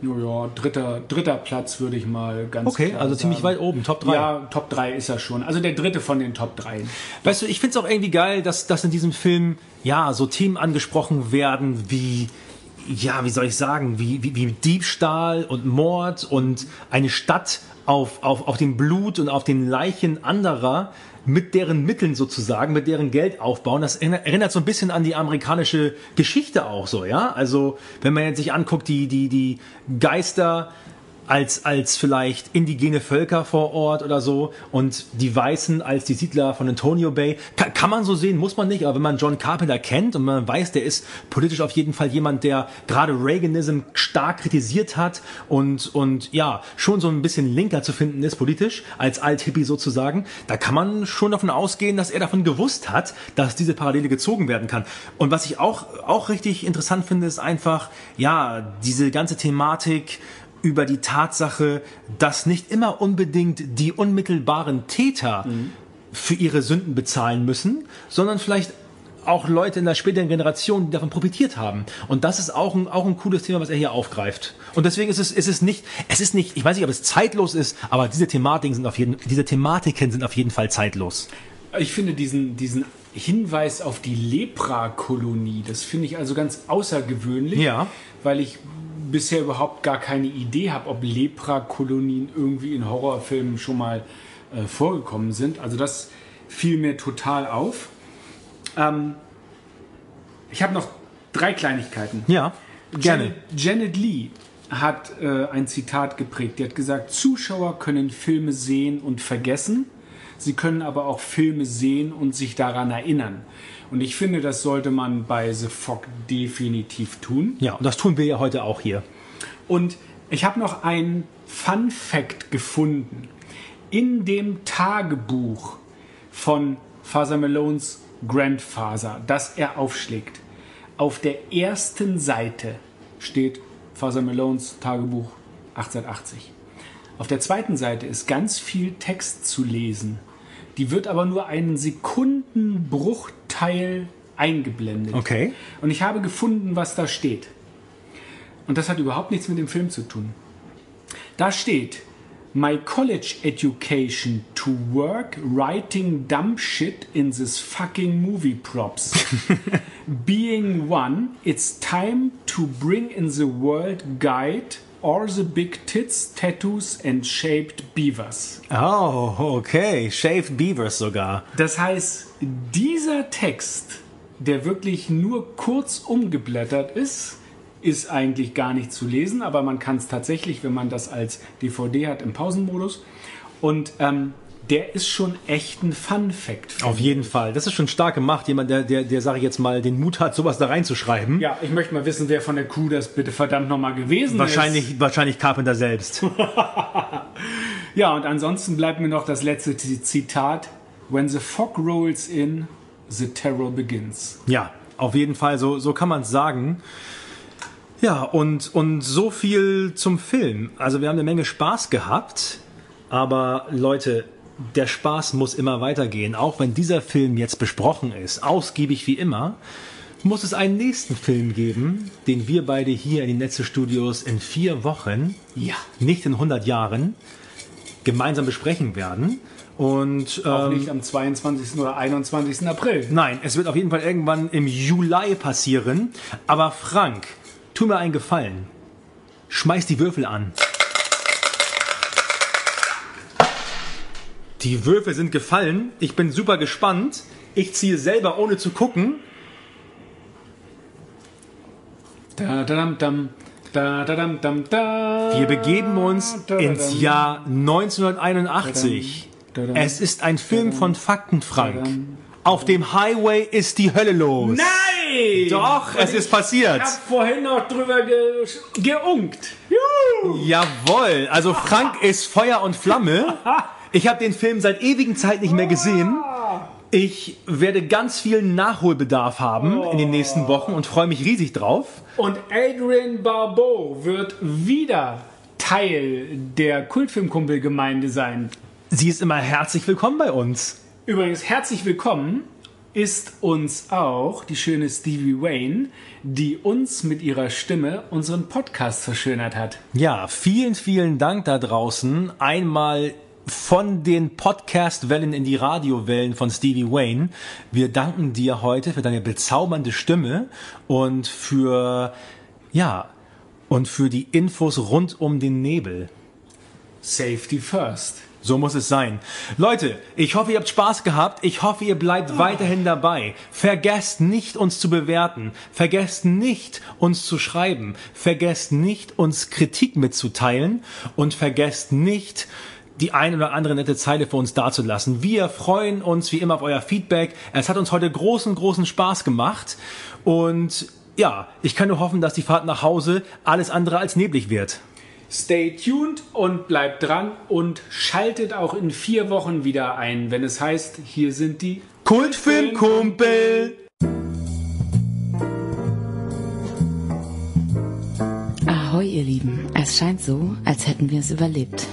Ja, dritter, dritter Platz würde ich mal ganz Okay, also ziemlich sagen. weit oben, Top 3. Ja, Top 3 ist er schon. Also der dritte von den Top 3. Weißt du, ich finde es auch irgendwie geil, dass, dass in diesem Film ja so Themen angesprochen werden wie, ja, wie soll ich sagen, wie, wie, wie Diebstahl und Mord und eine Stadt auf, auf, auf dem Blut und auf den Leichen anderer mit deren Mitteln sozusagen, mit deren Geld aufbauen. Das erinner- erinnert so ein bisschen an die amerikanische Geschichte auch so, ja. Also wenn man jetzt sich anguckt, die, die, die Geister als, als vielleicht indigene Völker vor Ort oder so und die Weißen als die Siedler von Antonio Bay. Kann, kann man so sehen, muss man nicht, aber wenn man John Carpenter kennt und man weiß, der ist politisch auf jeden Fall jemand, der gerade Reaganism stark kritisiert hat und, und ja, schon so ein bisschen linker zu finden ist politisch, als Alt-Hippie sozusagen, da kann man schon davon ausgehen, dass er davon gewusst hat, dass diese Parallele gezogen werden kann. Und was ich auch, auch richtig interessant finde, ist einfach, ja, diese ganze Thematik, über die Tatsache, dass nicht immer unbedingt die unmittelbaren Täter für ihre Sünden bezahlen müssen, sondern vielleicht auch Leute in der späteren Generation, die davon profitiert haben. Und das ist auch ein, auch ein cooles Thema, was er hier aufgreift. Und deswegen ist es, ist es nicht, es ist nicht, ich weiß nicht, ob es zeitlos ist, aber diese Thematiken sind auf jeden, diese Thematiken sind auf jeden Fall zeitlos. Ich finde diesen, diesen Hinweis auf die Lepra-Kolonie, das finde ich also ganz außergewöhnlich, Ja. weil ich bisher überhaupt gar keine Idee habe, ob Lepra-Kolonien irgendwie in Horrorfilmen schon mal äh, vorgekommen sind. Also das fiel mir total auf. Ähm, ich habe noch drei Kleinigkeiten. Ja, gerne. Janet, Janet Lee hat äh, ein Zitat geprägt. Die hat gesagt, Zuschauer können Filme sehen und vergessen. Sie können aber auch Filme sehen und sich daran erinnern. Und ich finde, das sollte man bei The Fog definitiv tun. Ja, und das tun wir ja heute auch hier. Und ich habe noch einen Fun Fact gefunden. In dem Tagebuch von Father Malones Grandfather, das er aufschlägt, auf der ersten Seite steht Father Malones Tagebuch 1880. Auf der zweiten Seite ist ganz viel Text zu lesen. Die wird aber nur einen Sekundenbruchteil eingeblendet. Okay. Und ich habe gefunden, was da steht. Und das hat überhaupt nichts mit dem Film zu tun. Da steht, My college education to work writing dumb shit in this fucking movie props. <laughs> Being one, it's time to bring in the world guide or the big tits, tattoos and shaped beavers. Oh, okay. Shaved Beavers sogar. Das heißt, dieser Text, der wirklich nur kurz umgeblättert ist, ist eigentlich gar nicht zu lesen, aber man kann es tatsächlich, wenn man das als DVD hat, im Pausenmodus. Und ähm, der ist schon echt ein Fun-Fact. Auf jeden Fall. Das ist schon stark gemacht. Jemand, der, der, der sage ich jetzt mal, den Mut hat, sowas da reinzuschreiben. Ja, ich möchte mal wissen, wer von der Crew das bitte verdammt nochmal gewesen Wahrscheinlich, wahrscheinlich Carpenter selbst. ist. <laughs> Ja, und ansonsten bleibt mir noch das letzte Zitat. When the fog rolls in, the terror begins. Ja, auf jeden Fall, so, so kann man es sagen. Ja, und, und so viel zum Film. Also wir haben eine Menge Spaß gehabt, aber Leute, der Spaß muss immer weitergehen. Auch wenn dieser Film jetzt besprochen ist, ausgiebig wie immer, muss es einen nächsten Film geben, den wir beide hier in den Netze-Studios in vier Wochen, Ja. nicht in 100 Jahren, gemeinsam besprechen werden. Und Auch ähm, nicht am 22. oder 21. April. Nein, es wird auf jeden Fall irgendwann im Juli passieren. Aber Frank, tu mir einen Gefallen. Schmeiß die Würfel an. Die Würfel sind gefallen. Ich bin super gespannt. Ich ziehe selber ohne zu gucken. Da, da, dam, dam, da, da, dam, dam, da. Wir begeben uns Da, da, ins. Jahr 1981. Da, dam. Es ist ein Film von Fakten, Frank. dam. Auf dem Highway ist die Hölle los. Nein! Doch, es ist passiert. Ich hab vorhin noch drüber ge geunkt. Juhu. Jawohl, also Frank ist Feuer und Flamme. <laughs> Ich habe den Film seit ewigen Zeit nicht mehr gesehen. Ich werde ganz viel Nachholbedarf haben in den nächsten Wochen und freue mich riesig drauf. Und Adrian Barbeau wird wieder Teil der Kultfilmkumpelgemeinde sein. Sie ist immer herzlich willkommen bei uns. Übrigens, herzlich willkommen ist uns auch die schöne Stevie Wayne, die uns mit ihrer Stimme unseren Podcast verschönert hat. Ja, vielen, vielen Dank da draußen. Einmal von den Podcast-Wellen in die Radiowellen von Stevie Wayne. Wir danken dir heute für deine bezaubernde Stimme und für, ja, und für die Infos rund um den Nebel. Safety first. So muss es sein. Leute, ich hoffe, ihr habt Spaß gehabt. Ich hoffe, ihr bleibt weiterhin dabei. Vergesst nicht, uns zu bewerten. Vergesst nicht, uns zu schreiben. Vergesst nicht, uns Kritik mitzuteilen. Und vergesst nicht, die ein oder andere nette Zeile für uns dazulassen. Wir freuen uns wie immer auf euer Feedback. Es hat uns heute großen, großen Spaß gemacht. Und ja, ich kann nur hoffen, dass die Fahrt nach Hause alles andere als neblig wird. Stay tuned und bleibt dran und schaltet auch in vier Wochen wieder ein, wenn es heißt, hier sind die Kultfilmkumpel! Ahoi, ihr Lieben. Es scheint so, als hätten wir es überlebt.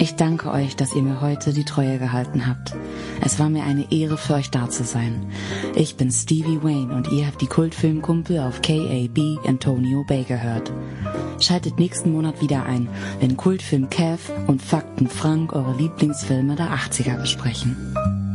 Ich danke euch, dass ihr mir heute die Treue gehalten habt. Es war mir eine Ehre für euch da zu sein. Ich bin Stevie Wayne und ihr habt die Kultfilmkumpel auf KAB Antonio Bay gehört. Schaltet nächsten Monat wieder ein, wenn Kultfilm Kev und Fakten Frank eure Lieblingsfilme der 80er besprechen.